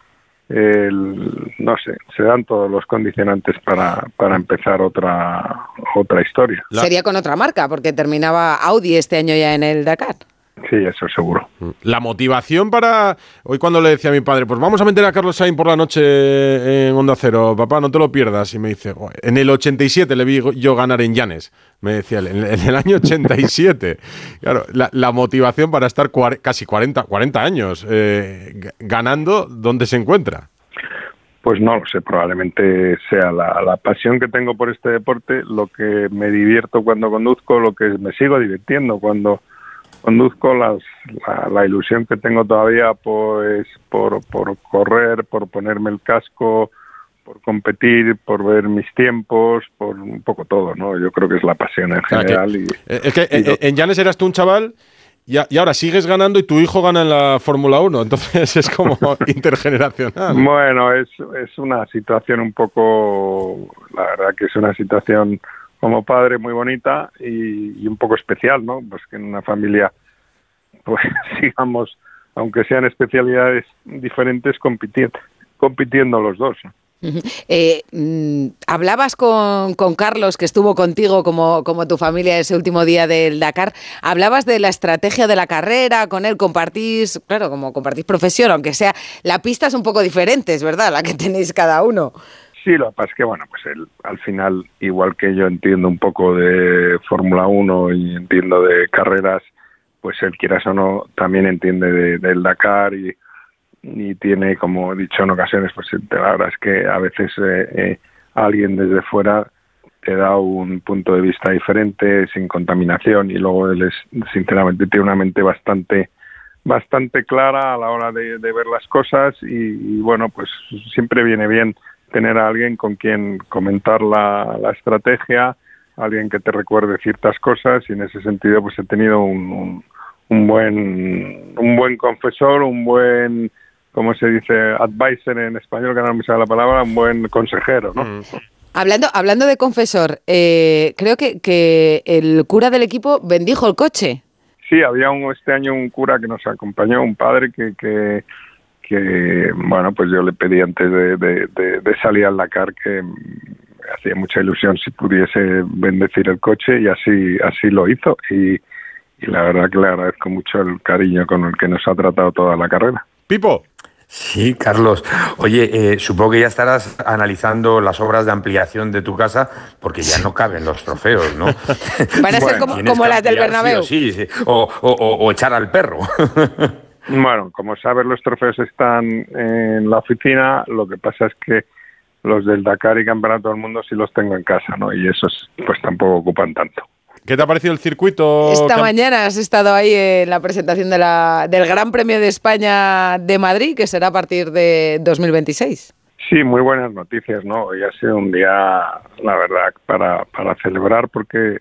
S30: el, no sé, se dan todos los condicionantes para, para empezar otra otra historia.
S2: Sería con otra marca, porque terminaba Audi este año ya en el Dakar.
S30: Sí, eso seguro.
S3: La motivación para. Hoy, cuando le decía a mi padre, pues vamos a meter a Carlos Sainz por la noche en Onda Cero, papá, no te lo pierdas. Y me dice, "Joder, en el 87 le vi yo ganar en Llanes. Me decía él, en, el año 87. claro, la, la motivación para estar casi 40, 40 años eh, ganando, ¿dónde se encuentra?
S30: pues no lo sé, probablemente sea la, la, pasión que tengo por este deporte, lo que me divierto cuando conduzco, lo que me sigo divirtiendo cuando conduzco, las, la, la ilusión que tengo todavía pues por, por correr, por ponerme el casco, por competir, por ver mis tiempos, por un poco todo, ¿no? Yo creo que es la pasión en general. y,
S3: eh, es que y, en Llanes eras tú un chaval y, ahora sigues ganando y tu hijo gana en la Fórmula 1, entonces es como intergeneracional.
S30: Bueno, es, es una situación un poco, la verdad que es una situación como padre muy bonita y, un poco especial, ¿no? Pues que en una familia, pues sigamos, aunque sean especialidades diferentes, compitiendo, compitiendo los dos.
S2: Eh, mm, hablabas con, con, Carlos, que estuvo contigo como, como tu familia ese último día del Dakar. Hablabas de la estrategia de la carrera, con él compartís, claro, como compartís profesión, aunque sea, la pista es un poco diferente, es verdad, la que tenéis cada uno.
S30: Sí, lo que pasa es que, bueno, pues él, al final, igual que yo entiendo un poco de Fórmula 1 y entiendo de carreras, pues él, quieras o no, también entiende de, del Dakar y y tiene, como he dicho en ocasiones, pues la verdad es que a veces eh, eh, alguien desde fuera te da un punto de vista diferente, sin contaminación, y luego él es, sinceramente, tiene una mente bastante bastante clara a la hora de, de ver las cosas y, bueno, pues siempre viene bien tener a alguien con quien comentar la, la estrategia, alguien que te recuerde ciertas cosas y en ese sentido pues he tenido un, un, un buen un buen confesor, un buen como se dice, advisor en español, que no me sale la palabra, un buen consejero, ¿no? Mm.
S2: Hablando, hablando de confesor, eh, creo que, que el cura del equipo bendijo el coche.
S30: Sí, había un, este año un cura que nos acompañó, un padre que, que, que bueno, pues yo le pedí antes de, de, de, de salir al Dakar que hacía mucha ilusión si pudiese bendecir el coche y así, así lo hizo. Y, y la verdad que le agradezco mucho el cariño con el que nos ha tratado toda la carrera.
S3: Pipo.
S29: Sí, Carlos. Oye, eh, supongo que ya estarás analizando las obras de ampliación de tu casa porque ya no caben los trofeos, ¿no?
S2: Van a ser como, como las del Bernabéu.
S29: Sí, sí. O, o, o, echar al perro.
S30: bueno, como sabes, los trofeos están en la oficina. Lo que pasa es que los del Dakar y Campeonato del Mundo sí los tengo en casa, ¿no? Y esos pues tampoco ocupan tanto.
S3: ¿Qué te ha parecido el circuito?
S2: Esta mañana has estado ahí en la presentación de la, del Gran Premio de España de Madrid, que será a partir de 2026.
S30: Sí, muy buenas noticias, ¿no? Hoy ha sido un día, la verdad, para, para celebrar porque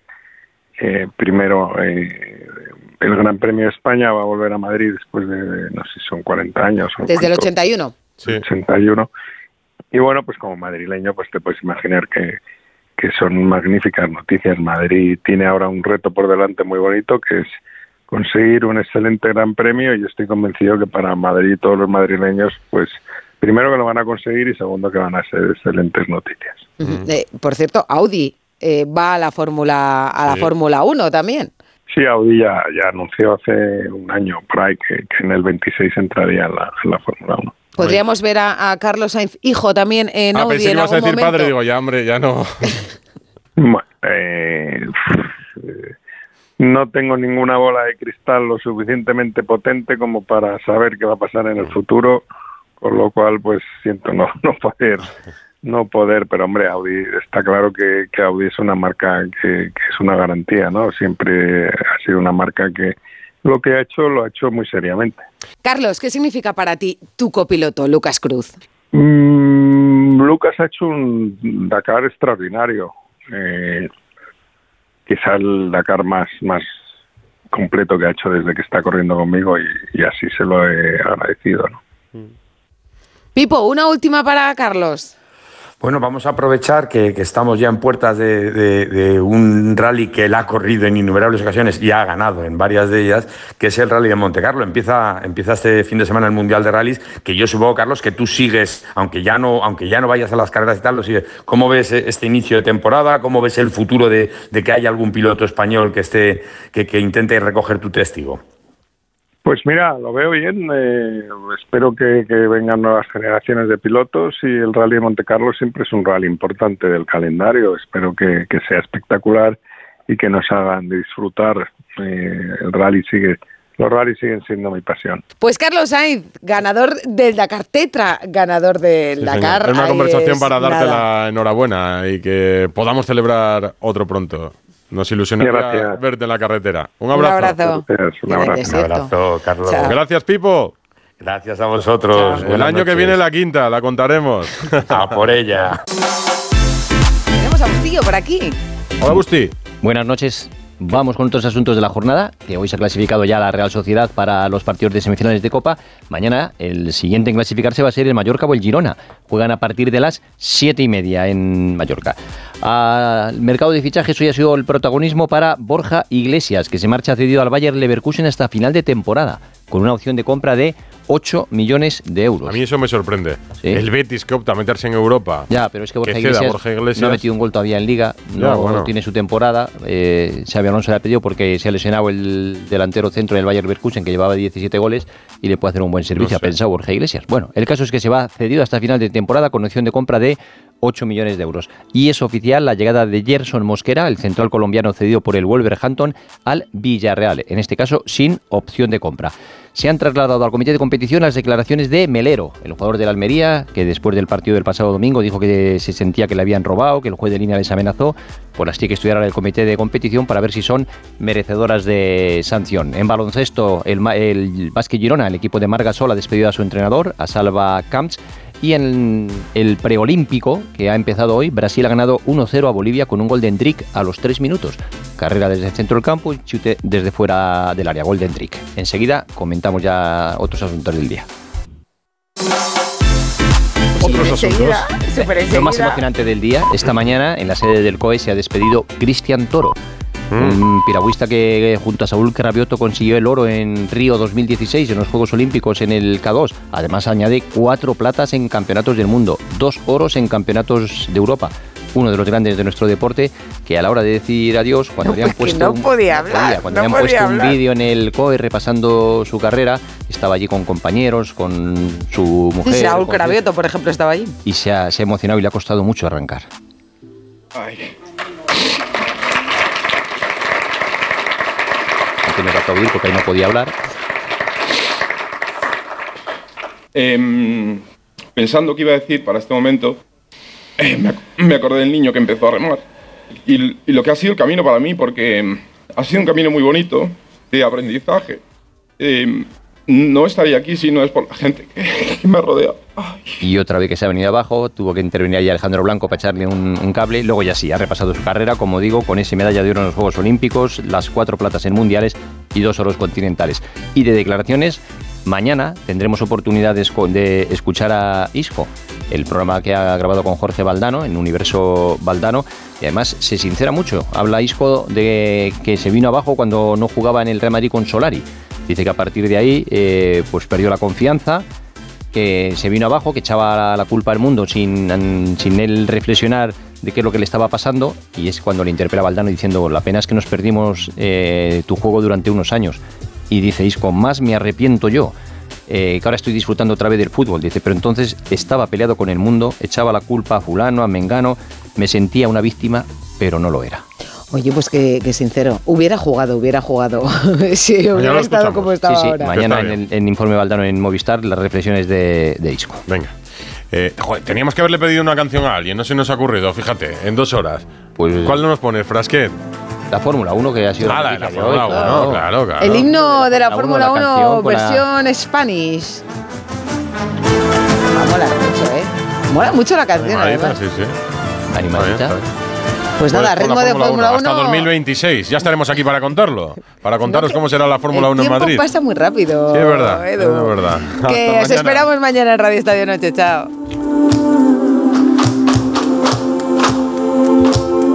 S30: eh, primero eh, el Gran Premio de España va a volver a Madrid después de, no sé si son 40 años. O
S2: Desde el 81.
S30: Sí. 81. Y bueno, pues como madrileño, pues te puedes imaginar que, que son magníficas noticias. Madrid tiene ahora un reto por delante muy bonito que es conseguir un excelente gran premio y estoy convencido que para Madrid todos los madrileños pues primero que lo van a conseguir y segundo que van a ser excelentes noticias.
S2: Uh -huh. eh, por cierto, Audi eh, va a la Fórmula a la sí. Fórmula 1 también.
S30: Sí, Audi ya, ya, anunció hace un año por ahí que, que en el 26 entraría en la, en la Fórmula 1.
S2: Podríamos ver a, a, Carlos Sainz, hijo, también en
S3: ah,
S2: Audi.
S3: Pensé
S2: en
S3: que ibas a decir
S2: momento.
S3: padre, digo, ya, hombre, ya no.
S30: bueno, eh, no tengo ninguna bola de cristal lo suficientemente potente como para saber qué va a pasar en el futuro, con lo cual, pues siento no, no poder no poder, pero hombre, Audi está claro que, que Audi es una marca que, que, es una garantía, ¿no? Siempre ha sido una marca que lo que ha hecho lo ha hecho muy seriamente.
S2: Carlos, ¿qué significa para ti tu copiloto, Lucas Cruz?
S30: Mm, Lucas ha hecho un Dakar extraordinario. Eh, quizá el Dakar más, más completo que ha hecho desde que está corriendo conmigo y, y así se lo he agradecido, ¿no?
S2: Pipo, una última para Carlos.
S29: Bueno, vamos a aprovechar que, estamos ya en puertas de, de, de, un rally que él ha corrido en innumerables ocasiones y ha ganado en varias de ellas, que es el rally de Monte Carlo. Empieza, empieza este fin de semana el Mundial de Rallys, que yo supongo, Carlos, que tú sigues, aunque ya no, aunque ya no vayas a las carreras y tal, lo sigues. ¿Cómo ves este inicio de temporada? ¿Cómo ves el futuro de, de que haya algún piloto español que esté, que, que intente recoger tu testigo?
S30: Pues mira, lo veo bien. Eh, espero que, que, vengan nuevas generaciones de pilotos y el Rally de Monte Carlo siempre es un rally importante del calendario. Espero que, que sea espectacular y que nos hagan disfrutar. Eh, el rally sigue los rallies siguen siendo mi pasión.
S2: Pues Carlos Sainz, ganador del Dakar Tetra, ganador del
S3: Sí, señor.
S2: Dakar.
S3: Es una conversación
S2: es
S3: para darte
S2: nada.
S3: la enhorabuena y que podamos celebrar otro pronto. Nos ilusionaría verte en la carretera. Un
S2: Un
S3: abrazo.
S30: un abrazo.
S29: Un abrazo, Carlos.
S2: Chao.
S3: Gracias, Pipo.
S29: Gracias a vosotros.
S3: El año que viene la quinta, la contaremos.
S29: A por ella.
S2: Tenemos a Bustillo por aquí.
S3: Hola, Busti.
S31: Buenas noches. Vamos con otros asuntos de la jornada, que hoy se ha clasificado ya la Real Sociedad para los partidos de semifinales de Copa. Mañana el siguiente en clasificarse va a ser el Mallorca o el Girona. Juegan a partir de las siete y media en Mallorca. Al mercado de fichajes hoy ha sido el protagonismo para Borja Iglesias, que se marcha cedido al Bayer Leverkusen hasta final de temporada, con una opción de compra de 8 millones de euros.
S3: A mí eso me sorprende.
S31: Sí.
S3: El Betis que opta a meterse en Europa.
S31: Ya, pero es que Borja,
S3: ceda
S31: Iglesias,
S3: Borja Iglesias.
S31: no ha metido un gol todavía en Liga, no
S3: Ya, bueno.
S31: tiene su temporada. Eh, Xabi Alonso le ha pedido porque se ha lesionado el delantero centro del Bayern Leverkusen que llevaba 17 goles y le puede hacer un buen servicio,
S3: No
S31: ha pensado Borja Iglesias. Bueno, el caso es que se va cedido hasta final de temporada con opción de compra de 8 millones de euros. Y es oficial la llegada de Gerson Mosquera, el central colombiano cedido por el Wolverhampton, al Villarreal, en este caso sin opción de compra. Se han trasladado al comité de competición las declaraciones de Melero, el jugador de la Almería, que después del partido del pasado domingo dijo que se sentía que le habían robado, que el juez de línea les amenazó. Pues las tiene que estudiar el comité de competición para ver si son merecedoras de sanción. En baloncesto, el, el Basque Girona, el equipo de Margasol, ha despedido a su entrenador, a Salva Camps. Y en el preolímpico, que ha empezado hoy, Brasil ha ganado 1-0 a Bolivia con un gol de a los 3 minutos. Carrera desde el centro del campo y chute desde fuera del área, gol de Endrick. Enseguida comentamos ya otros asuntos del día.
S3: Otros asuntos.
S31: Lo más emocionante del día, esta mañana en la sede del COE se ha despedido Cristian Toro. Un piragüista que junto a Saúl Carabioto consiguió el oro en Río 2016 en los Juegos Olímpicos en el K2. Además añade cuatro platas en campeonatos del mundo, dos oros en campeonatos de Europa. Uno de los grandes de nuestro deporte que a la hora de decir adiós, cuando
S2: No,
S31: le han
S2: pues
S31: puesto
S2: no
S31: un-
S2: podía hablar,
S31: cuando
S2: no
S31: le han puesto un vídeo en el COE repasando su carrera, estaba allí con compañeros, con su mujer. Con su-
S2: Carabioto, por ejemplo, estaba allí.
S31: y se ha, se ha emocionado y le ha costado mucho arrancar. No tiene que aplaudir porque ahí no podía hablar.
S32: Em, pensando que iba a decir para este momento, eh, me, ac- me acordé del niño que empezó a remar. Y, lo que ha sido el camino para mí, porque em, ha sido un camino muy bonito de aprendizaje. Em, no estaría aquí si no es por la gente que, que me rodea.
S31: Y otra vez que se ha venido abajo, tuvo que intervenir ahí Alejandro Blanco para echarle un, un cable. Luego ya sí, ha repasado su carrera, como digo, con ese medalla de oro en los Juegos Olímpicos, las cuatro platas en mundiales y dos oros continentales. Y de declaraciones, mañana tendremos oportunidad de, escuchar a Isco, el programa que ha grabado con Jorge Valdano, en Universo Valdano. Y además se sincera mucho. Habla Isco de que se vino abajo cuando no jugaba en el Real Madrid con Solari. Dice que a partir de ahí eh, pues perdió la confianza, que se vino abajo, que echaba la culpa al mundo sin, sin él reflexionar de qué es lo que le estaba pasando y es cuando le interpela a Valdano diciendo la pena es que nos perdimos eh, tu juego durante unos años y dice Isco, más me arrepiento yo eh, que ahora estoy disfrutando otra vez del fútbol dice, pero entonces estaba peleado con el mundo echaba la culpa a fulano, a Mengano me sentía una víctima, pero no lo era
S2: Oye, pues que, que sincero, hubiera jugado, hubiera jugado. si
S31: Mañana
S2: hubiera
S31: lo
S2: estado
S31: escuchamos.
S2: como estaba
S31: Sí, sí,
S2: ahora.
S31: mañana en el en Informe Valdano en Movistar las reflexiones de, de Isco.
S3: Venga. Eh, joder, teníamos que haberle pedido una canción a alguien, no se nos ha ocurrido, fíjate, en dos horas.
S31: Pues,
S3: ¿Cuál no nos pone? ¿Frasquet?
S31: La Fórmula 1 que ha sido
S3: Ah, la, la Fórmula
S31: hoy,
S3: 1,
S31: claro.
S3: claro, claro.
S2: El himno de la
S31: La
S2: Fórmula
S31: uno, la
S2: 1,
S31: canción con la-
S2: versión Spanish. Ah, mola mucho, ¿eh? Mola mucho la canción,
S3: Animadita, sí, sí.
S31: Animadita.
S2: Pues nada,
S3: con
S2: ritmo
S3: la
S2: de Fórmula 1.
S3: Hasta 2026. Ya estaremos aquí para contarlo. Para contaros cómo será la Fórmula 1
S2: El
S3: en Madrid.
S2: pasa muy rápido.
S3: Sí, es verdad.
S2: Edu.
S3: Es verdad.
S2: Que os
S3: mañana.
S2: esperamos mañana en Radio Estadio Noche. Chao.